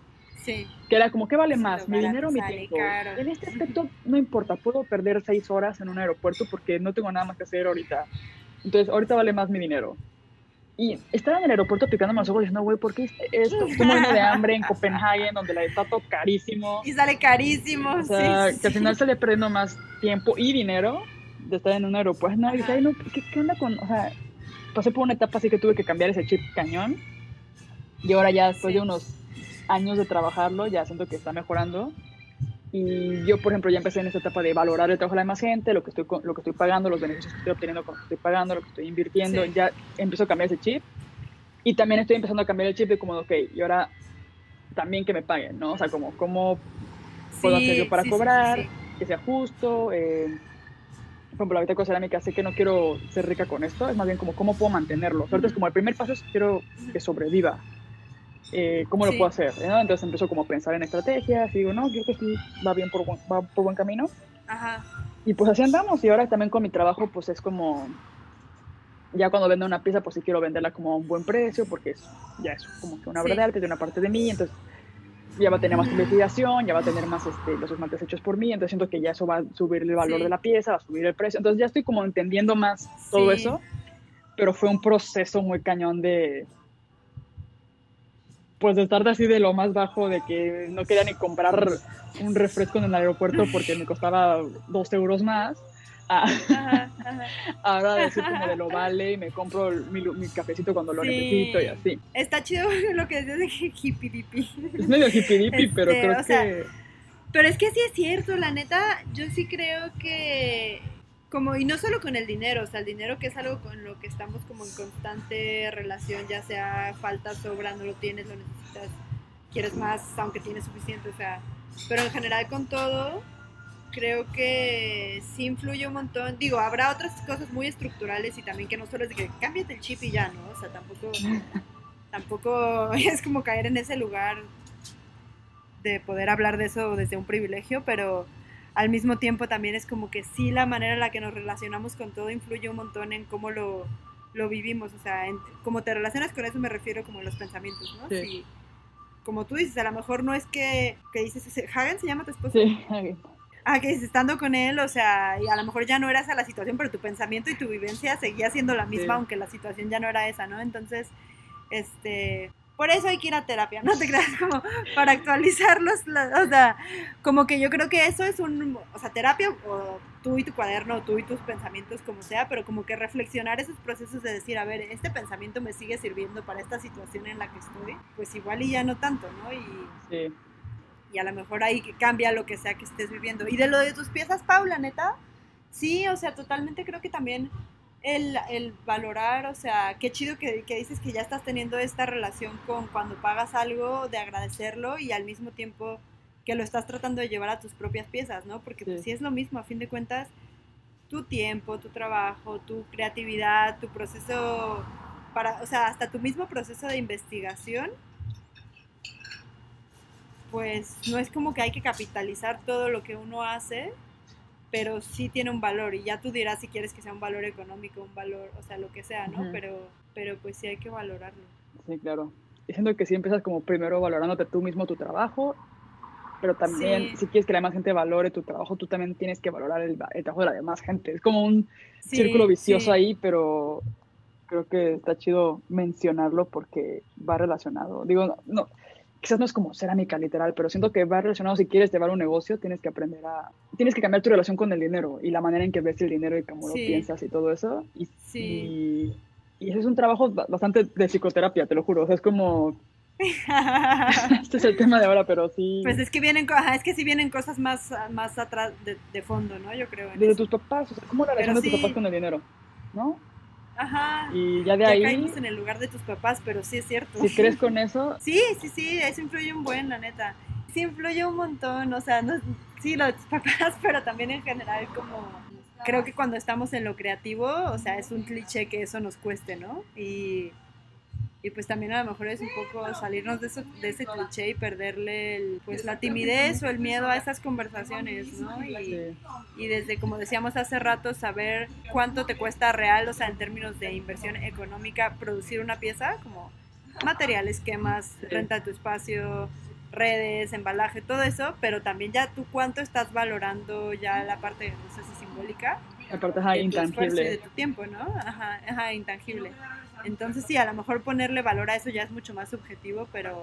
Sí. Que era como, ¿qué vale más? ¿Mi dinero o mi tiempo? En este aspecto no importa, puedo perder seis horas en un aeropuerto porque no tengo nada más que hacer ahorita. Entonces, ahorita vale más mi dinero. Y estaba en el aeropuerto picándome los ojos diciendo, güey, ¿por qué esto? Estoy muriendo de hambre en Copenhague, donde la está todo carísimo. Y sale carísimo, o sea, que al final sale perdiendo más tiempo y dinero de estar en un aeropuerto. No, y no, ¿qué, ¿qué, onda con...? O sea, pasé por una etapa así que tuve que cambiar ese chip cañón. Y ahora ya después de unos años de trabajarlo, ya siento que está mejorando. Y yo, por ejemplo, ya empecé en esta etapa de valorar el trabajo de la demás gente, lo que estoy, lo que estoy pagando, los beneficios que estoy obteniendo lo que estoy pagando, lo que estoy invirtiendo. Ya empiezo a cambiar ese chip. Y también estoy empezando a cambiar el chip de como, ok, y ahora también que me paguen, ¿no? O sea, como, ¿cómo puedo hacer yo para cobrar? Que sea justo. Eh, por ejemplo, la vida con cerámica sé que no quiero ser rica con esto, es más bien como, ¿cómo puedo mantenerlo? Entonces, es como el primer paso es quiero que sobreviva eh, ¿cómo lo puedo hacer? Entonces empezó como a pensar en estrategias y digo, no, creo que sí va bien por, va por buen camino. Ajá. Y pues así andamos y ahora también con mi trabajo pues es como, ya cuando vendo una pieza pues sí quiero venderla como a un buen precio porque es, ya es como que una obra de arte de una parte de mí, entonces ya va a tener más investigación, ya va a tener más este, los esmaltes hechos por mí, entonces siento que ya eso va a subir el valor de la pieza, va a subir el precio, entonces ya estoy como entendiendo más todo eso, pero fue un proceso muy cañón de pues de estar así de lo más bajo, de que no quería ni comprar un refresco en el aeropuerto porque me costaba dos euros más. ahora decir como de lo vale y me compro mi, mi cafecito cuando lo necesito y así. Está chido lo que decías de hippie Es medio hippie pero este, creo que... pero es que sí es cierto, la neta, yo sí creo que como y no solo con el dinero, o sea, el dinero que es algo con lo que estamos como en constante relación, ya sea falta, sobra, no lo tienes, lo necesitas, quieres más, aunque tienes suficiente, o sea, pero en general con todo, creo que sí influye un montón. Digo, habrá otras cosas muy estructurales y también que no solo es de que cámbiate el chip y ya, ¿no? O sea, tampoco, tampoco es como caer en ese lugar de poder hablar de eso desde un privilegio, pero al mismo tiempo también es como que sí la manera en la que nos relacionamos con todo influye un montón en cómo lo, lo vivimos, o sea, en, como te relacionas con eso me refiero como los pensamientos, ¿no? Sí. como tú dices, a lo mejor no es que, que dices, Hagen se llama tu esposo. Sí, Hagen. Ah, que dices, estando con él, o sea, y a lo mejor ya no era esa la situación, pero tu pensamiento y tu vivencia seguía siendo la misma, aunque la situación ya no era esa, ¿no? Entonces, este, por eso hay que ir a terapia, no te creas como para actualizarlos, o sea, como que yo creo que eso es un, o sea, terapia o tú y tu cuaderno, tú y tus pensamientos como sea, pero como que reflexionar esos procesos de decir, a ver, este pensamiento me sigue sirviendo para esta situación en la que estoy, pues igual y ya no tanto, ¿no? Y, y a lo mejor ahí cambia lo que sea que estés viviendo. Y de lo de tus piezas, Paula, neta, sí, o sea, totalmente creo que también el, valorar, o sea, qué chido que, dices que ya estás teniendo esta relación con cuando pagas algo, de agradecerlo y al mismo tiempo que lo estás tratando de llevar a tus propias piezas, ¿no? Porque pues, sí. es lo mismo, a fin de cuentas, tu tiempo, tu trabajo, tu creatividad, tu proceso, para, o sea, hasta tu mismo proceso de investigación, pues no es como que hay que capitalizar todo lo que uno hace, pero sí tiene un valor y ya tú dirás si quieres que sea un valor económico, un valor, o sea, lo que sea, ¿no? Pero pero pues sí hay que valorarlo. Sí, claro. Diciendo que sí empiezas como primero valorándote tú mismo tu trabajo, pero también si quieres que la demás gente valore tu trabajo, tú también tienes que valorar el, trabajo de la demás gente. Es como un círculo vicioso ahí, pero creo que está chido mencionarlo porque va relacionado. Digo, no, quizás no es como cerámica literal, pero siento que va relacionado, si quieres llevar un negocio, tienes que aprender a, tienes que cambiar tu relación con el dinero y la manera en que ves el dinero y cómo lo piensas y todo eso. Y, sí. y, es un trabajo bastante de psicoterapia, te lo juro, o sea, es como... este es el tema de ahora, pero sí... Pues es que vienen, es que sí vienen cosas más, más atrás de, fondo, ¿no? Yo creo. De tus papás, o sea, ¿cómo la relación de tus papás con el dinero? ¿No? Ajá. Y ya de ahí. caímos en el lugar de tus papás, pero sí es cierto. Si crees con eso. Sí, sí, sí, eso influye un buen, la neta. Sí influye un montón, o sea, no, sí, lo de tus papás, pero también en general como. Creo que cuando estamos en lo creativo, o sea, es un cliché que eso nos cueste, ¿no? Y y pues también a lo mejor es un poco salirnos de, eso, de ese cliché y perderle pues la timidez o el miedo a esas conversaciones, ¿no? Y, y, desde, como decíamos hace rato, saber cuánto te cuesta real, o sea, en términos de inversión económica, producir una pieza, como material, esquemas, renta de tu espacio, redes, embalaje, todo eso, pero también ya tú cuánto estás valorando ya la parte, no sé si simbólica. La parte intangible. de tu tiempo, ¿no? Ajá, ajá, intangible. Entonces sí, a lo mejor ponerle valor a eso ya es mucho más subjetivo, pero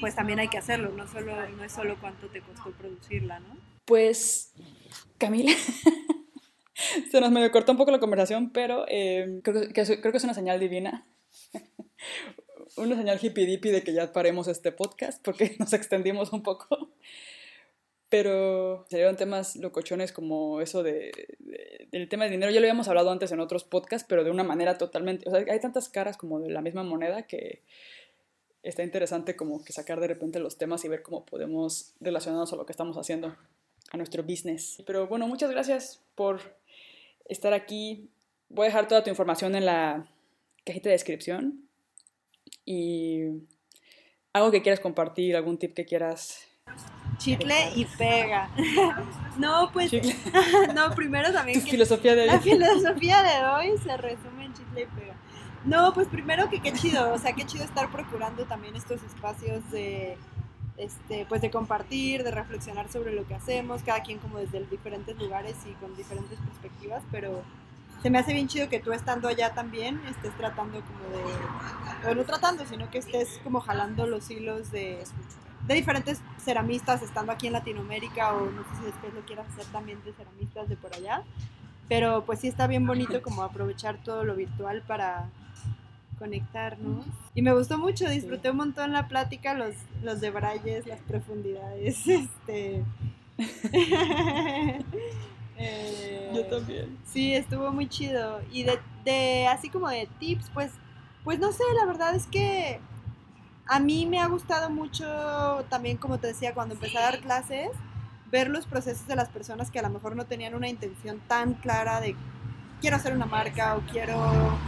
pues también hay que hacerlo, no, solo, no es solo cuánto te costó producirla, ¿no? Pues, Camila, se nos medio cortó un poco la conversación, pero eh, creo, que, creo que es una señal divina. una señal hippie dippy de que ya paremos este podcast porque nos extendimos un poco. Pero salieron temas locochones como eso de, del tema de dinero. Ya lo habíamos hablado antes en otros podcasts, pero de una manera totalmente... O sea, hay tantas caras como de la misma moneda que está interesante como que sacar de repente los temas y ver cómo podemos relacionarnos a lo que estamos haciendo, a nuestro business. Pero bueno, muchas gracias por estar aquí. Voy a dejar toda tu información en la cajita de descripción. Y algo que quieras compartir, algún tip que quieras chicle y pega. no, pues, no, primero también que filosofía de la filosofía de hoy se resume en chicle y pega. No, pues primero que qué chido, o sea, qué chido estar procurando también estos espacios de, este, pues de compartir, de reflexionar sobre lo que hacemos, cada quien como desde diferentes lugares y con diferentes perspectivas, pero se me hace bien chido que tú estando allá también estés tratando como de, o no tratando, sino que estés como jalando los hilos de de diferentes ceramistas estando aquí en Latinoamérica o no sé si después lo quieras hacer también de ceramistas de por allá. Pero pues sí está bien bonito como aprovechar todo lo virtual para conectarnos. Y me gustó mucho, disfruté un montón la plática, los, los debrayes, las profundidades. Este... eh, Yo también. Sí, estuvo muy chido. Y de, de, así como de tips, pues, pues no sé, la verdad es que a mí me ha gustado mucho también, como te decía, cuando empecé a dar clases, ver los procesos de las personas que a lo mejor no tenían una intención tan clara de quiero hacer una marca o quiero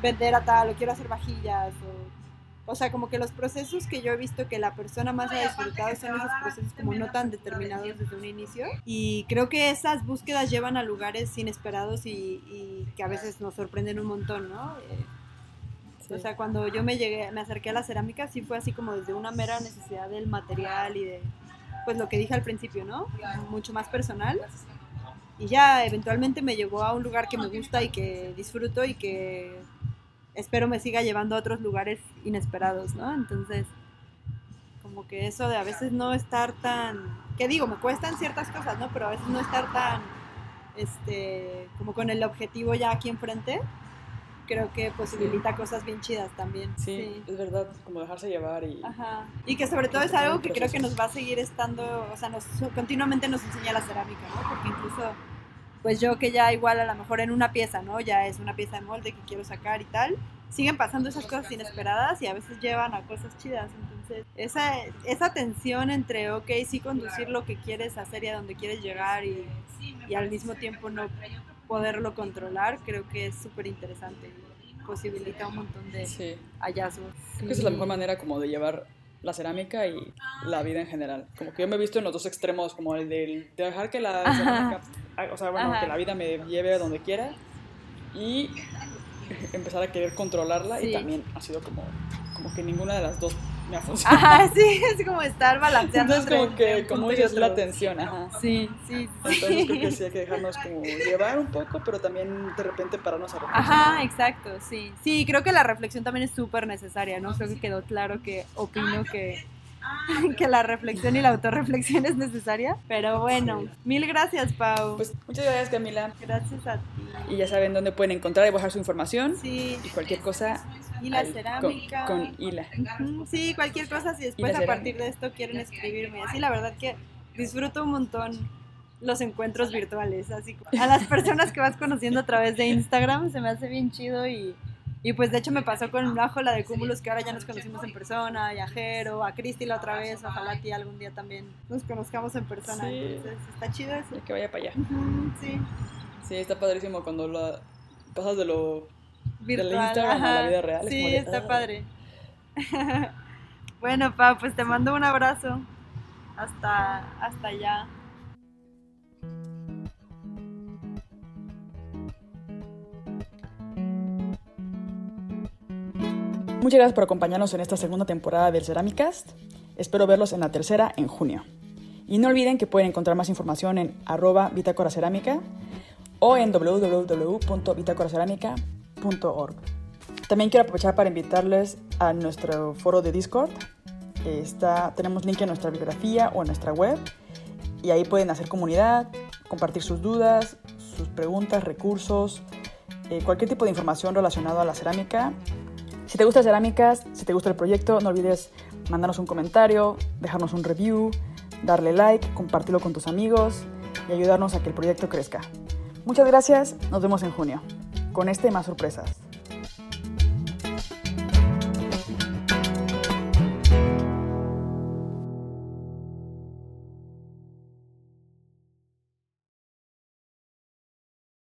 vender a tal o quiero hacer vajillas o, o sea, como que los procesos que yo he visto que la persona más ha disfrutado son esos procesos como no tan determinados desde un inicio. Y creo que esas búsquedas llevan a lugares inesperados y, que a veces nos sorprenden un montón, ¿no? O sea, cuando yo me llegué, me acerqué a la cerámica, sí fue así como desde una mera necesidad del material y de, pues lo que dije al principio, ¿no? Mucho más personal. Y ya eventualmente me llevó a un lugar que me gusta y que disfruto y que espero me siga llevando a otros lugares inesperados, ¿no? Entonces, como que eso de a veces no estar tan, ¿qué digo? Me cuestan ciertas cosas, ¿no? Pero a veces no estar tan, este, como con el objetivo ya aquí enfrente creo que posibilita cosas bien chidas también. Sí, es verdad, como dejarse llevar y... Ajá. Y que sobre todo es algo que creo que nos va a seguir estando, o sea, nos, continuamente nos enseña la cerámica, ¿no? Porque incluso, pues yo que ya igual a lo mejor en una pieza, ¿no? Ya es una pieza de molde que quiero sacar y tal, siguen pasando esas cosas inesperadas y a veces llevan a cosas chidas. Entonces, esa, esa tensión entre, ok, sí conducir lo que quieres hacer y a donde quieres llegar y, y al mismo tiempo no poderlo controlar, creo que es súper interesante posibilita un montón de hallazgos. Creo que esa es la mejor manera como de llevar la cerámica y la vida en general. Como que yo me he visto en los dos extremos, como el de dejar que la cerámica, o sea, bueno, que la vida me lleve a donde quiera y empezar a querer controlarla y también ha sido como, como que ninguna de las dos me ha funcionado. Ajá, sí, es como estar balanceando. Entonces como que, como es la atención, ajá. Sí, sí, Entonces creo que sí hay que dejarnos como llevar un poco, pero también de repente pararnos a reflexionar. Ajá, exacto, sí. Sí, creo que la reflexión también es súper necesaria, ¿no? Creo que quedó claro que opino que que la reflexión y la autorreflexión es necesaria. Pero bueno, mil gracias, Pau. Pues muchas gracias, Camila. Gracias a ti. Y ya saben dónde pueden encontrar y bajar su información. Sí. Y cualquier cosa. Y la cerámica. Con, con Hila. Sí, cualquier cosa. Si después a partir de esto quieren escribirme. Así, la verdad que disfruto un montón los encuentros virtuales. Así a las personas que vas conociendo a través de Instagram se me hace bien chido y y pues de hecho me pasó con Bajo, la de Cúmulos, que ahora ya nos conocimos en persona, a Yajero, a Cristi la otra vez, ojalá a ti algún día también nos conozcamos en persona. Entonces está chido eso. que vaya para allá. sí. Sí, está padrísimo cuando lo pasas de lo Virtual, Instagram a la vida real. Sí, está ah". padre. bueno, Pa, pues te mando un abrazo. Hasta, hasta allá. Muchas gracias por acompañarnos en esta segunda temporada del Ceramicast. Espero verlos en la tercera en junio. Y no olviden que pueden encontrar más información en arroba o en www.bitácoracerámica.org. También quiero aprovechar para invitarles a nuestro foro de Discord. Tenemos link en nuestra biografía o en nuestra web y ahí pueden hacer comunidad, compartir sus dudas, sus preguntas, recursos, eh, cualquier tipo de información relacionada a la cerámica Si te gusta Cerámicas, si te gusta el proyecto, no olvides mandarnos un comentario, dejarnos un review, darle like, compartirlo con tus amigos y ayudarnos a que el proyecto crezca. Muchas gracias, nos vemos en junio. Con este y más sorpresas.